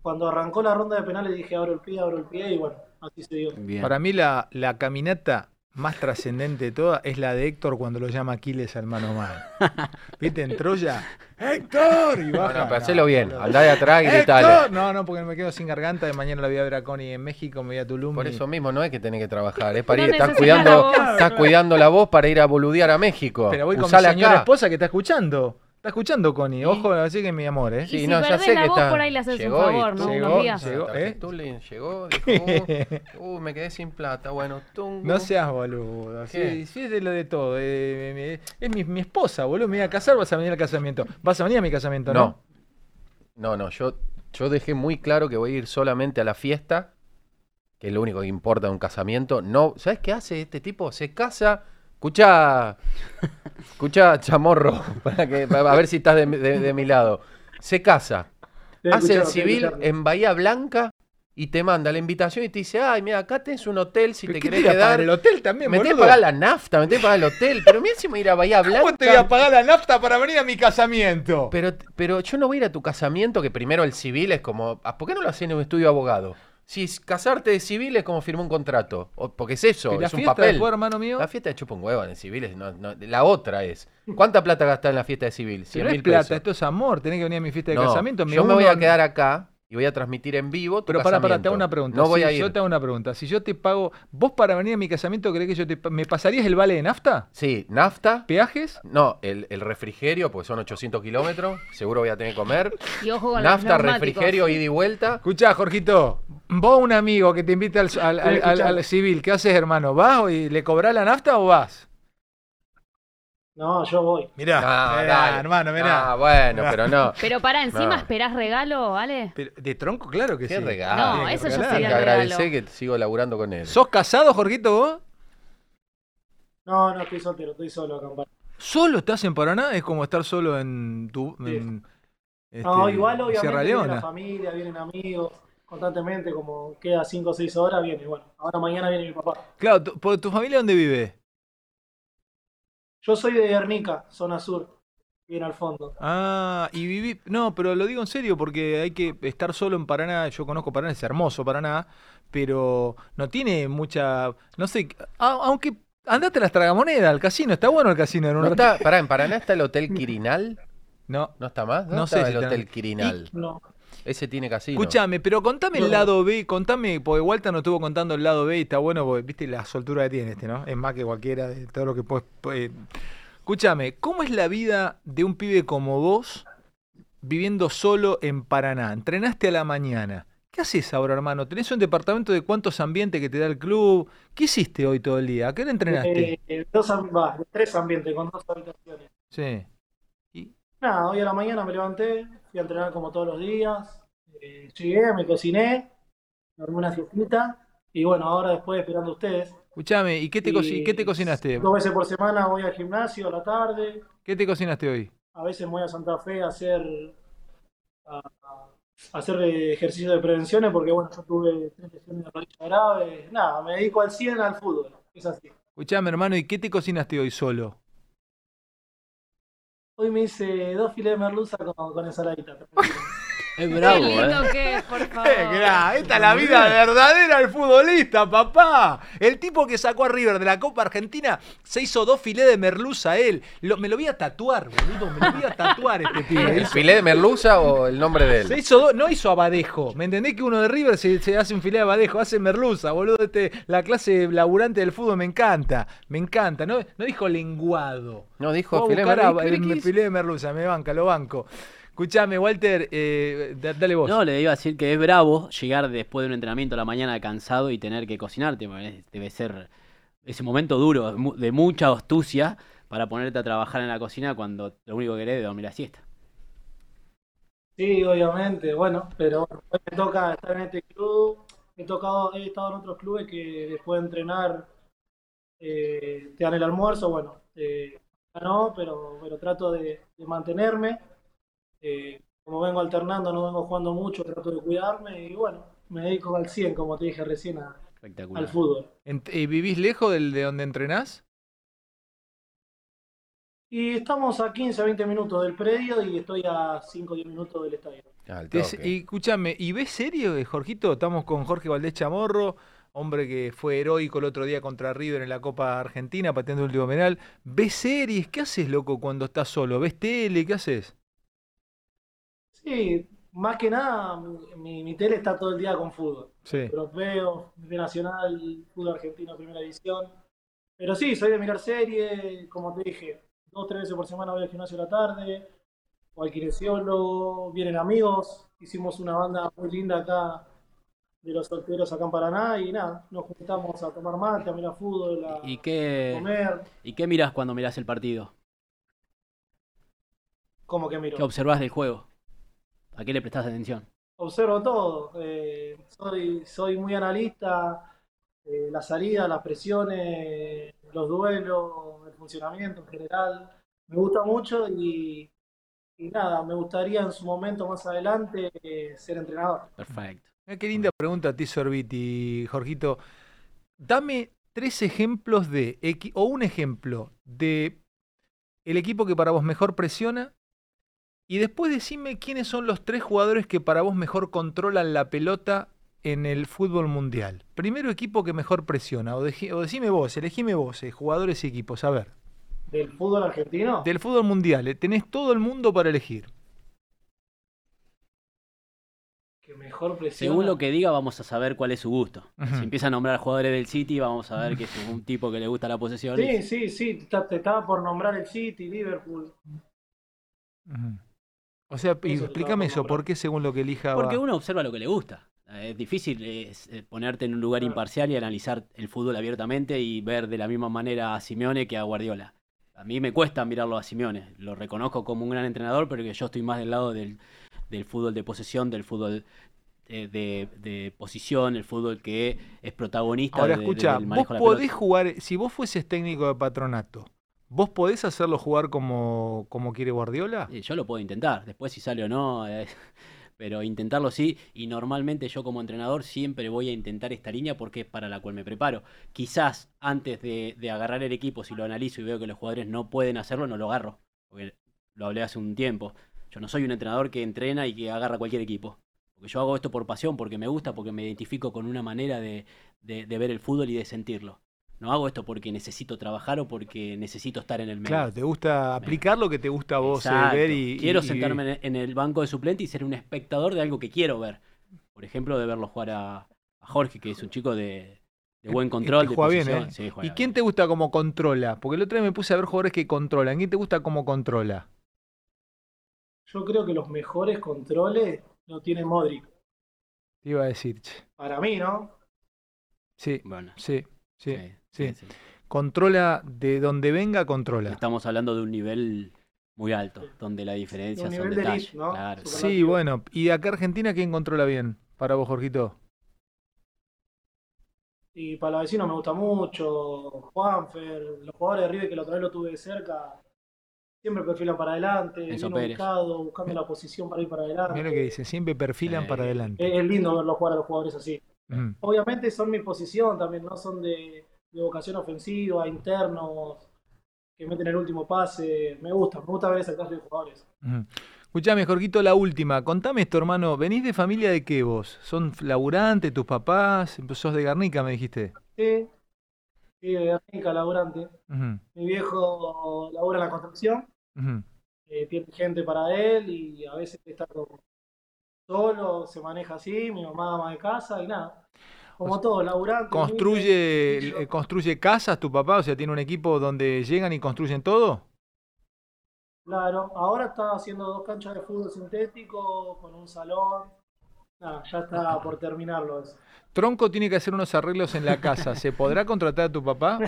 Cuando arrancó la ronda de penales dije abro el pie, abro el pie y bueno, así se dio. Bien. Para mí la, la caminata más trascendente de todas es la de Héctor cuando lo llama Aquiles al mano mano. ¿Viste en Troya? ¡Héctor! Y baja. Bueno, pero No, bien. Andá de atrás y gritale. ¡Héctor! No, no, porque me quedo sin garganta. De mañana la voy a ver a Connie en México, me voy a Tulum. Por y- eso mismo no es que tenés que trabajar, es para No ir, estás cuidando, la voz. estás cuidando la voz para ir a boludear a México. Pero voy con mi señora acá. esposa que está escuchando. Está escuchando, Connie. Ojo, así que mi amor, ¿eh? Y si perdés la voz, por ahí le haces un y favor, ¿no? Unos días. llegó, ¿eh? Llegó, dijo, uh, uh, me quedé sin plata, bueno, tum, No seas boludo. ¿Qué? Sí, sí, es de lo de todo. eh, me- es mi, mi esposa, boludo. Me voy a casar, vas a venir al casamiento. Vas a venir a mi casamiento, ¿no? No. No, no, yo, yo dejé muy claro que voy a ir solamente a la fiesta, que es lo único que importa en un casamiento. No, ¿sabes qué hace este tipo? Se casa, escucha, escucha chamorro, para que, para- a ver si estás de, de- de mi lado. Se casa, Estoy hace el civil en Bahía Blanca y te manda la invitación y te dice, ay, mira, acá tenés un hotel si ¿Pero te querés te a pagar quedar. el hotel también, Me tenés que pagar la nafta, me tenés que pagar el hotel. Pero mira si me voy a ir a Bahía Blanca. ¿Cómo te voy a pagar la nafta para venir a mi casamiento? Pero, pero yo no voy a ir a tu casamiento, que primero el civil es como. ah, ¿Por qué no lo haces en un estudio abogado? Si casarte de civil es como firmar un contrato. o- porque es eso, ¿Y la es un fiesta papel. después, hermano mío? La fiesta de chupa un huevo en el civil. es- no- no- la otra es. ¿Cuánta plata gastás en la fiesta de civil? Si 100 no es mil plata, pesos. esto es amor. Tenés que venir a mi fiesta de No, casamiento. yo me voy a quedar acá y voy a transmitir en vivo tu Pero para, para, te hago una pregunta. No voy Si a ir. Yo te hago una pregunta. Si yo te pago, vos para venir a mi casamiento, ¿crees que yo te me pasarías el vale de nafta? Sí, nafta. ¿Peajes? No, el, el refrigerio, porque son 800 kilómetros. Seguro voy a tener que comer. Y ojo con Nafta, refrigerio, ida y vuelta. Escuchá, Jorgito. Vos, un amigo que te invita al, al- al- al- al civil, ¿qué haces, hermano? ¿Vas y le cobrás la nafta o vas? No, yo voy. Mirá, mirá, dale. hermano, mirá. Ah, bueno, pero no. Pero para encima No. esperás regalo, ¿vale? Pero, de tronco, claro que Qué sí. regalo. No, eso. Hay sería que regalo. agradecer que sigo laburando con él. ¿Sos casado, Jorgito, vos? No, no, estoy soltero, estoy solo acá. en Paraná. ¿Solo estás en Paraná? Es como estar solo en tu. en, No, este, igual Sierra obviamente viene la familia, vienen amigos, constantemente, como queda 5 o 6 horas, viene. Bueno, ahora mañana viene mi papá. Claro, tu, por- ¿tu familia dónde vive? Yo soy de Guernica, zona sur, bien al fondo. Ah, y viví. No, pero lo digo en serio porque hay que estar solo en Paraná. Yo conozco Paraná, es hermoso Paraná, pero no tiene mucha. No sé, a- aunque. Andate a las tragamonedas, al casino, está bueno el casino en un ¿No está, pará, en Paraná está el Hotel Quirinal. No, ¿No está más? ¿Dónde No sé si el está- Hotel Quirinal? No, Ese tiene casino. Escúchame, pero contame el lado B, contame, porque Walter nos estuvo contando el lado B y está bueno porque viste la soltura que tiene este, ¿no? Es más que cualquiera de todo lo que puedes. puede- Escúchame, ¿cómo es la vida de un pibe como vos viviendo solo en Paraná? Entrenaste a la mañana. ¿Qué haces ahora, hermano? ¿Tenés un departamento de cuántos ambientes que te da el club? ¿Qué hiciste hoy todo el día? ¿A qué hora entrenaste? Eh, dos, tres ambientes con dos habitaciones. Sí. Nada, hoy a la mañana me levanté, fui a entrenar como todos los días. eh, llegué, me cociné, dormí una siestita. Y bueno, ahora después esperando a ustedes. Escúchame, ¿y qué te, Y qué te cocinaste? Dos veces por semana voy al gimnasio a la tarde. ¿Qué te cocinaste hoy? A veces me voy a Santa Fe a hacer, a, a hacer ejercicio de prevenciones porque bueno, yo tuve tres lesiones de rodilla graves. Nada, me dedico al 100 al fútbol. Es así. Escuchame, hermano, ¿y qué te cocinaste hoy solo? Hoy me hice dos filetes de merluza con, con ensaladita. Es bravo, Qué lindo ¿eh? que es, por favor. esta es la vida verdadera del futbolista, papá. El tipo que sacó a River de la Copa Argentina se hizo dos filés de merluza él. Lo- me lo voy a tatuar, boludo. Me lo voy a tatuar este pibe. ¿El filé de merluza o el nombre de Se él? hizo dos, no hizo abadejo. ¿Me entendés que uno de River se, se hace un filé de abadejo? Hace merluza, boludo. Este, la clase laburante del fútbol me encanta. Me encanta. No, no dijo lenguado. No, dijo filé de merluza, me banca, lo banco. Escuchame, Walter, eh, da- dale vos. No, le iba a decir que es bravo llegar después de un entrenamiento a la mañana cansado y tener que cocinarte. Debe ser ese momento duro, de mu- de mucha astucia, para ponerte a trabajar en la cocina cuando lo único que querés es dormir la siesta. Sí, obviamente, bueno, pero hoy me toca estar en este club. He tocado, he estado en otros clubes que después de entrenar eh, te dan el almuerzo, bueno, eh, no, pero, pero trato de, de mantenerme. Eh, como vengo alternando, no vengo jugando mucho, trato de cuidarme y bueno, me dedico al 100, como te dije recién, a- al fútbol. ¿Y vivís lejos del, de donde entrenás? Y estamos a 15, 20 minutos del predio y estoy a 5 o 10 minutos del estadio. Toque. y escúchame, ¿y ves serio, Jorgito? Estamos con Jorge Valdés Chamorro, hombre que fue heroico el otro día contra River en la Copa Argentina, pateando el último penal. ¿Ves series? ¿Qué haces, loco, cuando estás solo? ¿Ves tele? ¿Qué haces? Sí, más que nada, mi, mi tele está todo el día con fútbol. Sí. Europeo, nivel nacional, fútbol argentino, primera división. Pero sí, soy de mirar series, como te dije, dos, tres veces por semana voy al gimnasio a la tarde, o al kinesiólogo, vienen amigos, hicimos una banda muy linda acá de los solteros acá en Paraná y nada, nos juntamos a tomar mate, a mirar fútbol, a ¿Y qué, comer, ¿Y qué mirás cuando mirás el partido? como que miro. ¿Qué observás del juego? ¿A qué le prestás atención? Observo todo, eh, soy, soy muy analista, eh, la salida, las presiones, los duelos, el funcionamiento en general, me gusta mucho y, y nada, me gustaría en su momento más adelante eh, ser entrenador. Perfecto. Mira qué linda pregunta a ti, Sorbiti, Jorgito. Dame tres ejemplos de, o un ejemplo de el equipo que para vos mejor presiona y después decime quiénes son los tres jugadores que para vos mejor controlan la pelota en el fútbol mundial. Primero equipo que mejor presiona, o, decime vos, elegime vos, eh, jugadores y equipos, a ver. ¿Del fútbol argentino? Del fútbol mundial, eh, tenés todo el mundo para elegir. Que mejor presiona. Según lo que diga, vamos a saber cuál es su gusto. Si empieza a nombrar jugadores del City, vamos a ver que es un tipo que le gusta la posesión. Sí, sí, sí, te, estaba por nombrar el City, Liverpool. Ujú. O sea, Eso explícame eso, por ¿por qué según lo que elija va? Porque uno observa lo que le gusta. Eh, Es difícil es, eh, ponerte en un lugar imparcial y analizar el fútbol abiertamente y ver de la misma manera a Simeone que a Guardiola. A mí me cuesta mirarlo a Simeone. Lo reconozco como un gran entrenador, pero que yo estoy más del lado del, del fútbol de posesión, del fútbol eh, de, de posición, el fútbol que es protagonista Ahora de- de- escucha, vos podés jugar, si vos fueses técnico de patronato, ¿vos podés hacerlo jugar como, como quiere Guardiola? Sí, yo lo puedo intentar, después si sale o no, eh, pero intentarlo sí, y normalmente yo como entrenador siempre voy a intentar esta línea porque es para la cual me preparo. Quizás antes de, de agarrar el equipo, si lo analizo y veo que los jugadores no pueden hacerlo, no lo agarro, porque lo hablé hace un tiempo. Yo no soy un entrenador que entrena y que agarra cualquier equipo. Porque yo hago esto por pasión, porque me gusta, porque me identifico con una manera de- de ver el fútbol y de sentirlo. No hago esto porque necesito trabajar o porque necesito estar en el medio. Claro, te gusta aplicar lo que te gusta a vos eh, Exacto. ver y... Quiero y- y- sentarme en- en el banco de suplente y ser un espectador de algo que quiero ver. Por ejemplo, de verlo jugar a, a Jorge, que es un chico de, de buen control, que de juega bien. ¿eh? Sí, juega ¿Y quién bien. te gusta como controla? Porque el otro día me puse a ver jugadores que controlan. ¿Quién te gusta como controla? Yo creo que los mejores controles lo tiene Modric. Te iba a decir, che. Para mí, ¿no? Sí, Bueno, sí, sí. sí, sí. sí. Controla de donde venga, controla. Estamos hablando de un nivel muy alto, donde la diferencia son de detalles. Claro. Sí, bueno. ¿Y de acá Argentina quién controla bien? Para vos, Jorgito. Y para los vecinos me gusta mucho. Juanfer, los jugadores de River que la otra vez lo tuve de cerca, siempre perfilan para adelante, Enzo bien Pérez. ubicado, buscando la posición para ir para adelante. Mira lo que dice, siempre perfilan Sí. para adelante. es lindo verlos jugar a los jugadores así. Ujú. Obviamente son mi posición también, no son de, de vocación ofensiva, internos, que meten el último pase. Me gusta, me gusta ver esa clase de jugadores. Escuchame, Jorgito, la última. Contame esto, hermano. ¿Venís de familia de qué vos? ¿Son laburantes tus papás? ¿Sos de Garnica, me dijiste? Sí, sí, de Guernica, laburante. Mi viejo labura en la construcción. eh, tiene gente para él y a veces está como solo, se maneja así, mi mamá ama de casa y nada. Como todo, laburante. ¿Construye, eh, ¿Construye casas tu papá? O sea, ¿tiene un equipo donde llegan y construyen todo? Claro, ahora está haciendo dos canchas de fútbol sintético con un salón. Nada, ya está por terminarlo eso. Tronco tiene que hacer unos arreglos en la casa. ¿Se podrá contratar a tu papá?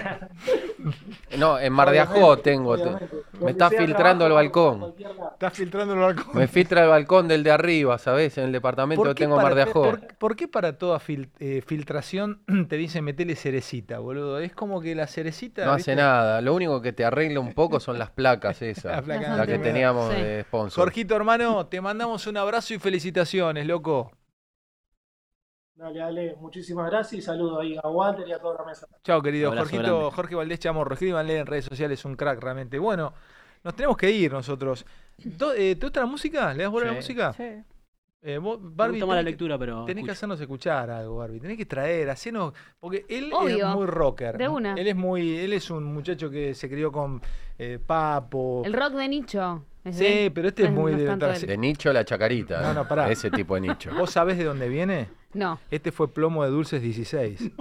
No, en Mar de Ajó tengo. obviamente. me está filtrando el balcón. Estás filtrando el balcón. Me filtra el balcón del de arriba, ¿sabes? En el departamento que tengo en Mar de Ajó. por- por qué para toda fil- eh, filtración te dicen metele cerecita, boludo? Es como que la cerecita. No ¿viste? hace nada. Lo único que te arregla un poco son las placas Las esas. placas La que teníamos Sí. de sponsor. Jorgito, hermano, te mandamos un abrazo y felicitaciones, loco. Dale, dale, muchísimas gracias y saludo ahí a Walter y a toda la mesa. Chao, querido. Jorgito, grande. Jorge Valdés Chamorro. Escríbanle en redes sociales, un crack realmente. Bueno, nos tenemos que ir nosotros. Eh, ¿Te gusta la música? ¿Le das bola a la música? Sí. Eh, vos, Barbie, la tenés que- lectura, pero. Tenés que hacernos escuchar algo, Barbie. Tenés que traer, hacernos. Porque él es muy rocker. de una. Él es muy. Él es un muchacho que se crió con eh, Papo. El rock de nicho. ¿Es Sí, de pero este es No muy de. De nicho a la chacarita. No, no, pará. Ese tipo de nicho. ¿Vos sabés de dónde viene? No. Este fue plomo de dulces 16.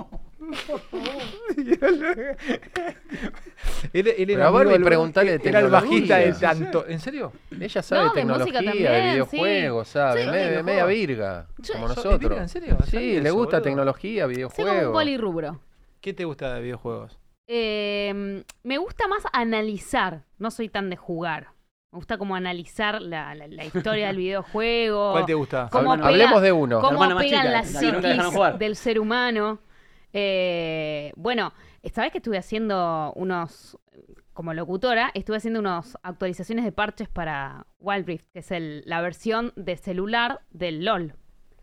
Él, él Pero era del- preguntale de Era el bajista de tecnología. tanto. ¿En serio? Ella sabe No, de tecnología, de también, videojuegos, sabe. Sí. Me- Sí, media mejor. virga, Yo- como ¿Sos- es nosotros. virga, en serio? No Sí, le gusta boludo. tecnología, Soy como un videojuegos. polirrubro. ¿Qué te gusta de videojuegos? Eh, me gusta más analizar. No soy tan de jugar. Me gusta como analizar la, la- la historia del videojuego. ¿Cuál te gusta? ¿Cómo Hable- pega- Hablemos de uno. cómo pegan chica, las la psiquis del ser humano. Eh, bueno, esta vez que estuve haciendo unos, como locutora, estuve haciendo unas actualizaciones de parches para Wild Rift, que es el- la versión de celular del LOL,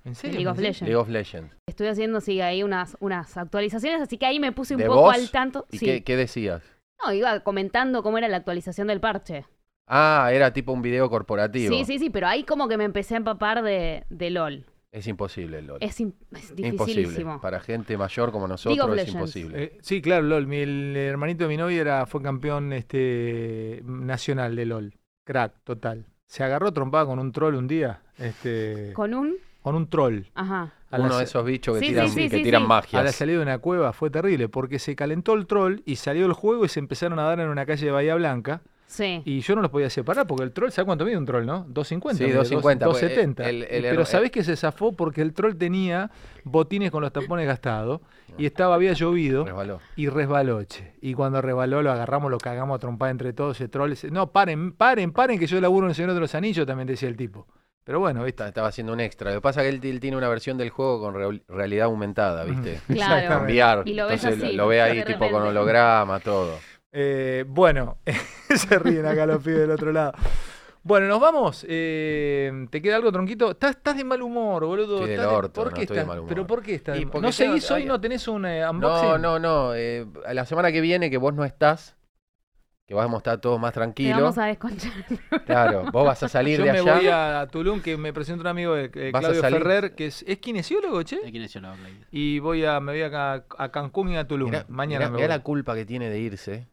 ¿En serio? League of. Legends. League of Legends. Estuve haciendo, sí, ahí unas, unas actualizaciones, así que ahí me puse un ¿De poco vos? al tanto. ¿Y Sí. qué, qué decías? No, iba comentando cómo era la actualización del parche. Ah, era tipo un video corporativo. Sí, sí, sí, pero ahí como que me empecé a empapar de, de LOL. Es imposible el LOL. Es, im- es imposible. dificilísimo. Para gente mayor como nosotros es imposible. Eh, sí, claro, LOL. Mi, el hermanito de mi novia era, fue campeón este, nacional de LOL. Crack, total. Se agarró trompada con un troll un día. Este, con, Con un... un troll. Ajá. A Uno de esos bichos que Sí, tiran, sí, sí, que sí, tiran sí. A la magias. salida de una cueva fue terrible porque se calentó el troll y salió el juego y se empezaron a dar en una calle de Bahía Blanca. Sí. Y yo no los podía separar porque el troll, ¿sabes cuánto mide un troll, no? 250. Sí, mide, 250, pues, 270. el- el- Y- Pero el- ¿sabés que se zafó? Porque el troll tenía botines con los tapones gastados y estaba, había llovido Resbaló. y resbaló, che. Y cuando resbaló lo agarramos, lo cagamos a trompar entre todos ese troll. ese- No, paren, paren, paren, que yo laburo en el Señor de los Anillos, también decía el tipo. Pero bueno, ¿viste? Estaba haciendo un extra. Lo que pasa es que él, él tiene una versión del juego con real- realidad aumentada, ¿viste? Claro. Cambiar. Y lo ves Entonces así, lo ve ahí tipo con holograma, todo. Eh, bueno, se ríen acá los pibes del otro lado. Bueno, nos vamos. Eh, ¿Te queda algo, tronquito? Estás, estás de mal humor, boludo. Estoy del Estás de- orto, ¿Por no qué estoy de estás? mal humor. ¿Pero por qué estás? Y ¿No tengo- seguís hoy? ¿No tenés un eh, unboxing? No, no, no. eh, a la semana que viene que vos no estás, que vamos a estar todos más Te tranquilos. vamos a desconchar. Claro, vos vas a salir Yo de me allá. voy a Tulum, que me presenta un amigo, de, eh, ¿Vas a Claudio salir? Ferrer, que es, es kinesiólogo, che. ¿De quién es yo ahí? Y voy a, me voy a, a Cancún y a Tulum. Mirá, Mañana mirá- me mirá voy. la culpa que tiene de irse.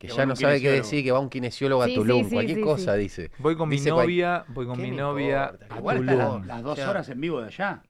Que ya no sabe qué decir, que va un kinesiólogo Sí, a sí, Tulum. sí, Cualquier sí, cosa sí. dice. Voy con mi Dice novia, voy con ¿Qué mi novia importa? a Igual está Tulum. las, las dos O sea- horas en vivo de allá.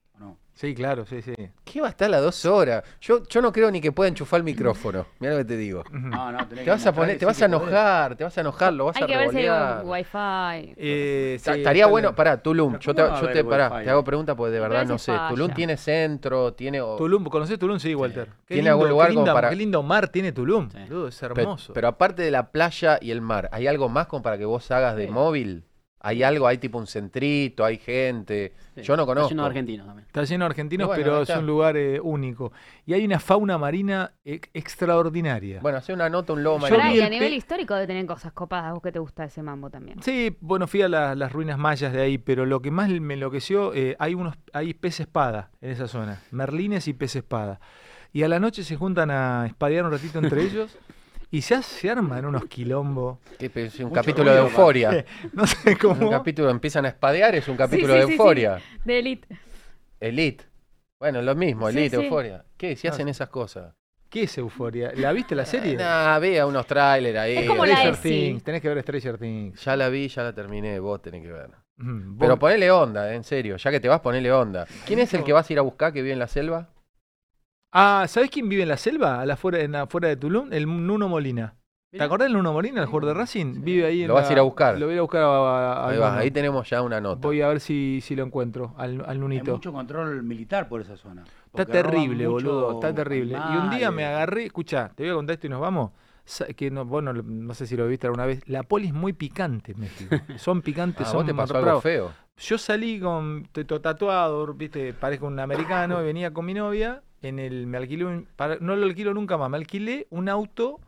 Sí, claro, sí, sí. ¿Qué va a estar las dos horas? Yo, yo no creo ni que pueda enchufar el micrófono. Mira lo que te digo. No, no, tenés Te que vas a poner, te vas a enojar, te vas a enojar, lo vas Hay a que ver si hay revolear. wifi. Eh, sí, Estaría bueno, la- pará, Tulum, yo te, ¿cómo va a yo te, pará, wifi? te hago pregunta porque de verdad no sé. Tulum tiene centro, tiene... o- Tulum, ¿conoces Tulum? Sí, Walter. Qué ¿Tiene lindo, algún qué lugar como linda- para- Qué lindo mar tiene Tulum. Sí. es hermoso. Pero aparte de la playa y el mar, ¿hay algo más como para que vos hagas de Sí. móvil? ¿Hay algo? ¿Hay tipo un centrito? ¿Hay gente? Sí, Yo no está conozco. lleno de argentinos también. Está lleno de argentinos, bueno, pero es está. un lugar eh, único. Y hay una fauna marina ex- extraordinaria. Bueno, hace una nota, un marino. Pará, y a nivel histórico de tener cosas copadas. Vos que te gusta ese mambo también. Sí, bueno, fui a la- las ruinas mayas de ahí, pero lo que más me enloqueció, eh, hay unos, hay pez espada en esa zona, merlines y pez espada. Y a la noche se juntan a espadear un ratito entre ellos y se, ha- se arman unos quilombos. Es un Mucho capítulo de euforia. No sé Un cómo. capítulo empiezan a espadear, es un capítulo sí, de sí, sí. euforia. De Elite. Elite. Bueno, lo mismo, Elite, sí. euforia. ¿Qué? Si No, hacen esas cosas. ¿Qué es euforia? ¿La viste la serie? Nah, vea unos trailers ahí. Es como Stranger. Things, tenés que ver Stranger Things. Ya la vi, ya la terminé, vos tenés que ver. Mm, Pero ponele onda, eh, en serio. Ya que te vas, ponele onda. ¿Quién es el que vas a ir a buscar que vive en la selva? Ah, ¿sabés quién vive en la selva? A la fuera, en la, fuera de Tulum, el Nuno Molina. ¿Te acordás del Nuno Molina, el jugador de Racing? Vive ahí en Lo vas a ir a buscar. Lo voy a ir a buscar a, a- Ahí al va, Nuno. ahí tenemos ya una nota. Voy a ver si, si lo encuentro, al, al Hay Nunito. mucho control militar por esa zona. Está terrible, boludo, está terrible. Y un día me agarré, escucha, te voy a contar esto y nos vamos. Que no, bueno, no sé si lo viste alguna vez. La poli es muy picante en México. Son picantes, Ah, ¿a son vos te pasó algo feo. Yo salí con tatuado, viste, parezco un americano, y venía con mi novia, en el, me alquilé un, para- no lo alquilo nunca más, me alquilé un auto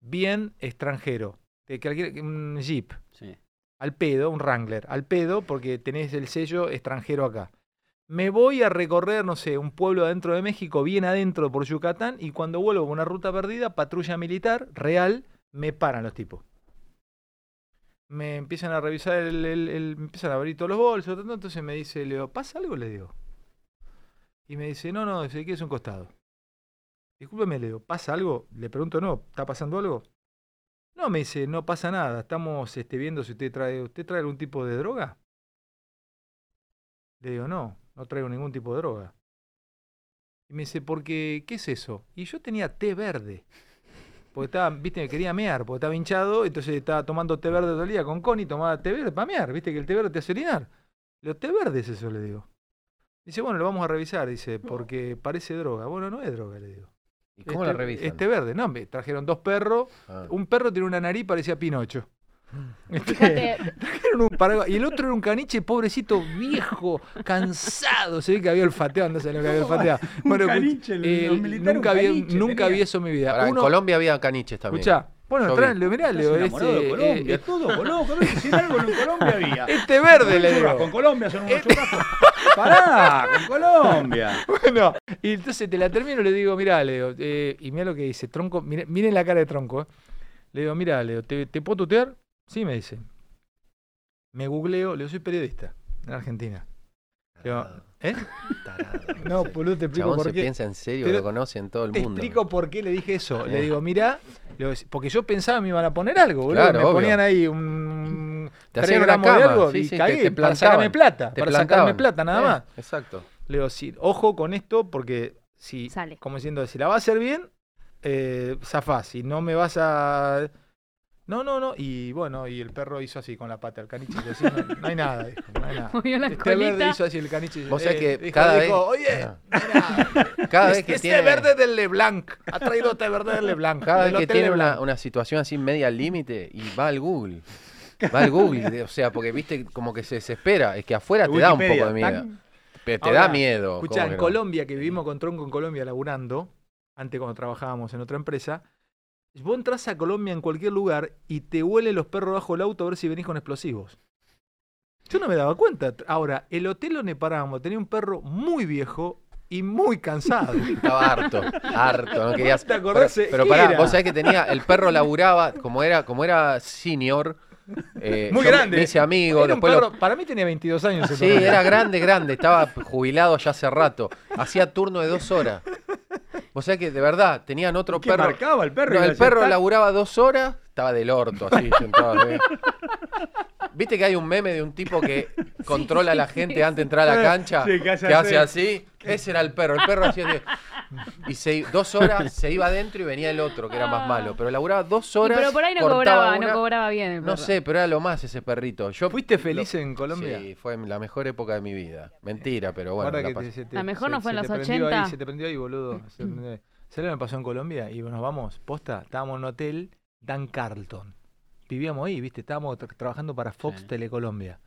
bien extranjero, de que alquilé- un Jeep, Sí. al pedo, un Wrangler, al pedo, porque tenés el sello extranjero acá. Me voy a recorrer, no sé, un pueblo adentro de México, bien adentro por Yucatán, y cuando vuelvo por una ruta perdida, patrulla militar, real, me paran los tipos. Me empiezan a revisar el, el- el- me empiezan a abrir todos los bolsos, entonces me dice, Leo, ¿pasa algo? Le digo. Y me dice, no, no, es un costado. Discúlpeme, le digo, ¿pasa algo? Le pregunto, no, ¿está pasando algo? No, me dice, no pasa nada, estamos este, viendo si usted trae, ¿usted trae algún tipo de droga? Le digo, no, no traigo ningún tipo de droga. Y me dice, porque, ¿qué es eso? Y yo tenía té verde. Porque estaba, viste, me quería mear, porque estaba hinchado, entonces estaba tomando té verde todo el día con Connie, tomaba té verde para mear, viste que el té verde te hace orinar. Digo, té verde es eso, le digo. Dice, bueno, lo vamos a revisar, dice, porque parece droga. Bueno, no es droga, le digo. ¿Y cómo este, la revisan? Este verde, no, me trajeron dos perros, Ah. un perro tiene una nariz, parecía Pinocho. Este, Fíjate, trajeron un paraguas, y el otro era un caniche pobrecito, viejo, cansado. Se ve que había olfateado, no sé lo que había olfateado. Un Bueno, caniche, el- eh, los militares, nunca un vi, caniche nunca vi eso en mi vida. En Colombia había caniches también. escuchá, bueno, tráenlo, mirá, Leo, de este, Colombia, eh, todo, boludo. ¿Qué ves? Si algo en Colombia había. este verde, le digo. Con Colombia son unos Este- churrascos. Pará, con Colombia. Bueno, y entonces te la termino y le digo, mirá, Leo, eh, y mira lo que dice, tronco, mire- miren la cara de tronco. eh. Le digo, mirá, Leo, ¿te, te puedo tutear? Sí, me dice. Me googleo, Leo, soy periodista en Argentina. Le digo, ¿eh? No, boludo, te explico Chabón por se qué. piensa en serio, Pero lo conoce en todo el Te mundo. explico por qué le dije eso. Le Eh. digo, mira, porque yo pensaba me iban a poner algo, boludo. Claro, me obvio. ponían ahí un Te hacían una gramos de cama, algo sí, y sí, te- cagué te para sacarme plata, Te para sacarme plantaban. plata nada Eh, más. Exacto. Le digo, sí, ojo con esto porque si, Sale. como diciendo, si la vas a hacer bien, eh, zafás. Si no me vas a... No, no, no. Y bueno, y el perro hizo así con la pata, el caniche. así, no, no hay nada, dijo, no hay nada. Movió la Este verde hizo así el caniche. Vos sabés que dijo- cada dijo, vez- Oye, Ah. mira, Cada vez este, que este tiene, verde del Leblanc. Ha traído té verde del Leblanc. cada vez que tiene una, situación así media al límite y va al Google. Va al Google, o sea, porque viste como que se desespera. Es que afuera te da un poco de miedo. Pero te Ahora, da miedo. Escuchá, ¿cómo en que? Colombia, que vivimos con Tronco en Colombia laburando, antes cuando trabajábamos en otra empresa, vos entras a Colombia en cualquier lugar y te huelen los perros bajo el auto a ver si venís con explosivos. Yo no me daba cuenta. Ahora, el hotel donde parábamos tenía un perro muy viejo y muy cansado. Estaba harto, harto, no querías. ¿Te acordás? Pero, pero ¿Qué pará, vos sabés que tenía, el perro laburaba, como era, como era senior, eh, muy grande. Me hice amigo, Era un después lo- perro- Para mí tenía 22 años. ese Sí, perro. era grande, grande, estaba jubilado ya hace rato. Hacía turno de dos horas. Vos sabés que de verdad, tenían otro ¿Qué perro. marcaba el perro? No, el perro tac. laburaba dos horas, estaba del orto, así, sentado. así. ¿Viste que hay un meme de un tipo que controla a la gente antes de entrar a la cancha? Sí, que hace que hace así. así. Ese era el perro. El perro hacía así. Y se- dos horas se iba adentro y venía el otro, que era más malo. Pero laburaba dos Y horas. pero por ahí no cobraba, una- no cobraba bien el No sé, pero era lo más ese perrito. Yo ¿Fuiste feliz en Colombia? Sí, fue la mejor época de mi vida. Mentira, pero bueno. La te- se te- La mejor no se- fue en los te prendió 80. Ahí, se te prendió ahí, boludo. Se te prendió ahí. ¿Sabes lo que me pasó en Colombia? Y nos vamos, posta, estábamos en un hotel Dan Carlton. Vivíamos ahí, viste, estábamos tra- trabajando para Fox Sí. Telecolombia.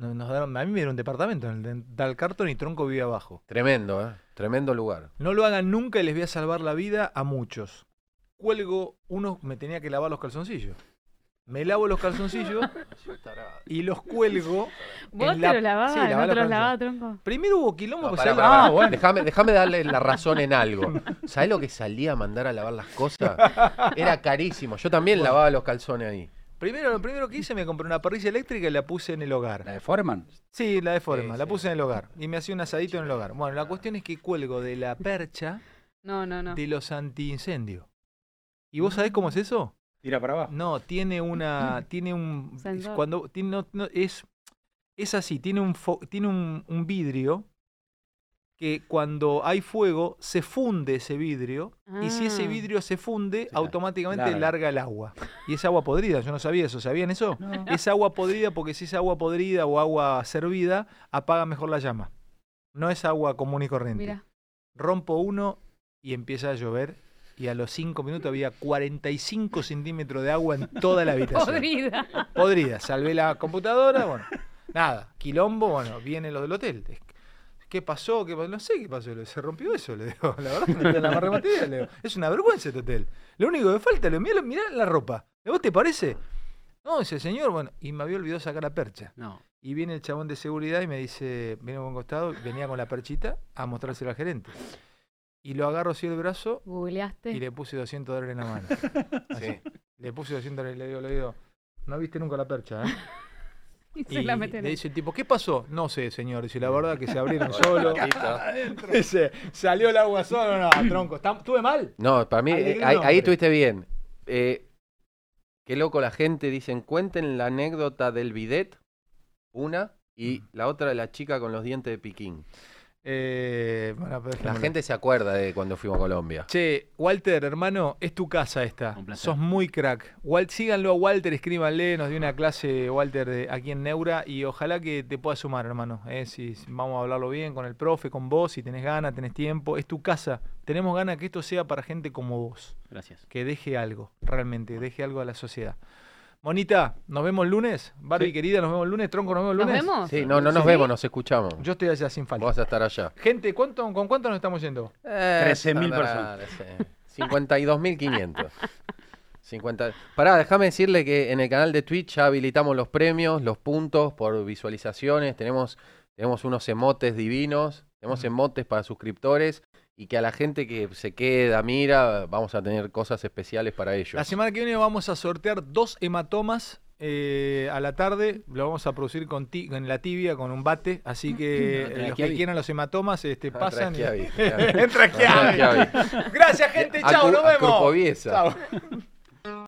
Nos, nos daron, a mí me dieron un departamento en el Dan Carlton y Tronco vivía abajo. Tremendo, ¿eh? Tremendo lugar. No lo hagan nunca y les voy a salvar la vida a muchos. Cuelgo, uno me tenía que lavar los calzoncillos. Me lavo los calzoncillos y los cuelgo. ¿Vos en te la- lo lavabas? Sí, ¿No lavaba te los los lavaba, calzoncillos. tronco? Primero hubo quilombo, No, pues, pará, ¿sabés pará, lo- pará. Déjame, déjame darle la razón en algo. ¿Sabés lo que salía a mandar a lavar las cosas? Era carísimo. Yo también lavaba los calzones ahí. Primero, lo primero que hice, me compré una parrilla eléctrica y la puse en el hogar. ¿La de Foreman? Sí, la de Foreman, Sí, la sí. puse en el hogar. Y me hacía un asadito en el hogar. Bueno, la cuestión es que cuelgo de la percha No, no, no. de los antiincendios. ¿Y vos sabés cómo es eso? Tira para abajo. No, tiene una. Tiene un. Sensor. Cuando. Tiene, no, no, es, es así, tiene un, fo- tiene un, un vidrio que cuando hay fuego se funde ese vidrio y si ese Ah. vidrio se funde, automáticamente larga. larga el agua. Y es agua podrida, yo no sabía eso, ¿sabían eso? No. Es agua podrida porque si es agua podrida o agua servida, apaga mejor la llama. No es agua común y corriente. Mira. Rompo uno y empieza a llover y a los cinco minutos había 45 centímetros de agua en toda la habitación. Podrida. Podrida. Salvé la computadora, bueno, nada. Quilombo, bueno, vienen los del hotel. ¿Qué pasó? ¿Qué pasó? No sé qué pasó. le- Se rompió eso, le digo. La verdad que no la más le digo. Es una vergüenza este hotel. Lo único que falta, le digo, mirá, mirá la ropa. ¿A vos te parece? No, dice señor, bueno, y me había olvidado sacar la percha. No. Y viene el chabón de seguridad y me dice, viene a un costado, venía con la perchita a mostrársela al gerente. Y lo agarro así el brazo Googleaste. y le puse 200 dólares en la mano. Así. Le puse 200 dólares y le digo, le digo, no viste nunca la percha, ¿eh? Y se Y la meten le dice el tipo, ¿qué pasó? No sé, señor. Dice, la verdad que se abrieron solo. Dice, salió el agua solo. No, tronco. ¿está- ¿Estuve mal? No, para mí, Alegre eh, ahí, ahí estuviste bien. Eh, qué loco la gente, dicen, cuenten la anécdota del bidet, una, y la otra de la chica con los dientes de piquín. Eh, bueno, La gente se acuerda de cuando fuimos a Colombia. Che, Walter, hermano, es tu casa esta. Un placer. Sos muy crack. Walt, síganlo a Walter, escríbanle, nos dio una clase Walter de, aquí en Neura y ojalá que te puedas sumar, hermano. eh, si si vamos a hablarlo bien con el profe, con vos, si tenés ganas, tenés tiempo. Es tu casa. Tenemos ganas que esto sea para gente como vos. Gracias. que deje algo, realmente, deje algo a la sociedad. Monita, nos vemos el lunes. Barbie, Sí. querida, nos vemos el lunes. Tronco, nos vemos el ¿Nos lunes. vemos? Sí, no, no nos Sí. vemos, nos escuchamos. Yo estoy allá sin falta. Vas a estar allá. Gente, ¿cuánto, ¿con cuánto nos estamos yendo? 13.000 personas. 52.500. 50. Pará, déjame decirle que en el canal de Twitch ya habilitamos los premios, los puntos por visualizaciones. Tenemos, tenemos unos emotes divinos. Tenemos emotes para suscriptores. Y que a la gente que se queda, mira, vamos a tener cosas especiales para ellos. La semana que viene vamos a sortear dos hematomas eh, a la tarde. Lo vamos a producir con ti- en la tibia, con un bate. Así que Ah, eh, los que Chiavi. quieran los hematomas este, Ah, pasan. Entra. Gracias, gente. Chao, nos vemos. Chao.